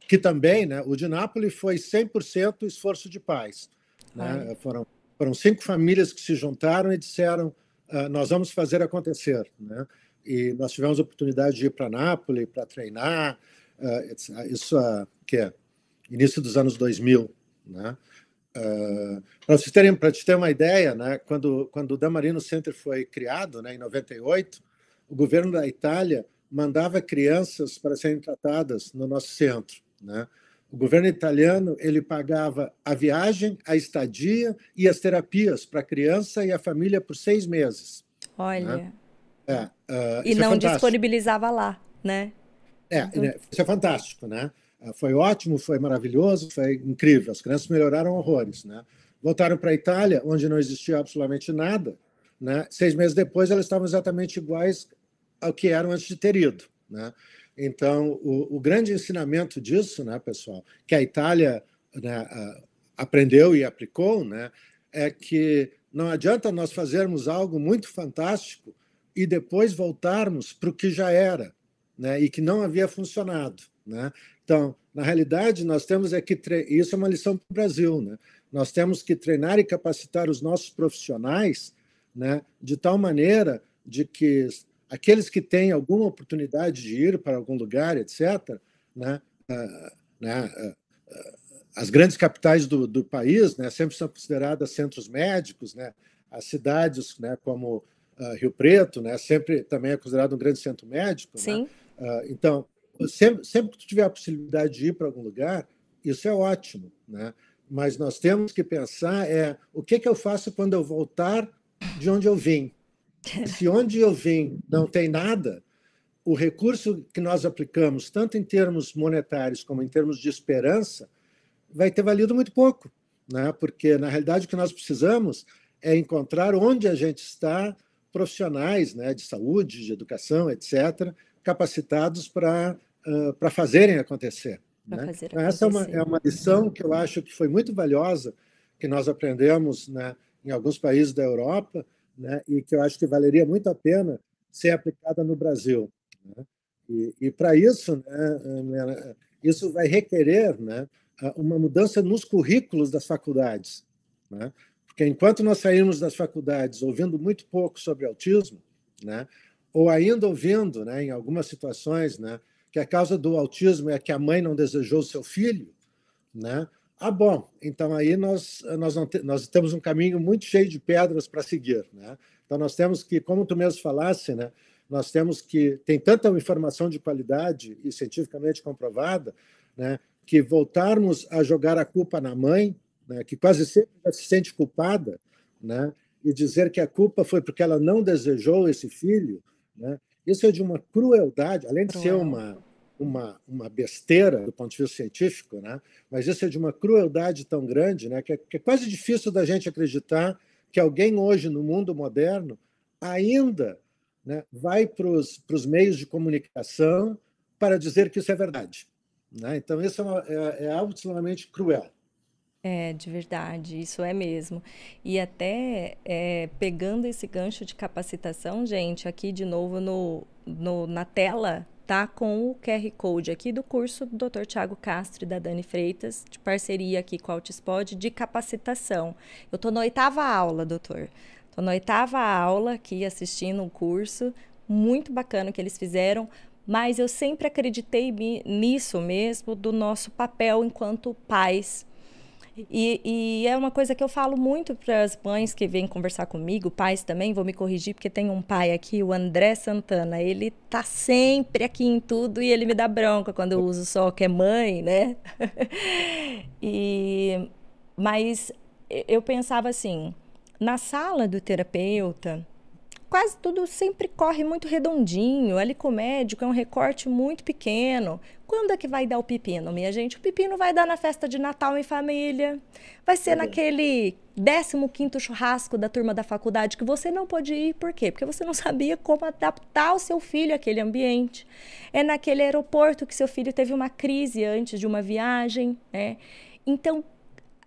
que também, né, o de Nápoles foi 100% esforço de paz. Né? Foram foram cinco famílias que se juntaram e disseram: uh, nós vamos fazer acontecer. Né? E nós tivemos a oportunidade de ir para Nápoles para treinar, uh, isso uh, que é início dos anos 2000. Né? Uh, para vocês terem para te ter uma ideia, né, quando quando o Damarino Center foi criado, né, em 98, o governo da Itália mandava crianças para serem tratadas no nosso centro, né? O governo italiano ele pagava a viagem, a estadia e as terapias para a criança e a família por seis meses. Olha. Né? É, uh, e é não é disponibilizava lá, né? É, uhum. isso é fantástico, né? Ah, foi ótimo, foi maravilhoso, foi incrível. As crianças melhoraram horrores, né? Voltaram para a Itália, onde não existia absolutamente nada. Né? Seis meses depois, elas estavam exatamente iguais ao que eram antes de ter ido. Né? Então, o, o, grande ensinamento disso, né, pessoal, que a Itália né, aprendeu e aplicou, né, é que não adianta nós fazermos algo muito fantástico e depois voltarmos para o que já era, né, e que não havia funcionado, né? Então, na realidade, nós temos é que tre... isso é uma lição para o Brasil, né? Nós temos que treinar e capacitar os nossos profissionais, né, de tal maneira de que aqueles que têm alguma oportunidade de ir para algum lugar, etc., né, uh, né, uh, as grandes capitais do, do país né, sempre são consideradas centros médicos, né, as cidades né, como uh, Rio Preto né, sempre também é considerado um grande centro médico. Né. Sim. Né? então, sempre, sempre que tu tiver a possibilidade de ir para algum lugar, isso é ótimo, né? mas nós temos que pensar é o que, que eu faço quando eu voltar de onde eu vim, se onde eu vim não tem nada, o recurso que nós aplicamos, tanto em termos monetários como em termos de esperança, vai ter valido muito pouco, né? porque, na realidade, o que nós precisamos é encontrar onde a gente está profissionais né, de saúde, de educação, etc., capacitados para uh, fazerem acontecer. Né? Fazer então, essa é uma, é uma lição que eu acho que foi muito valiosa, que nós aprendemos né, em alguns países da Europa, né, e que eu acho que valeria muito a pena ser aplicada no Brasil. Né? E, e para isso, né, isso vai requerer né, uma mudança nos currículos das faculdades. Né? Porque enquanto nós saímos das faculdades ouvindo muito pouco sobre autismo, né, ou ainda ouvindo, né, em algumas situações, né, que a causa do autismo é que a mãe não desejou seu filho, né, ah, bom, então aí nós, nós, não te, nós temos um caminho muito cheio de pedras para seguir. Né? Então nós temos que, como tu mesmo falasse, né, nós temos que. Tem tanta informação de qualidade e cientificamente comprovada, né, que voltarmos a jogar a culpa na mãe, né, que quase sempre se sente culpada, né, e dizer que a culpa foi porque ela não desejou esse filho, né, isso é de uma crueldade, além de ser uma uma, uma besteira do ponto de vista científico, né? mas isso é de uma crueldade tão grande né? que, é, que é quase difícil da gente acreditar que alguém hoje, no mundo moderno, ainda né, vai para os meios de comunicação para dizer que isso é verdade. Né? Então, isso é, uma, é, é absolutamente cruel. É, de verdade, isso é mesmo. E até é, pegando esse gancho de capacitação, gente, aqui de novo no, no, na tela tá com o QR Code aqui do curso do Dr. Tiago Castro e da Dani Freitas, de parceria aqui com a Altispod, de capacitação. Eu tô na oitava aula, doutor. Tô na oitava aula aqui assistindo um curso muito bacana que eles fizeram, mas eu sempre acreditei nisso mesmo, do nosso papel enquanto pais e, e, é uma coisa que eu falo muito para as mães que vêm conversar comigo, pais também, vou me corrigir, porque tem um pai aqui, o André Santana, ele tá sempre aqui em tudo e ele me dá bronca quando eu uso só que é mãe, né? e, mas eu pensava assim, na sala do terapeuta, quase tudo sempre corre muito redondinho. Ali com o médico é um recorte muito pequeno. Quando é que vai dar o pepino, minha gente? O pepino vai dar na festa de Natal em família. Vai ser naquele 15 churrasco da turma da faculdade que você não pode ir. Por quê? Porque você não sabia como adaptar o seu filho àquele ambiente. É naquele aeroporto que seu filho teve uma crise antes de uma viagem, né? Então,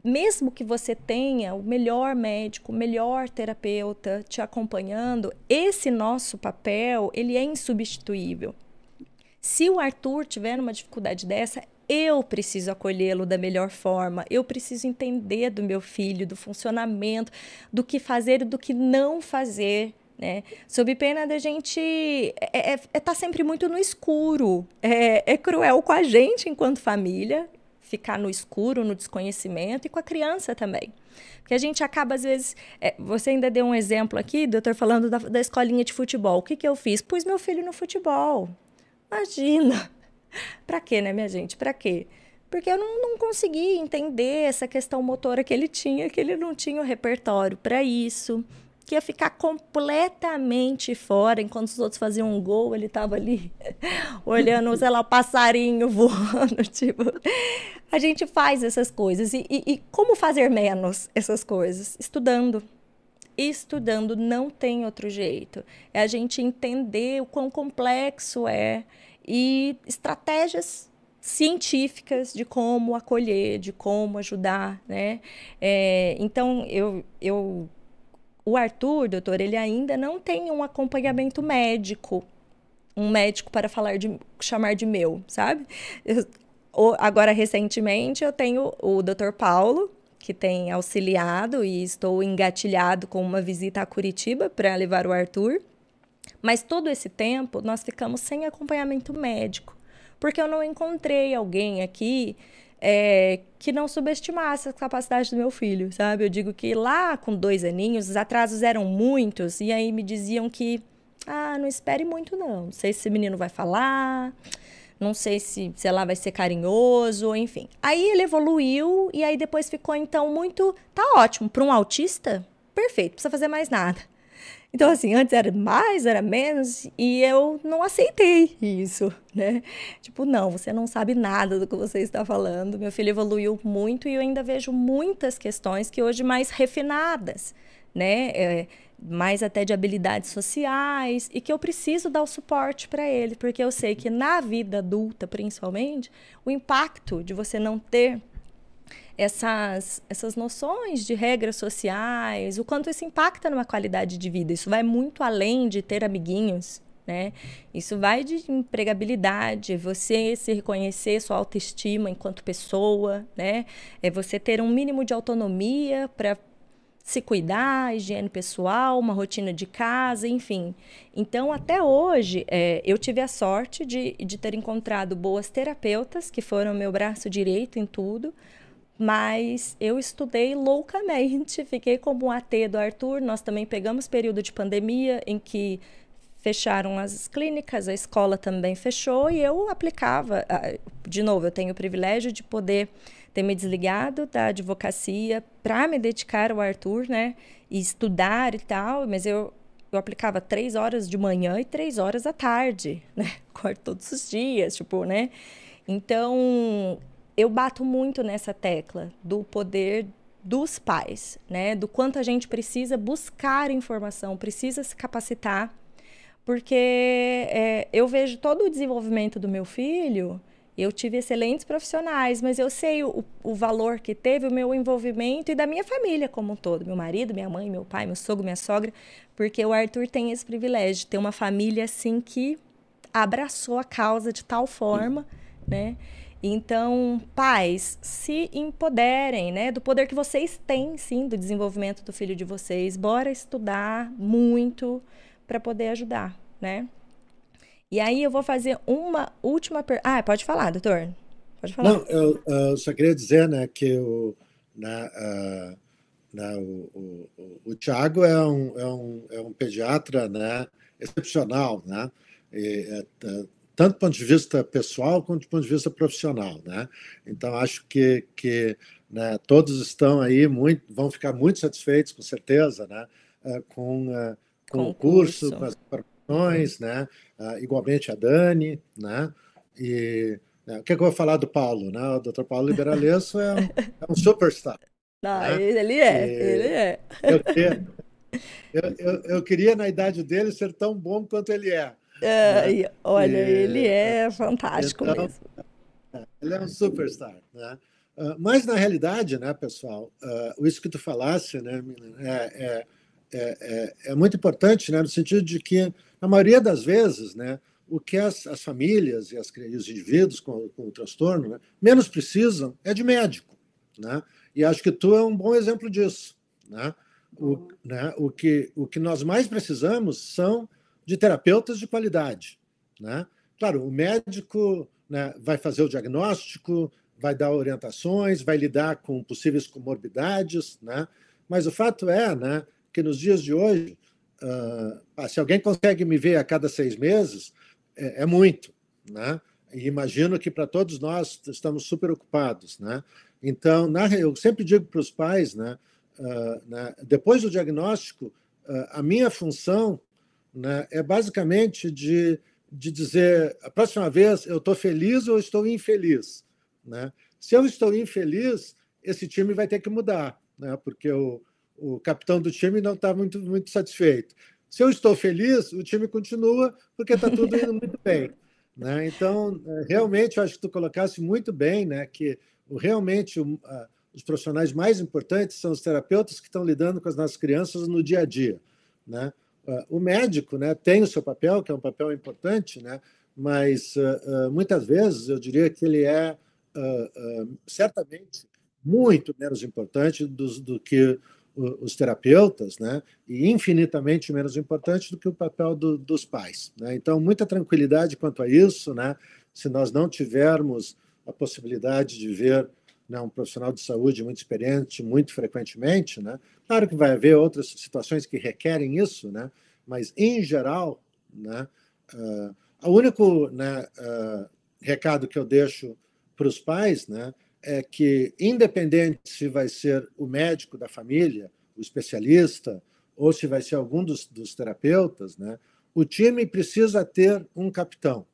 mesmo que você tenha o melhor médico, o melhor terapeuta te acompanhando, esse nosso papel, ele é insubstituível. Se o Arthur tiver uma dificuldade dessa, eu preciso acolhê-lo da melhor forma, eu preciso entender do meu filho, do funcionamento, do que fazer e do que não fazer. Né? Sob pena da gente é, é, é tá sempre muito no escuro, é, é cruel com a gente enquanto família, ficar no escuro, no desconhecimento, e com a criança também. Porque a gente acaba, às vezes. É, você ainda deu um exemplo aqui, doutor, falando da, da escolinha de futebol. O que, que eu fiz? Pus meu filho no futebol. Imagina! Para quê, né, minha gente? Para quê? Porque eu não, não consegui entender essa questão motora que ele tinha, que ele não tinha o repertório para isso que ia ficar completamente fora, enquanto os outros faziam um gol, ele estava ali olhando, sei lá, o passarinho voando, tipo. A gente faz essas coisas. E, e, e como fazer menos essas coisas? Estudando. Estudando não tem outro jeito. É a gente entender o quão complexo é e estratégias científicas de como acolher, de como ajudar, né? É, então, eu, eu o Arthur, doutor, ele ainda não tem um acompanhamento médico, um médico para falar de chamar de meu, sabe? Eu, agora recentemente eu tenho o doutor Paulo, que tem auxiliado e estou engatilhado com uma visita a Curitiba para levar o Arthur. Mas todo esse tempo nós ficamos sem acompanhamento médico, porque eu não encontrei alguém aqui é, que não subestimasse a capacidade do meu filho, sabe? Eu digo que lá com dois aninhos, os atrasos eram muitos, e aí me diziam que, ah, não espere muito não, não sei se esse menino vai falar, não sei se, se ela vai ser carinhoso, enfim. Aí ele evoluiu, e aí depois ficou então muito, tá ótimo, para um autista, perfeito, não precisa fazer mais nada. Então, assim, antes era mais, era menos, e eu não aceitei isso, né? Tipo, não, você não sabe nada do que você está falando. Meu filho evoluiu muito e eu ainda vejo muitas questões que hoje mais refinadas, né? É, mais até de habilidades sociais e que eu preciso dar o suporte para ele, porque eu sei que na vida adulta, principalmente, o impacto de você não ter essas, essas noções de regras sociais, o quanto isso impacta numa qualidade de vida. Isso vai muito além de ter amiguinhos, né? Isso vai de empregabilidade, você se reconhecer sua autoestima enquanto pessoa, né? É você ter um mínimo de autonomia para se cuidar, higiene pessoal, uma rotina de casa, enfim. Então, até hoje, é, eu tive a sorte de, de ter encontrado boas terapeutas, que foram meu braço direito em tudo, mas eu estudei loucamente, fiquei como um AT do Arthur. Nós também pegamos período de pandemia em que fecharam as clínicas, a escola também fechou e eu aplicava. Ah, de novo, eu tenho o privilégio de poder ter me desligado da advocacia para me dedicar ao Arthur, né? E estudar e tal, mas eu, eu aplicava três horas de manhã e três horas à tarde, né? Todos os dias, tipo, né? Então, eu bato muito nessa tecla do poder dos pais, né? Do quanto a gente precisa buscar informação, precisa se capacitar, porque é, eu vejo todo o desenvolvimento do meu filho. Eu tive excelentes profissionais, mas eu sei o, o valor que teve o meu envolvimento e da minha família como um todo, meu marido, minha mãe, meu pai, meu sogro, minha sogra, porque o Arthur tem esse privilégio de ter uma família assim que abraçou a causa de tal forma, né? Então, pais, se empoderem, né, do poder que vocês têm, sim, do desenvolvimento do filho de vocês. Bora estudar muito para poder ajudar, né? E aí eu vou fazer uma última pergunta. Ah, pode falar, doutor. Pode falar. Não, eu, eu só queria dizer, né, que o, na, uh, na, o, o, o Tiago é um, é, um, é um pediatra, né, excepcional, né? E, é, é tanto do ponto de vista pessoal quanto do ponto de vista profissional, né? Então acho que, que né, todos estão aí muito, vão ficar muito satisfeitos, com certeza, né? Eh, com, eh, com, o curso, com as informações, né? Uh, igualmente a Dani, né? E né, o que, é que eu vou falar do Paulo, né? O Dr. Paulo Liberalesso é, um, é um superstar. Não, né? ele é, e ele é. Eu, eu, eu queria, na idade dele, ser tão bom quanto ele é. É, olha, e, ele é fantástico então, mesmo. Ele é um superstar, né? Uh, mas na realidade, né, pessoal, uh, isso que tu falasse, né, é, é, é, é, muito importante, né, no sentido de que na maioria das vezes, né, o que as, as famílias e, as, e os indivíduos com, com o transtorno né, menos precisam é de médico, né? E acho que tu é um bom exemplo disso, né? O, né, o, que, o que nós mais precisamos são de terapeutas de qualidade. Né? Claro, o médico né, vai fazer o diagnóstico, vai dar orientações, vai lidar com possíveis comorbidades, né? mas o fato é né, que nos dias de hoje, uh, se alguém consegue me ver a cada seis meses, é, é muito. Né? E imagino que para todos nós estamos super ocupados. Né? Então, na, eu sempre digo para os pais, né, uh, né, depois do diagnóstico, uh, a minha função né, é basicamente de, de dizer a próxima vez eu estou feliz ou estou infeliz. Né? Se eu estou infeliz, esse time vai ter que mudar, né? porque o, o capitão do time não está muito, muito satisfeito. Se eu estou feliz, o time continua, porque está tudo indo muito bem. Né? Então, é, realmente, eu acho que tu colocasse muito bem né, que realmente os profissionais mais importantes são os terapeutas que estão lidando com as nossas crianças no dia a dia. Né? Ah, o médico né, tem o seu papel, que é um papel importante, né, mas uh, uh, muitas vezes eu diria que ele é certamente muito menos importante do, do que os terapeutas, né, e infinitamente menos importante do que o papel do, dos pais. Né? Então, muita tranquilidade quanto a isso, né, se nós não tivermos a possibilidade de ver né, um profissional de saúde muito experiente muito frequentemente, né? Claro que vai haver outras situações que requerem isso, né? Mas em geral, né? Uh, o único né, uh, recado que eu deixo para os pais, né, é que independente se vai ser o médico da família, o especialista, ou se vai ser algum dos, dos terapeutas, né, o time precisa ter um capitão,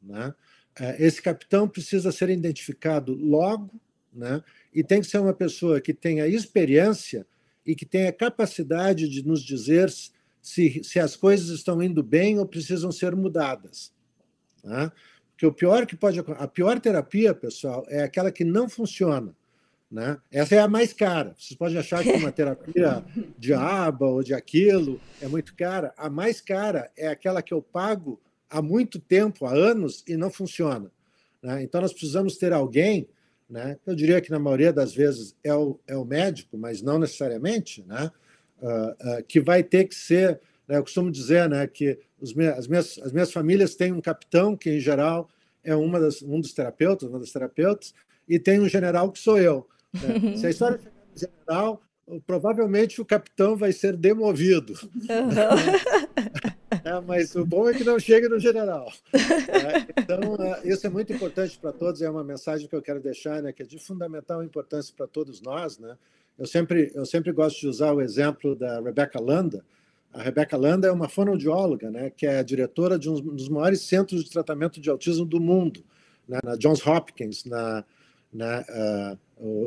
né? Eh, esse capitão precisa ser identificado logo né? e tem que ser uma pessoa que tenha experiência e que tenha capacidade de nos dizer se, se as coisas estão indo bem ou precisam ser mudadas. Né? Porque o pior que pode a pior terapia, pessoal, é aquela que não funciona. Né? Essa é a mais cara. Vocês podem achar que uma terapia de aba ou de aquilo é muito cara. A mais cara é aquela que eu pago há muito tempo, há anos, e não funciona. Né? Então, nós precisamos ter alguém né? Eu diria que na maioria das vezes é o, é o médico, mas não necessariamente, né? Uh, uh, que vai ter que ser, né? eu costumo dizer, né, que me as, minhas, as minhas famílias têm um capitão que em geral é uma das, um dos terapeutas, uma das terapeutas, e tem um general que sou eu. Né? Se a história chegar no general, provavelmente o capitão vai ser demovido. Uhum. É, mas o bom é que não chegue no general. É, então, é, isso é muito importante para todos, é uma mensagem que eu quero deixar, né, que é de fundamental importância para todos nós. Né? Eu, sempre, eu sempre gosto de usar o exemplo da Rebecca Landa. A Rebecca Landa é uma fonoaudióloga, né, que é a diretora de um dos maiores centros de tratamento de autismo do mundo, né, na Johns Hopkins, na, na uh,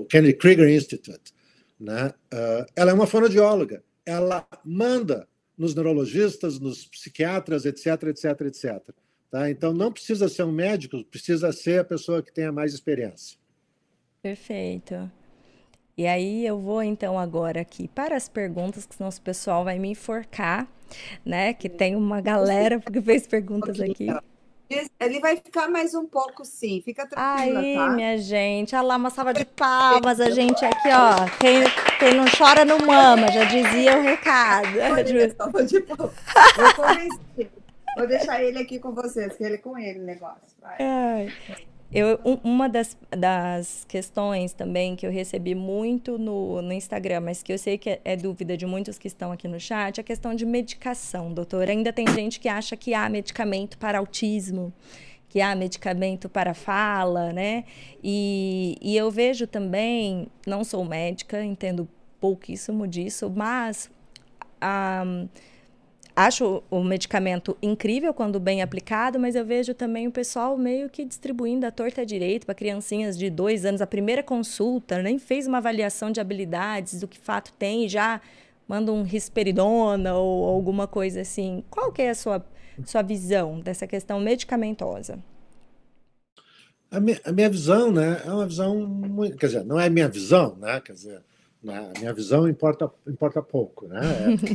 o Kennedy Krieger Institute. Né? Uh, ela é uma fonoaudióloga. Ela manda nos neurologistas, nos psiquiatras, etc, etc, etc. Tá? Então, não precisa ser um médico, precisa ser a pessoa que tenha mais experiência. Perfeito. E aí eu vou então agora aqui para as perguntas, que senão o pessoal vai me enforcar, né? Que tem uma galera que fez perguntas aqui. Ele vai ficar mais um pouco, sim. Fica tranquila, Aí, tá? minha gente. Olha lá, uma salva de palmas. A gente aqui, ó. Quem, quem não chora não mama, já dizia o recado. salva de palmas. Vou convencer. Vou deixar ele aqui com vocês, que ele é com ele o negócio. Vai. Eu, uma das, das questões também que eu recebi muito no, no Instagram, mas que eu sei que é, é dúvida de muitos que estão aqui no chat, é a questão de medicação, doutor. Ainda tem gente que acha que há medicamento para autismo, que há medicamento para fala, né? E, e eu vejo também, não sou médica, entendo pouquíssimo disso, mas. Um, acho o medicamento incrível quando bem aplicado, mas eu vejo também o pessoal meio que distribuindo a torta direito para criancinhas de dois anos. A primeira consulta nem fez uma avaliação de habilidades, do que fato tem, já manda um risperidona ou alguma coisa assim. Qual que é a sua, sua visão dessa questão medicamentosa? A minha, a minha visão, né, é uma visão muito, quer dizer, não é a minha visão, né, quer dizer, na minha visão, importa, importa pouco. Né?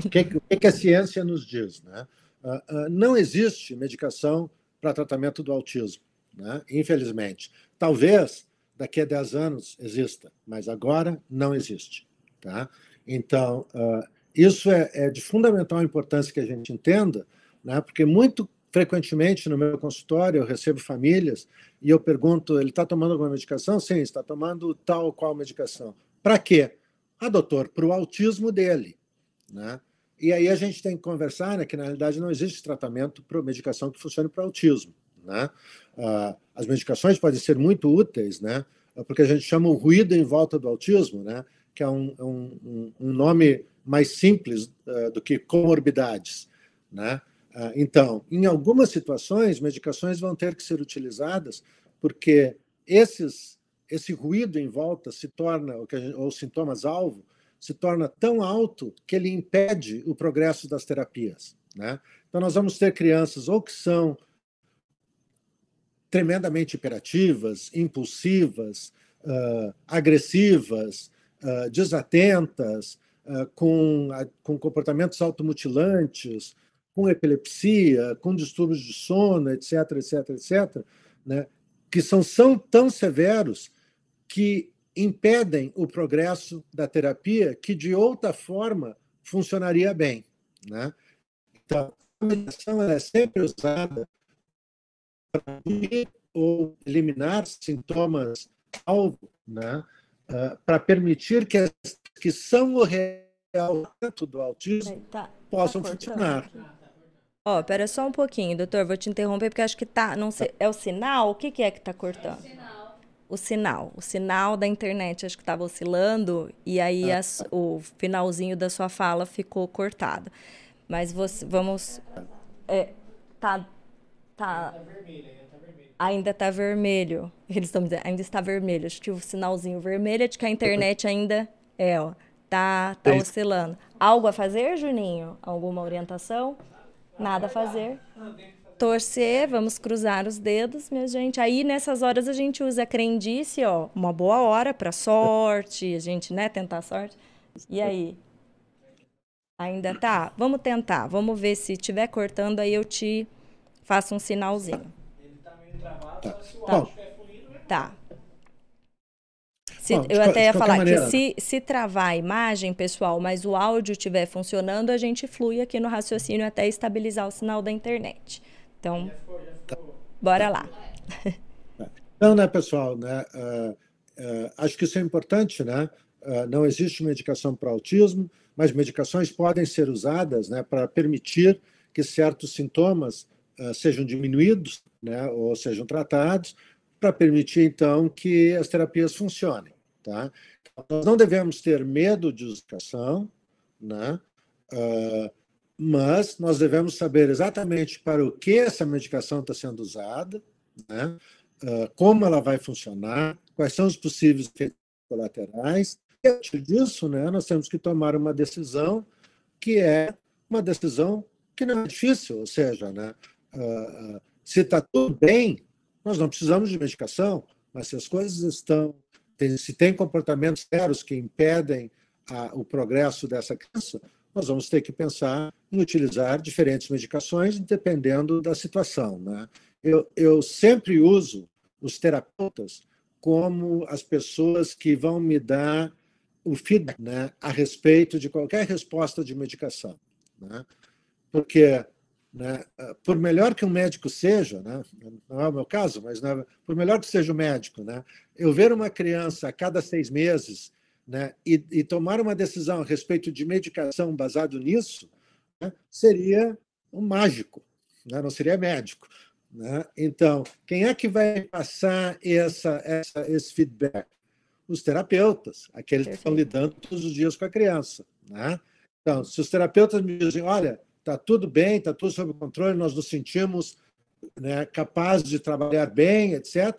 O que, que, a ciência nos diz? Né? Uh, uh, não existe medicação para tratamento do autismo, né? infelizmente. Talvez daqui a 10 anos exista, mas agora não existe. Tá? Então, uh, isso é, é, de fundamental importância que a gente entenda, né? porque muito frequentemente no meu consultório eu recebo famílias e eu pergunto: ele está tomando alguma medicação? Sim, está tomando tal qual medicação. Para quê? Ah, doutor, para o autismo dele. Né? E aí a gente tem que conversar né, que, na realidade, não existe tratamento para medicação que funcione para autismo. Né? Ah, as medicações podem ser muito úteis, né? porque a gente chama o ruído em volta do autismo, né? que é um, um, um nome mais simples uh, do que comorbidades. Né? Uh, então, em algumas situações, medicações vão ter que ser utilizadas porque esses esse ruído em volta se torna, ou sintomas-alvo, se torna tão alto que ele impede o progresso das terapias. Né? Então, nós vamos ter crianças ou que são tremendamente hiperativas, impulsivas, uh, agressivas, uh, desatentas, uh, com, com comportamentos automutilantes, com epilepsia, com distúrbios de sono, etc., etc., etc., né? que são, são tão severos que impedem o progresso da terapia que de outra forma funcionaria bem, né? Então, a medicação é sempre usada para ou eliminar sintomas alvo, né? Uh, para permitir que as que são o real do autismo tá, possam tá funcionar. Ó, oh, pera só um pouquinho, doutor, vou te interromper porque acho que tá, não sei, é o sinal? O que, que é que está cortando? É o sinal o sinal. O sinal da internet acho que estava oscilando e aí ah. as, o finalzinho da sua fala ficou cortado. Mas você, vamos. É, tá. Tá. Ainda está vermelho. Eles estão dizendo, ainda está vermelho. Acho que o sinalzinho vermelho é de que a internet ainda é, ó. Tá, tá oscilando. Algo a fazer, Juninho? Alguma orientação? Nada a fazer torcer, vamos cruzar os dedos, minha gente. Aí nessas horas a gente usa a crendice, ó, uma boa hora para sorte, a gente, né, tentar sorte. E aí? Ainda tá? Vamos tentar. Vamos ver se estiver cortando aí eu te faço um sinalzinho. Ele tá meio travado, tá. se o áudio estiver fluindo, né? Tá. Se, Bom, eu até ia falar maneira. que se, se travar a imagem, pessoal, mas o áudio estiver funcionando, a gente flui aqui no raciocínio até estabilizar o sinal da internet. Então, bora lá. Então, né, pessoal, né, uh, acho que isso é importante, né? não existe medicação para autismo, mas medicações podem ser usadas né, para permitir que certos sintomas sejam diminuídos né, ou sejam tratados, para permitir, então, que as terapias funcionem. Tá? Nós não devemos ter medo de usação, né? Uh, mas nós devemos saber exatamente para o que essa medicação está sendo usada, né? uh, como ela vai funcionar, quais são os possíveis efeitos colaterais. E, a partir disso, né, nós temos que tomar uma decisão que é uma decisão que não é difícil, ou seja, né, uh, se está tudo bem, nós não precisamos de medicação, mas se as coisas estão, se tem comportamentos sérios que impedem a, o progresso dessa criança, nós vamos ter que pensar em utilizar diferentes medicações dependendo da situação. Né? Eu, eu sempre uso os terapeutas como as pessoas que vão me dar o feedback né, a respeito de qualquer resposta de medicação. Né? Porque, né, por melhor que um médico seja, né, não é o meu caso, mas né, por melhor que seja o médico, né, eu ver uma criança a cada seis meses né, e, e, tomar uma decisão a respeito de medicação baseado nisso, né, seria um mágico, não seria médico. Né? Então, quem é que vai passar essa, essa, esse feedback? Os terapeutas, aqueles que estão lidando todos os dias com a criança. Né? Então, se os terapeutas me dizem, olha, está tudo bem, está tudo sob controle, nós nos sentimos né, capazes de trabalhar bem, etc.,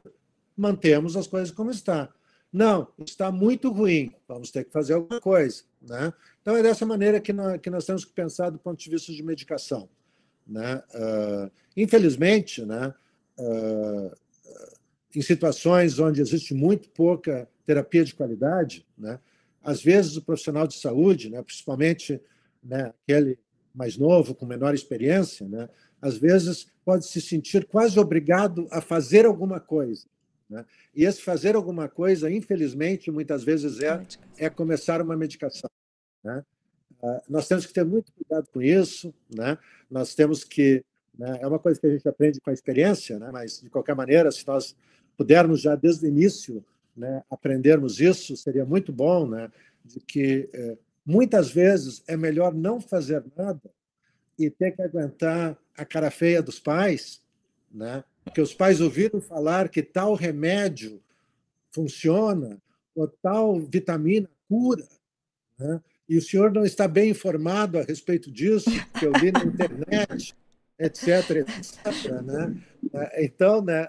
mantemos as coisas como está. Não, está muito ruim, vamos ter que fazer alguma coisa. Né? Então, é dessa maneira que nós, que nós temos que pensar do ponto de vista de medicação. Né? Uh, infelizmente, né, uh, em situações onde existe muito pouca terapia de qualidade, né, às vezes o profissional de saúde, né, principalmente né, aquele mais novo, com menor experiência, né, às vezes pode se sentir quase obrigado a fazer alguma coisa. Né? E esse fazer alguma coisa, infelizmente, muitas vezes é, é começar uma medicação. Né? Uh, nós temos que ter muito cuidado com isso, né? nós temos que. Né, é uma coisa que a gente aprende com a experiência, né? mas, de qualquer maneira, se nós pudermos já desde o início né, aprendermos isso, seria muito bom, né? de que eh, muitas vezes é melhor não fazer nada e ter que aguentar a cara feia dos pais, né? porque os pais ouviram falar que tal remédio funciona, ou tal vitamina cura, né? e o senhor não está bem informado a respeito disso, que eu li na internet, etc, etc. Né? Então, né,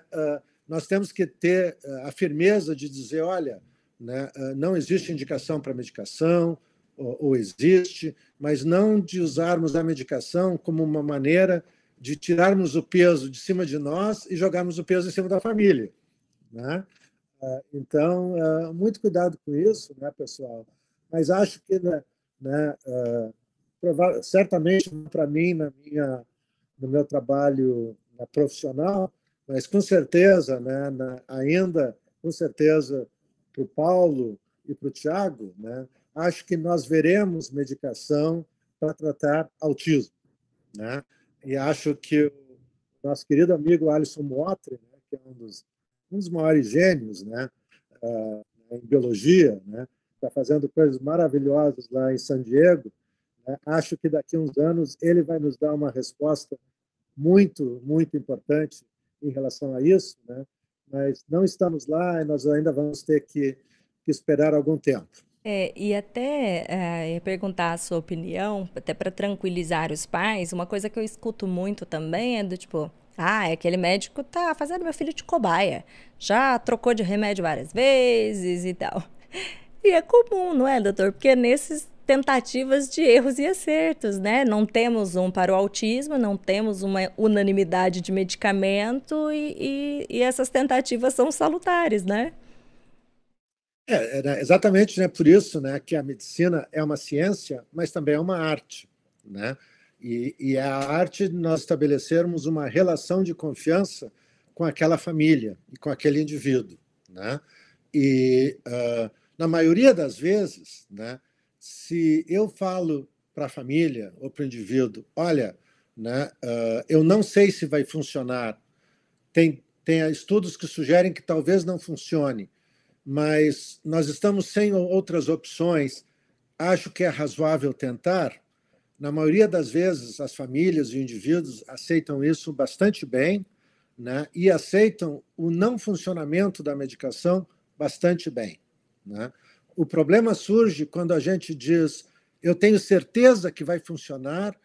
nós temos que ter a firmeza de dizer, olha, né, não existe indicação para medicação, ou, existe, mas não de usarmos a medicação como uma maneira de tirarmos o peso de cima de nós e jogarmos o peso em cima da família. Né? Então, muito cuidado com isso, né, pessoal? Mas acho que né, né, certamente para mim, na minha, no meu trabalho na profissional, mas com certeza, né, ainda, com certeza, para o Paulo e para o Tiago, né, acho que nós veremos medicação para tratar autismo. Né? E acho que o nosso querido amigo Alisson Motri, né, que é um dos, um dos maiores gênios né, uh, em biologia, né, está fazendo coisas maravilhosas lá em San Diego. Né, acho que daqui a uns anos ele vai nos dar uma resposta muito, muito importante em relação a isso, né? mas não estamos lá e nós ainda vamos ter que, que esperar algum tempo. É, e até é, perguntar a sua opinião, até para tranquilizar os pais, uma coisa que eu escuto muito também é do tipo, ah, é aquele médico tá fazendo meu filho de cobaia, já trocou de remédio várias vezes e tal. E é comum, não é, doutor? Porque nesses tentativas de erros e acertos, né? Não temos um para o autismo, não temos uma unanimidade de medicamento e, e, e essas tentativas são salutares, né? É, é, exatamente né, por isso né, que a medicina é uma ciência, mas também é uma arte. Né? E, e é a arte de nós estabelecermos uma relação de confiança com aquela família e com aquele indivíduo. Né? E, uh, na maioria das vezes, né, se eu falo para a família ou para o indivíduo, olha, né, uh, eu não sei se vai funcionar, tem, tem estudos que sugerem que talvez não funcione, mas nós estamos sem outras opções. Acho que é razoável tentar. Na maioria das vezes, as famílias e indivíduos aceitam isso bastante bem né? e aceitam o não funcionamento da medicação bastante bem. Né? O problema surge quando a gente diz: eu tenho certeza que vai funcionar,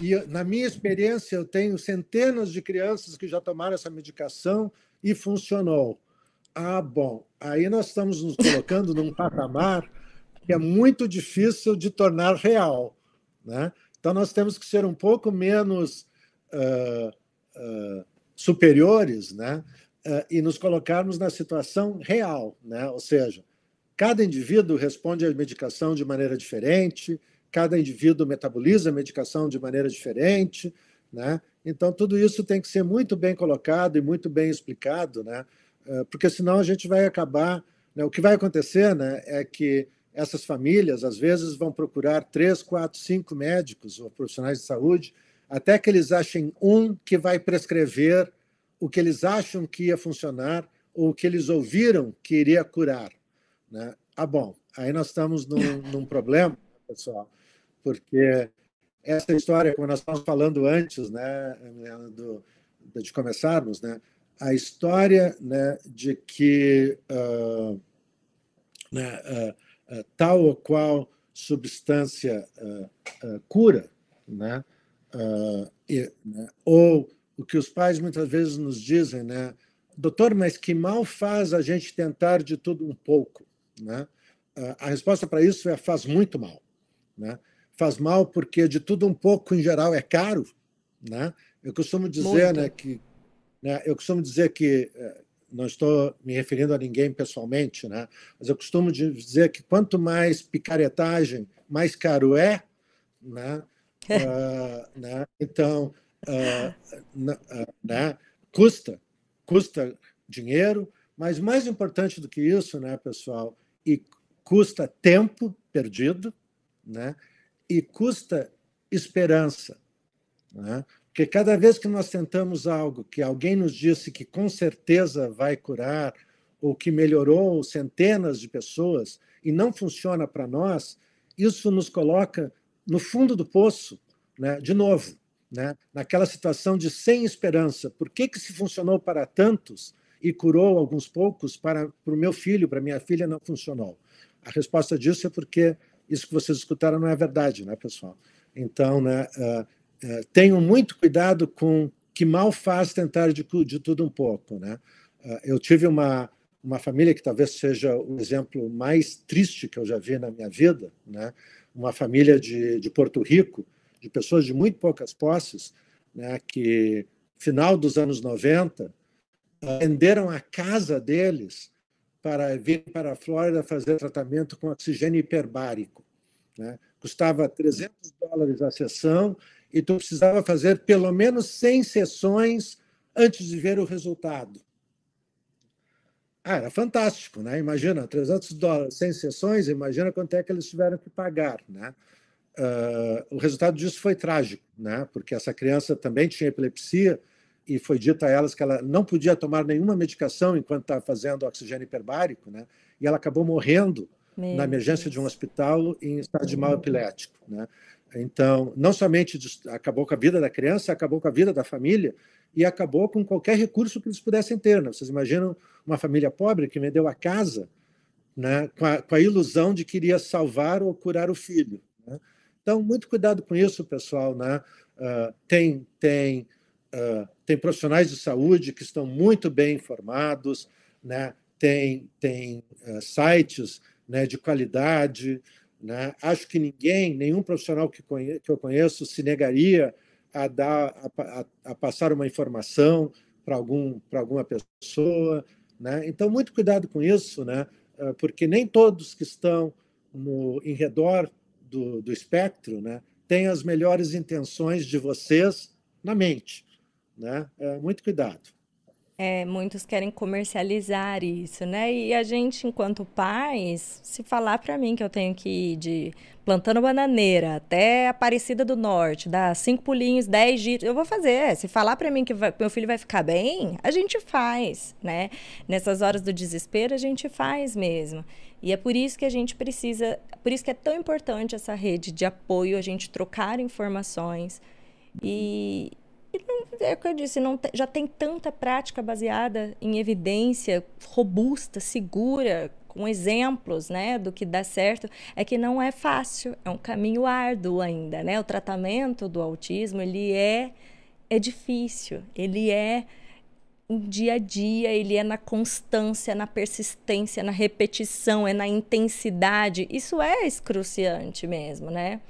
e na minha experiência, eu tenho centenas de crianças que já tomaram essa medicação e funcionou. Ah, bom, aí nós estamos nos colocando num patamar que é muito difícil de tornar real. Né? Então, nós temos que ser um pouco menos uh, uh, superiores né? Uh, e nos colocarmos na situação real. Né? Ou seja, cada indivíduo responde à medicação de maneira diferente, cada indivíduo metaboliza a medicação de maneira diferente. Né? Então, tudo isso tem que ser muito bem colocado e muito bem explicado, né? Eh, porque senão a gente vai acabar. Né, o que vai acontecer né, é que essas famílias, às vezes, vão procurar três, quatro, cinco médicos ou profissionais de saúde, até que eles achem um que vai prescrever o que eles acham que ia funcionar ou o que eles ouviram que iria curar. Né? Ah, bom, aí nós estamos num, num problema, pessoal, porque essa história, como nós estávamos falando antes né, do, de começarmos, né, a história né, de que uh, né, uh, uh, tal ou qual substância cura, né, e, né, ou o que os pais muitas vezes nos dizem, né, doutor, mas que mal faz a gente tentar de tudo um pouco, né? A resposta para isso é faz muito mal, né? Faz mal porque de tudo um pouco em geral é caro, né? Eu costumo dizer, né, que né? Eu costumo dizer que, eh, não estou me referindo a ninguém pessoalmente, né? mas eu costumo dizer que quanto mais picaretagem, mais caro é. Né? uh, né? Então, uh, né? custa, custa dinheiro, mas mais importante do que isso, né, pessoal, e custa tempo perdido, né? E custa esperança, né? Porque cada vez que nós tentamos algo que alguém nos disse que com certeza vai curar, ou que melhorou centenas de pessoas e não funciona para nós, isso nos coloca no fundo do poço, né? de novo, né? naquela situação de sem esperança. Por que, que se funcionou para tantos e curou alguns poucos, para, para o meu filho, para minha filha, não funcionou? A resposta disso é porque isso que vocês escutaram não é verdade, né, pessoal? Então, né, uh, é, tenham muito cuidado com que mal faz tentar de, de tudo um pouco. Né? É, eu tive uma, uma família que talvez seja o exemplo mais triste que eu já vi na minha vida, né? uma família de, de Porto Rico, de pessoas de muito poucas posses, né? que, final dos anos 90, venderam a casa deles para vir para a Flórida fazer tratamento com oxigênio hiperbárico. Né? Custava 300 dólares a sessão e tu precisava fazer pelo menos 100 sessões antes de ver o resultado. Ah, era fantástico, né? Imagina, 300 dólares, 100 sessões, imagina quanto é que eles tiveram que pagar, né? Uh, o resultado disso foi trágico, né? Porque essa criança também tinha epilepsia e foi dito a elas que ela não podia tomar nenhuma medicação enquanto estava fazendo oxigênio hiperbárico, né? E ela acabou morrendo Meu na emergência Deus. de um hospital em estado de mal epilético, né? Então, não somente acabou com a vida da criança, acabou com a vida da família e acabou com qualquer recurso que eles pudessem ter. Né? Vocês imaginam uma família pobre que vendeu a casa né, com, a, com, a, ilusão de que iria salvar ou curar o filho. Né? Então, muito cuidado com isso, pessoal. Né? Uh, tem, tem, uh, tem profissionais de saúde que estão muito bem informados, né? tem, tem uh, sites né, de qualidade, né? Acho que ninguém, nenhum profissional que, conhe que eu conheço, se negaria a, dar, a, a, a passar uma informação para algum, alguma pessoa. Né? Então, muito cuidado com isso, né? Ah, porque nem todos que estão no, em redor do, do espectro né, têm as melhores intenções de vocês na mente. Né? É, muito cuidado. É, muitos querem comercializar isso, né? E a gente, enquanto pais, se falar para mim que eu tenho que ir de plantando bananeira até Aparecida do Norte, dar cinco pulinhos, dez dias, eu vou fazer. Se falar para mim que vai, meu filho vai ficar bem, a gente faz, né? Nessas horas do desespero, a gente faz mesmo. E é por isso que a gente precisa, por isso que é tão importante essa rede de apoio, a gente trocar informações e, é o que eu disse, não, já tem tanta prática baseada em evidência robusta, segura, com exemplos, né, do que dá certo, é que não é fácil, é um caminho árduo ainda, né? O tratamento do autismo, ele é é difícil, ele é um dia a dia, ele é na constância, na persistência, na repetição, é na intensidade. Isso é excruciante mesmo, né?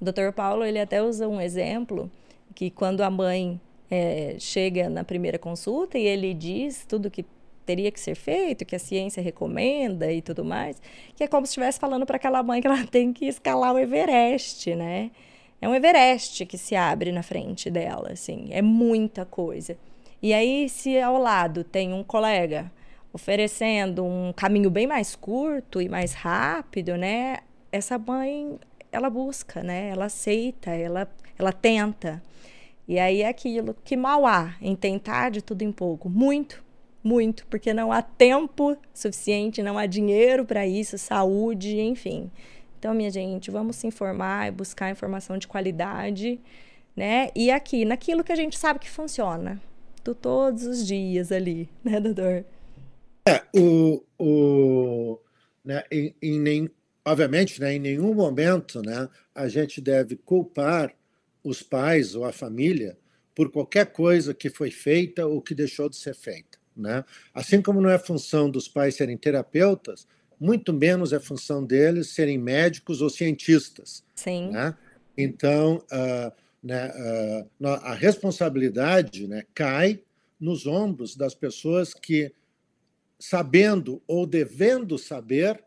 O Dr. Paulo, ele até usa um exemplo que quando a mãe é, chega na primeira consulta e ele diz tudo que teria que ser feito, que a ciência recomenda e tudo mais, que é como se estivesse falando para aquela mãe que ela tem que escalar o Everest, né? É um Everest que se abre na frente dela, assim, é muita coisa. E aí, se ao lado tem um colega oferecendo um caminho bem mais curto e mais rápido, né? Essa mãe, ela busca, né? Ela aceita, ela, ela tenta. E aí é aquilo que mal há em tentar de tudo em pouco. Muito, muito, porque não há tempo suficiente, não há dinheiro para isso, saúde, enfim. Então, minha gente, vamos se informar e buscar informação de qualidade, né? E aqui, naquilo que a gente sabe que funciona. Do todos os dias ali, né, doutor? É, o, o, né, em, em obviamente, né, em nenhum momento né, a gente deve culpar os pais ou a família por qualquer coisa que foi feita ou que deixou de ser feita. Né? Assim como não é função dos pais serem terapeutas, muito menos é função deles serem médicos ou cientistas. Sim. Né? Então, uh, né, uh, a responsabilidade né, cai nos ombros das pessoas que, sabendo ou devendo saber,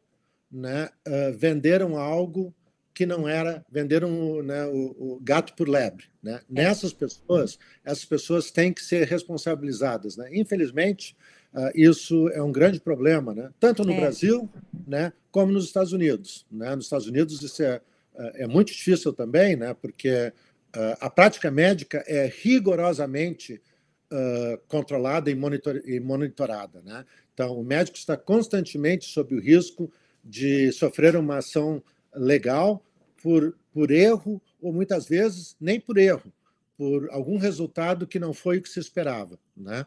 né, uh, venderam algo que não era venderam né, o, o, gato por lebre. Né? É. Nessas pessoas, essas pessoas têm que ser responsabilizadas. Né? Infelizmente, uh, isso é um grande problema, né? tanto no é. Brasil né, como nos Estados Unidos. Né? Nos Estados Unidos isso é, uh, é muito difícil também, né? porque uh, a prática médica é rigorosamente controlada e, monitor, e monitorada. Né? Então, o médico está constantemente sob o risco de sofrer uma ação legal por, por erro, ou muitas vezes nem por erro, por algum resultado que não foi o que se esperava. Né?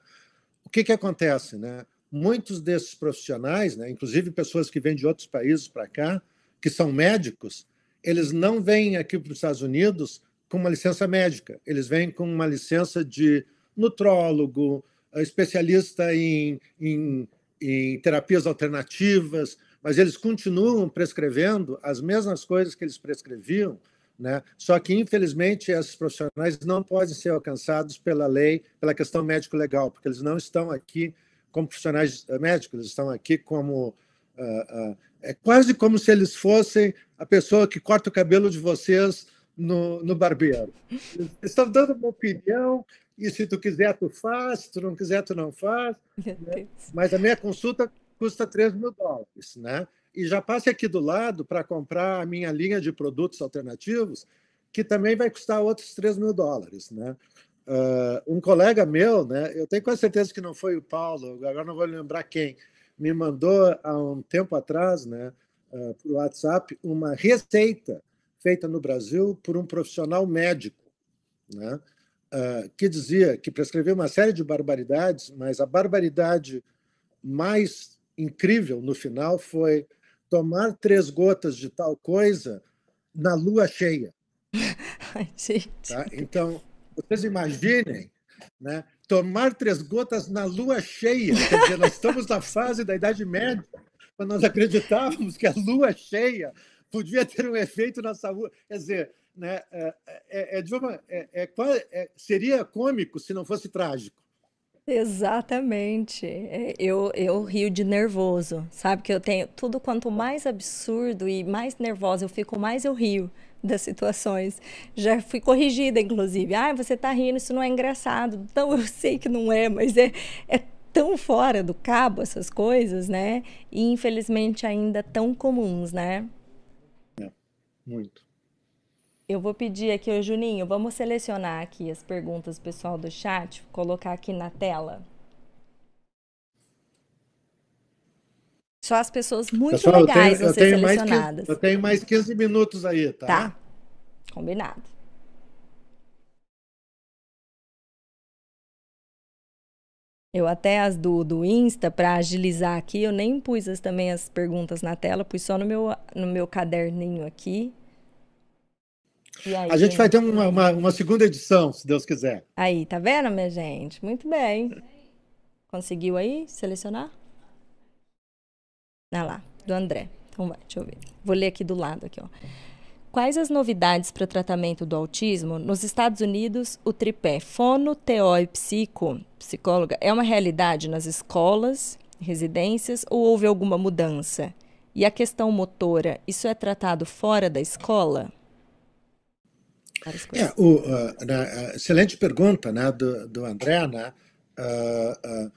O que, que acontece? Né? Muitos desses profissionais, né, inclusive pessoas que vêm de outros países para cá, que são médicos, eles não vêm aqui para os Estados Unidos com uma licença médica, eles vêm com uma licença de nutrólogo, especialista em, em, em terapias alternativas, mas eles continuam prescrevendo as mesmas coisas que eles prescreviam, né? Só que, infelizmente, esses profissionais não podem ser alcançados pela lei, pela questão médico-legal, porque eles não estão aqui como profissionais eh, médicos, eles estão aqui como. Uh, uh, é quase como se eles fossem a pessoa que corta o cabelo de vocês no, no barbeiro. Eles estão dando uma opinião, e se tu quiser, tu faz, se tu não quiser, tu não faz. Né? Mas a minha consulta custa 3 mil dólares, né? E já passe aqui do lado para comprar a minha linha de produtos alternativos, que também vai custar outros 3 mil dólares, né? Uh, um colega meu, né? Eu tenho quase certeza que não foi o Paulo, agora não vou lembrar quem, me mandou há um tempo atrás, né? Uh, por WhatsApp, uma receita feita no Brasil por um profissional médico, né? Uh, que dizia que prescreveu uma série de barbaridades, mas a barbaridade mais incrível no final foi tomar três gotas de tal coisa na lua cheia. Ai, tá? Então, vocês imaginem, né? tomar três gotas na lua cheia. Quer dizer, nós estamos na fase da Idade Média, quando nós acreditávamos que a lua cheia podia ter um efeito na saúde. Quer dizer, né, é, é, é, uma, é, é, é seria cômico se não fosse trágico. Exatamente. É, eu, eu rio de nervoso, sabe? Que eu tenho tudo quanto mais absurdo e mais nervosa eu fico, mais eu rio das situações. Já fui corrigida, inclusive. Ah, você tá rindo, isso não é engraçado. Então eu sei que não é, mas é, é tão fora do cabo essas coisas, né? E infelizmente ainda tão comuns, né? É, muito. Eu vou pedir aqui, ô Juninho, vamos selecionar aqui as perguntas pessoal do chat, colocar aqui na tela. Só as pessoas muito Pessoal, legais eu tenho, vão eu ser tenho mais selecionadas. 15, eu tenho mais 15 minutos aí, tá? Tá. Combinado. Eu até as do, do Insta, para agilizar aqui, eu nem pus as, também as perguntas na tela, pus só no meu, no meu caderninho aqui. Aí, A gente vai ter uma, uma, uma segunda edição, se Deus quiser. Aí, tá vendo, minha gente? Muito bem. Conseguiu aí selecionar? Ah lá, do André. Então vai, deixa eu ver. Vou ler aqui do lado aqui, ó. Quais as novidades para o tratamento do autismo? Nos Estados Unidos, o tripé fono, TO e psico, psicóloga, é uma realidade nas escolas, residências ou houve alguma mudança? E a questão motora, isso é tratado fora da escola? Várias coisas. É, o, uh, excelente pergunta né, do, do André. Né? Uh, uh,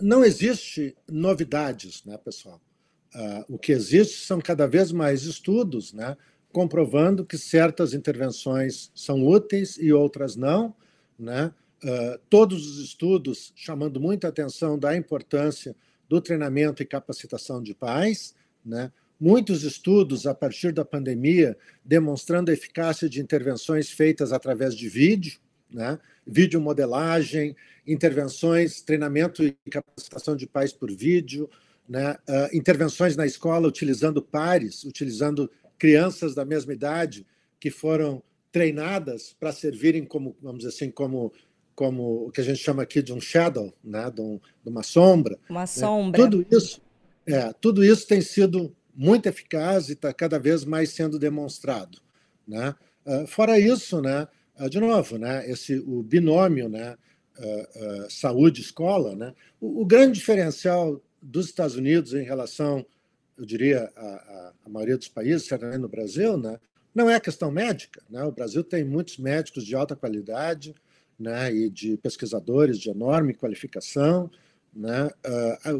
não existe novidades, né, pessoal? o que existe são cada vez mais estudos né, comprovando que certas intervenções são úteis e outras não. Né? todos os estudos chamando muita atenção da importância do treinamento e capacitação de pais, né? Muitos estudos a partir da pandemia demonstrando a eficácia de intervenções feitas através de vídeo, né? vídeo modelagem, intervenções, treinamento e capacitação de pais por vídeo, né? Uh, intervenções na escola utilizando pares, utilizando crianças da mesma idade que foram treinadas para servirem como, vamos dizer assim, como como o que a gente chama aqui de um shadow, né? de, um, de uma sombra. Uma né? sombra. Tudo isso, é, tudo isso tem sido muito eficaz e está cada vez mais sendo demonstrado. Né? Uh, fora isso, né, uh, de novo, né, esse, o binômio né, uh, saúde-escola, né, o, o, grande diferencial dos Estados Unidos em relação, eu diria, a, a maioria dos países, certamente no Brasil, né, não é questão médica. Né? O Brasil tem muitos médicos de alta qualidade né, e de pesquisadores de enorme qualificação. Né?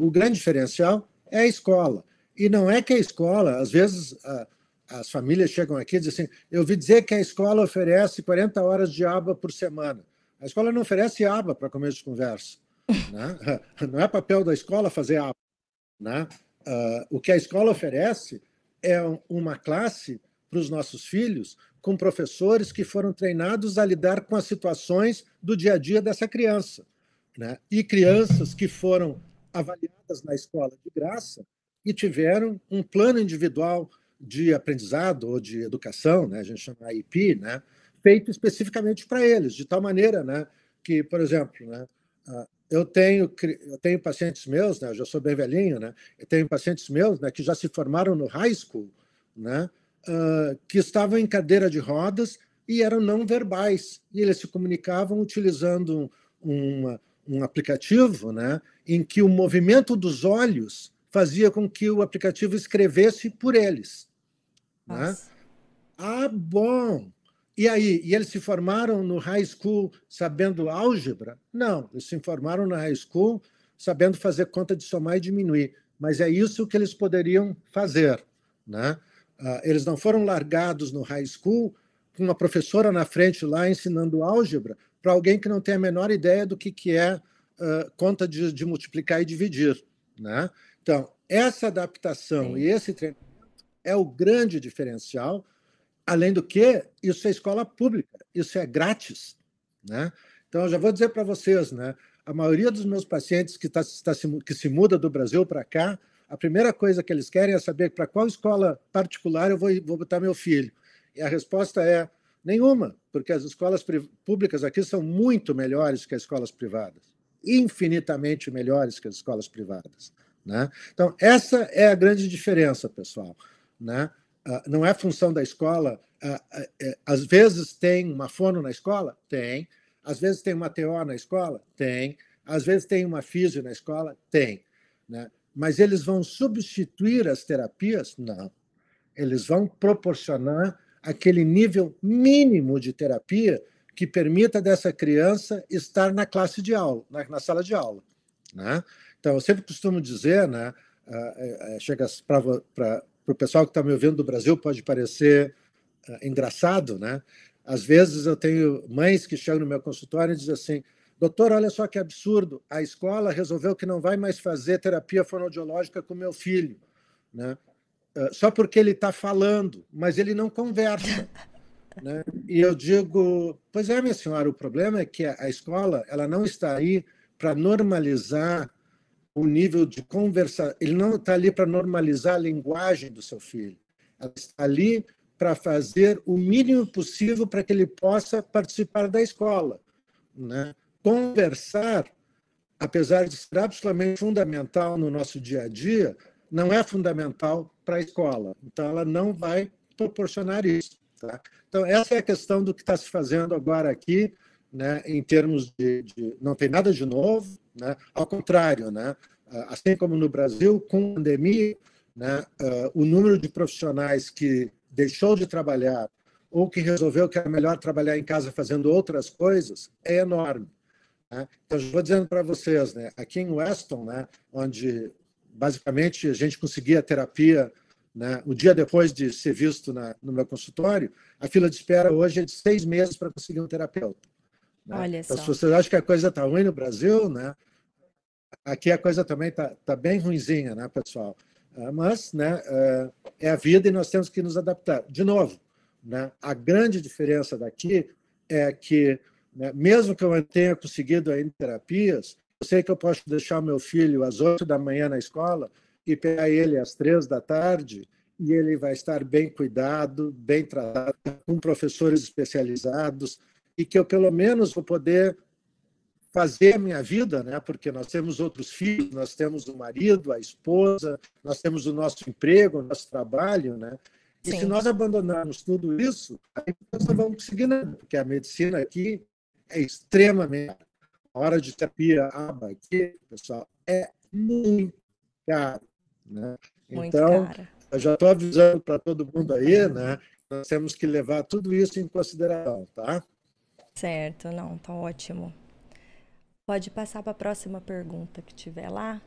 o grande diferencial é a escola. E não é que a escola, às vezes a, as famílias chegam aqui e dizem assim: eu ouvi dizer que a escola oferece 40 horas de aba por semana. A escola não oferece aba para começo de conversa. Né? Não é papel da escola fazer aba. Né? Uh, o que a escola oferece é uma classe para os nossos filhos com professores que foram treinados a lidar com as situações do dia a dia dessa criança. Né? E crianças que foram avaliadas na escola de graça e tiveram um plano individual de aprendizado ou de educação, né, a gente chama IP, né, feito especificamente para eles, de tal maneira né, que, por exemplo, né, eu tenho, eu tenho pacientes meus, né, eu já sou bem velhinho, né, eu tenho pacientes meus né, que já se formaram no high school, né, uh, que estavam em cadeira de rodas e eram não verbais, e eles se comunicavam utilizando um, um aplicativo né, em que o movimento dos olhos fazia com que o aplicativo escrevesse por eles. Né? Ah, bom! E aí, e eles se formaram no high school sabendo álgebra? Não, eles se formaram na high school sabendo fazer conta de somar e diminuir. Mas é isso que eles poderiam fazer. Né? Ah, eles não foram largados no high school com uma professora na frente lá ensinando álgebra para alguém que não tem a menor ideia do que, que é uh, conta de, de multiplicar e dividir. Né? Então, essa adaptação Sim. e esse treinamento é o grande diferencial. Além do que, isso é escola pública, isso é grátis. Né? Então, eu já vou dizer para vocês, né? a maioria dos meus pacientes que, tá, tá, que se muda do Brasil para cá, a primeira coisa que eles querem é saber para qual escola particular eu vou, vou botar meu filho. E a resposta é nenhuma, porque as escolas públicas aqui são muito melhores que as escolas privadas, infinitamente melhores que as escolas privadas. Né? Então, essa é a grande diferença, pessoal. Né? Ah, não é função da escola. Ah, ah, é, às vezes tem uma fono na escola? Tem. Às vezes tem uma TO na escola? Tem. Às vezes tem uma físio na escola? Tem. Né? Mas eles vão substituir as terapias? Não. Eles vão proporcionar aquele nível mínimo de terapia que permita dessa criança estar na classe de aula, na, na sala de aula. Né? Então, eu sempre costumo dizer, né, uh, chega para o pessoal que está me ouvindo do Brasil, pode parecer uh, engraçado, né? Às vezes eu tenho mães que chegam no meu consultório e dizem assim: doutor, olha só que absurdo, a escola resolveu que não vai mais fazer terapia fonoaudiológica com meu filho, né? só porque ele está falando, mas ele não conversa. Né? E eu digo, pois é, minha senhora, o problema é que a escola ela não está aí para normalizar o nível de conversa. Ele não está ali para normalizar a linguagem do seu filho. Ela está ali para fazer o mínimo possível para que ele possa participar da escola. Né? Conversar, apesar de ser absolutamente fundamental no nosso dia a dia, não é fundamental para a escola. Então, ela não vai proporcionar isso. Tá? Então, essa é a questão do que está se fazendo agora aqui, né, em termos de, de, Não tem nada de novo, né? ao contrário, né? assim como no Brasil, com a pandemia, né, uh, o número de profissionais que deixou de trabalhar ou que resolveu que era melhor trabalhar em casa fazendo outras coisas é enorme. Né? Então, vou dizendo para vocês, né, aqui em Weston, né, onde basicamente a gente conseguia terapia né? O dia depois de ser visto na, no meu consultório, a fila de espera hoje é de seis meses para conseguir um terapeuta. Né? Olha então, só. se vocês acham que a coisa está ruim no Brasil, né? aqui a coisa também está tá bem ruinzinha, né, pessoal? Ah, mas né, é, é a vida e nós temos que nos adaptar. De novo, né, a grande diferença daqui é que, né, mesmo que eu tenha conseguido ainda terapias, eu sei que eu posso deixar meu filho às oito da manhã na escola e pegar ele às três da tarde e ele vai estar bem cuidado, bem tratado, com professores especializados e que eu pelo menos vou poder fazer a minha vida, né? Porque nós temos outros filhos, nós temos o marido, a esposa, nós temos o nosso emprego, o nosso trabalho, né? E Sim. se nós abandonarmos tudo isso, aí nós não vamos conseguir nada, porque a medicina aqui é extremamente a hora de terapia aba aqui, pessoal, é muito caro. Né? Muito então, cara. eu já estou avisando para todo mundo aí, né? Nós temos que levar tudo isso em consideração, tá? Certo, não, tá ótimo. Pode passar para a próxima pergunta que tiver lá.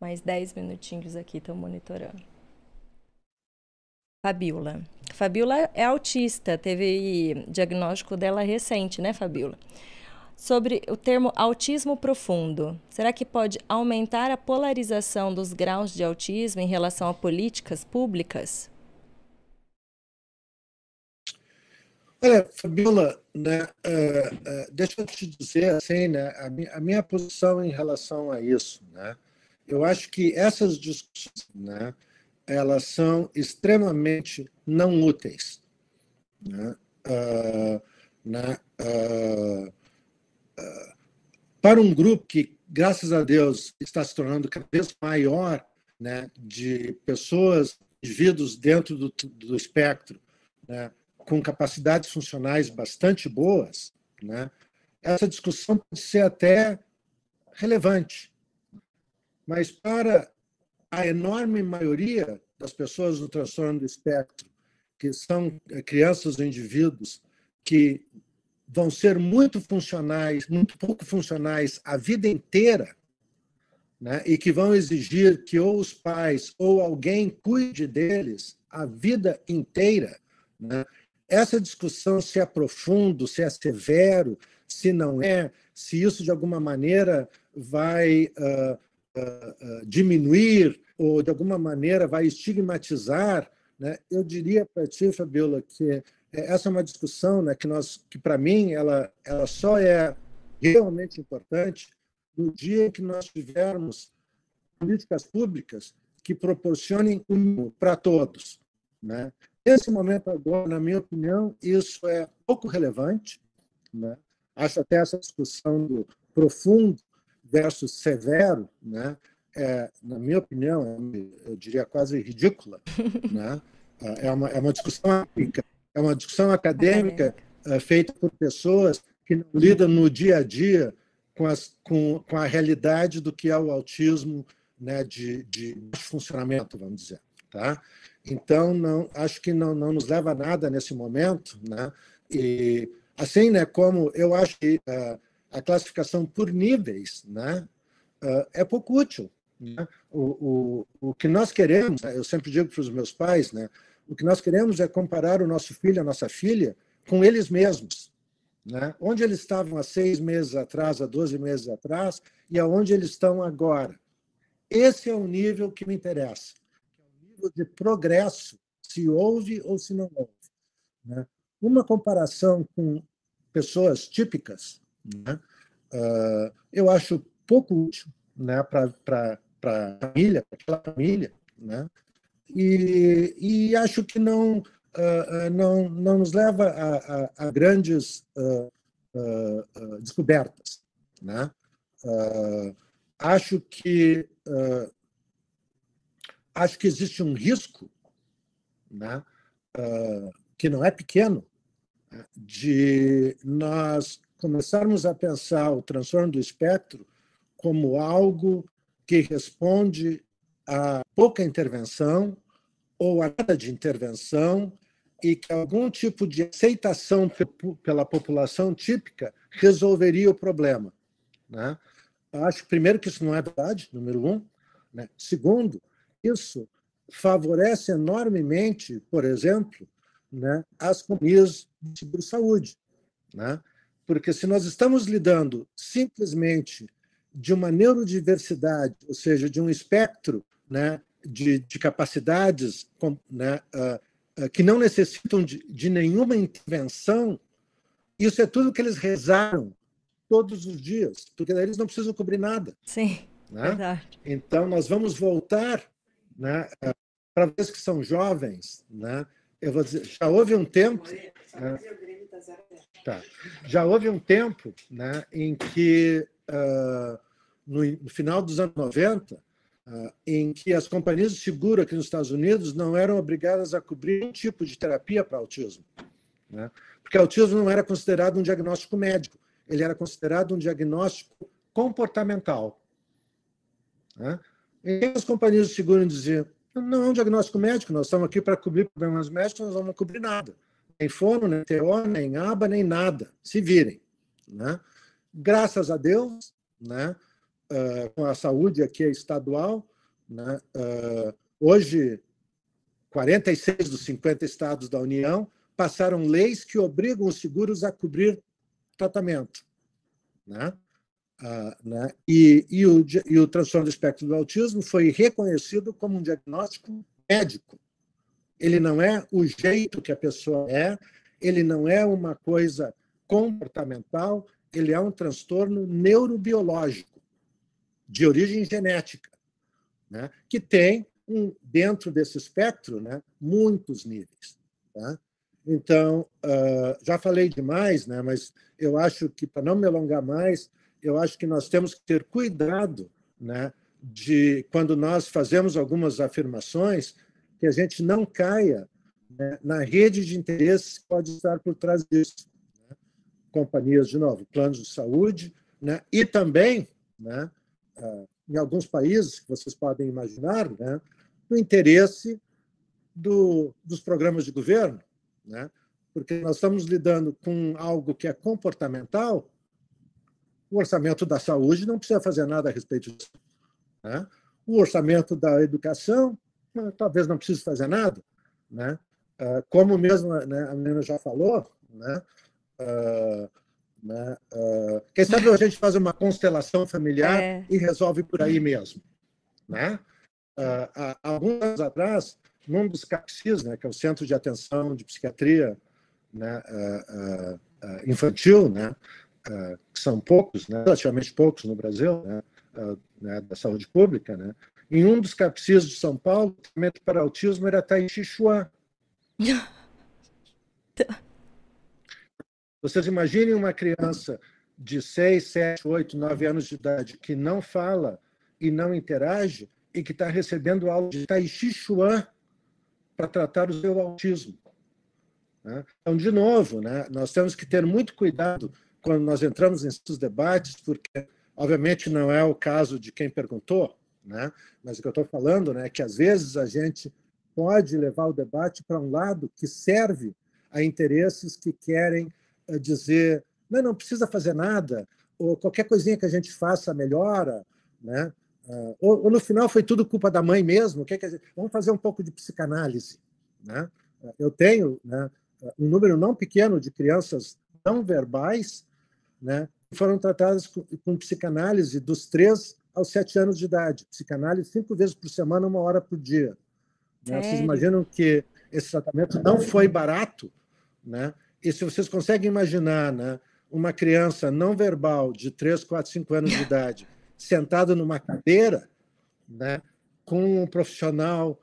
Mais 10 minutinhos aqui, estou monitorando. Fabiola. Fabiola é autista, teve diagnóstico dela recente, né, Fabiola? sobre o termo autismo profundo. Será que pode aumentar a polarização dos graus de autismo em relação a políticas públicas? Olha, Fabiola, né, uh, uh, deixa eu te dizer assim, né, a, minha, a, minha, posição em relação a isso, né, eu acho que essas discussões, né, elas são extremamente não úteis, né, uh, né, para um grupo que, graças a Deus, está se tornando cada vez maior, né, de pessoas, indivíduos dentro do, do espectro, né, com capacidades funcionais bastante boas, né, essa discussão pode ser até relevante. Mas para a enorme maioria das pessoas no transtorno do espectro, que são crianças ou indivíduos que vão ser muito funcionais, muito pouco funcionais a vida inteira, né? e que vão exigir que ou os pais ou alguém cuide deles a vida inteira. Né? Essa discussão se é profundo, se é severo, se não é, se isso de alguma maneira vai uh, uh, uh, diminuir ou de alguma maneira vai estigmatizar, né? eu diria para ti, Fabiola, que é, essa é uma discussão né, que, nós, que para mim, ela, ela só é realmente importante no dia que nós tivermos políticas públicas que proporcionem um para todos. Né? Nesse momento agora, na minha opinião, isso é pouco relevante. Né? Acho até essa discussão do profundo versus severo, né? é, na minha opinião, eu diria quase ridícula. Né? É, uma, é uma discussão épica é uma discussão acadêmica, acadêmica. feita por pessoas que não lidam no dia a dia com, as, com, com a realidade do que é o autismo né, de, de funcionamento, vamos dizer. Tá? Então, não, acho que não, não nos leva a nada nesse momento. Né? E, assim, né, como eu acho que uh, a classificação por níveis, né, é pouco útil. Né? O, o, o que nós queremos, né, eu sempre digo para os meus pais, né, o que nós queremos é comparar o nosso filho, a nossa filha, com eles mesmos. Né? Onde eles estavam há seis meses atrás, há 12 meses atrás, e aonde eles estão agora. Esse é o nível que me interessa. De progresso, se houve ou se não houve. Né? Uma comparação com pessoas típicas, né? uh, eu acho pouco útil né? para a família, para aquela família, né? E, e acho que não uh, não não nos leva a, a, a grandes uh, descobertas, né? acho que acho que existe um risco, né? que não é pequeno, de nós começarmos a pensar o transtorno do espectro como algo que responde a pouca intervenção ou a nada de intervenção e que algum tipo de aceitação pela população típica resolveria o problema. Né? Acho, primeiro, que isso não é verdade, número um. Né? Segundo, isso favorece enormemente, por exemplo, né, as companhias de seguro-saúde. Né? Porque se nós estamos lidando simplesmente de uma neurodiversidade, ou seja, de um espectro né, de, de capacidades né, uh, uh, que não necessitam de, de nenhuma intervenção, isso é tudo que eles rezaram todos os dias, porque daí eles não precisam cobrir nada. Sim, né? verdade. Então, nós vamos voltar né, uh, para vocês que são jovens, né, eu vou dizer, já houve um tempo... Né, tá, já houve um tempo né, em que uh, no, no final dos anos 90, ah, em que as companhias de seguro aqui nos Estados Unidos não eram obrigadas a cobrir um tipo de terapia para autismo. Né? Porque autismo não era considerado um diagnóstico médico, ele era considerado um diagnóstico comportamental. Né? E as companhias de seguro diziam, não é um diagnóstico médico, nós estamos aqui para cobrir problemas médicos, nós não vamos cobrir nada. Nem fono, nem TO, nem aba, nem nada. Se virem. Né? Graças a Deus, né? uh, com a saúde aqui é estadual. Né? Uh, hoje, 46 dos 50 estados da União passaram leis que obrigam os seguros a cobrir tratamento. Né? Uh, né? E, e, o, e o transtorno do espectro do autismo foi reconhecido como um diagnóstico médico. Ele não é o jeito que a pessoa é, ele não é uma coisa comportamental, ele é um transtorno neurobiológico de origem genética, né, que tem, um, dentro desse espectro, né, muitos níveis. Tá? Então, uh, já falei demais, né, mas eu acho que, para não me alongar mais, eu acho que nós temos que ter cuidado né, de, quando nós fazemos algumas afirmações, que a gente não caia né, na rede de interesses que pode estar por trás disso. Né? Companhias, de novo, planos de saúde, né, e também né, em alguns países que vocês podem imaginar, né, no interesse do, dos programas de governo, né? porque nós estamos lidando com algo que é comportamental, o orçamento da saúde não precisa fazer nada a respeito disso. Né? O orçamento da educação talvez não precise fazer nada. Né? Ah, como mesmo né, a menina já falou, né? Uh, né? Uh, quem sabe a gente faz uma constelação familiar é. e resolve por aí mesmo. Né? Uh, há alguns anos atrás, num dos CAPSIS, né, que é o Centro de Atenção de Psiquiatria né, Infantil, né, que são poucos, né, relativamente poucos no Brasil, né, né, da saúde pública, né, em um dos CAPSIS de São Paulo, o tratamento para autismo era Tai Chi Chuan. Vocês imaginem uma criança de 6, 7, 8, 9 anos de idade que não fala e não interage e que está recebendo aula de Tai Chi Chuan para tratar o seu autismo. Né? Então, de novo, né, nós temos que ter muito cuidado quando nós entramos nesses debates, porque, obviamente, não é o caso de quem perguntou, né? mas o que eu estou falando né, é que, às vezes, a gente pode levar o debate para um lado que serve a interesses que querem dizer não, não precisa fazer nada, ou qualquer coisinha que a gente faça melhora, né? Uh, ou, ou, no final foi tudo culpa da mãe mesmo? Que que Vamos fazer um pouco de psicanálise. Né? Eu tenho né, um número não pequeno de crianças não verbais né, foram tratadas com, com psicanálise dos três aos sete anos de idade. Psicanálise cinco vezes por semana, uma hora por dia. Né? Vocês imaginam que esse tratamento não foi barato? Né? E se vocês conseguem imaginar né, uma criança não verbal de 3, 4, 5 anos de idade sentado numa cadeira, né, com um profissional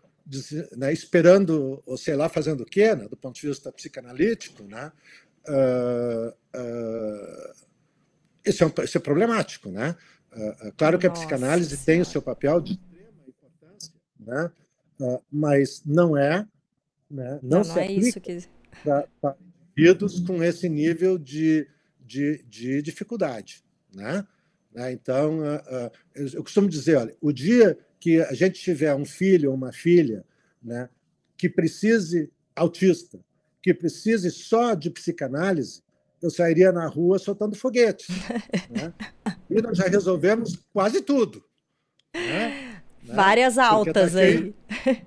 né, esperando, ou sei lá, fazendo o quê, né, do ponto de vista psicanalítico, né, isso, é um, isso é problemático. Né? Uh, claro que a psicanálise tem o seu papel de extrema importância, né, mas não é, né, não, não, se não é aplica que... para indivíduos com esse nível de, de, de dificuldade. Né? Então, eu costumo dizer, olha, o dia que a gente tiver um filho ou uma filha né, que precise autista, que precise só de psicanálise, eu sairia na rua soltando foguetes. Né? E nós já resolvemos quase tudo. Né? né? Várias tá altas aí.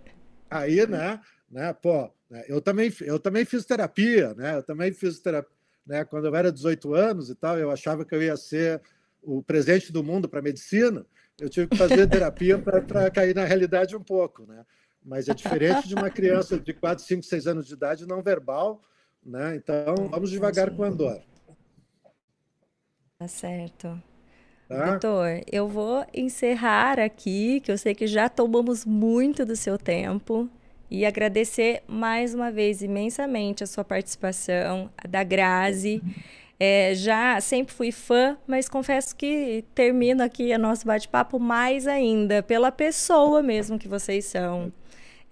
Aí, né, né, pô, né, eu também, eu também fiz terapia, né? Eu também fiz terapia, né? Quando eu era 18 anos e tal, eu achava que eu ia ser o presente do mundo para a medicina, eu tive que fazer terapia para cair na realidade um pouco, né? Mas é diferente de uma criança de 4, 5, 6 anos de idade não verbal, né? Então, vamos devagar com a Andor. Tá certo. Tá? Doutor, eu vou encerrar aqui, que eu sei que já tomamos muito do seu tempo, e agradecer mais uma vez imensamente a sua participação, a da Grazi. É, já sempre fui fã, mas confesso que termino aqui o nosso bate-papo mais ainda pela pessoa mesmo que vocês são.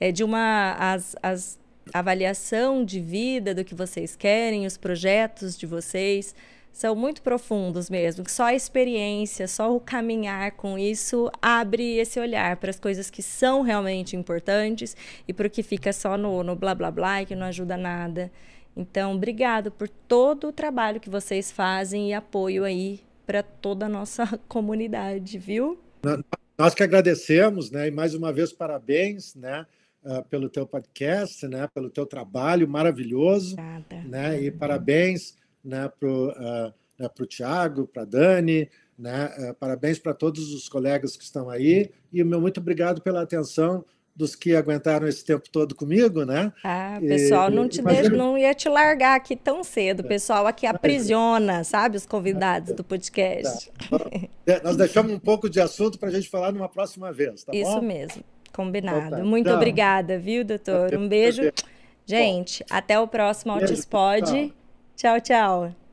É de uma as, as avaliação de vida do que vocês querem, os projetos de vocês são muito profundos mesmo. Só a experiência, só o caminhar com isso abre esse olhar para as coisas que são realmente importantes e para o que fica só no, no blá blá blá e que não ajuda nada. Então, obrigado por todo o trabalho que vocês fazem e apoio aí para toda a nossa comunidade, viu? Nós que agradecemos, né? E mais uma vez parabéns, né? Uh, pelo teu podcast, né? Pelo teu trabalho maravilhoso, Obrigada. né? E parabéns, né? Para o uh, né, pro Tiago, para Dani, né? Uh, parabéns para todos os colegas que estão aí e o meu muito obrigado pela atenção dos que aguentaram esse tempo todo comigo, né? Ah, pessoal e, não te deixa, não ia te largar aqui tão cedo. O pessoal aqui aprisiona, sabe, os convidados do podcast. Tá. Nós deixamos um pouco de assunto para a gente falar numa próxima vez, tá Isso bom? mesmo, combinado. Então, tá. Muito Tchau. obrigada, viu, doutor? Um beijo. Gente, até o próximo Altispod. Tchau, tchau.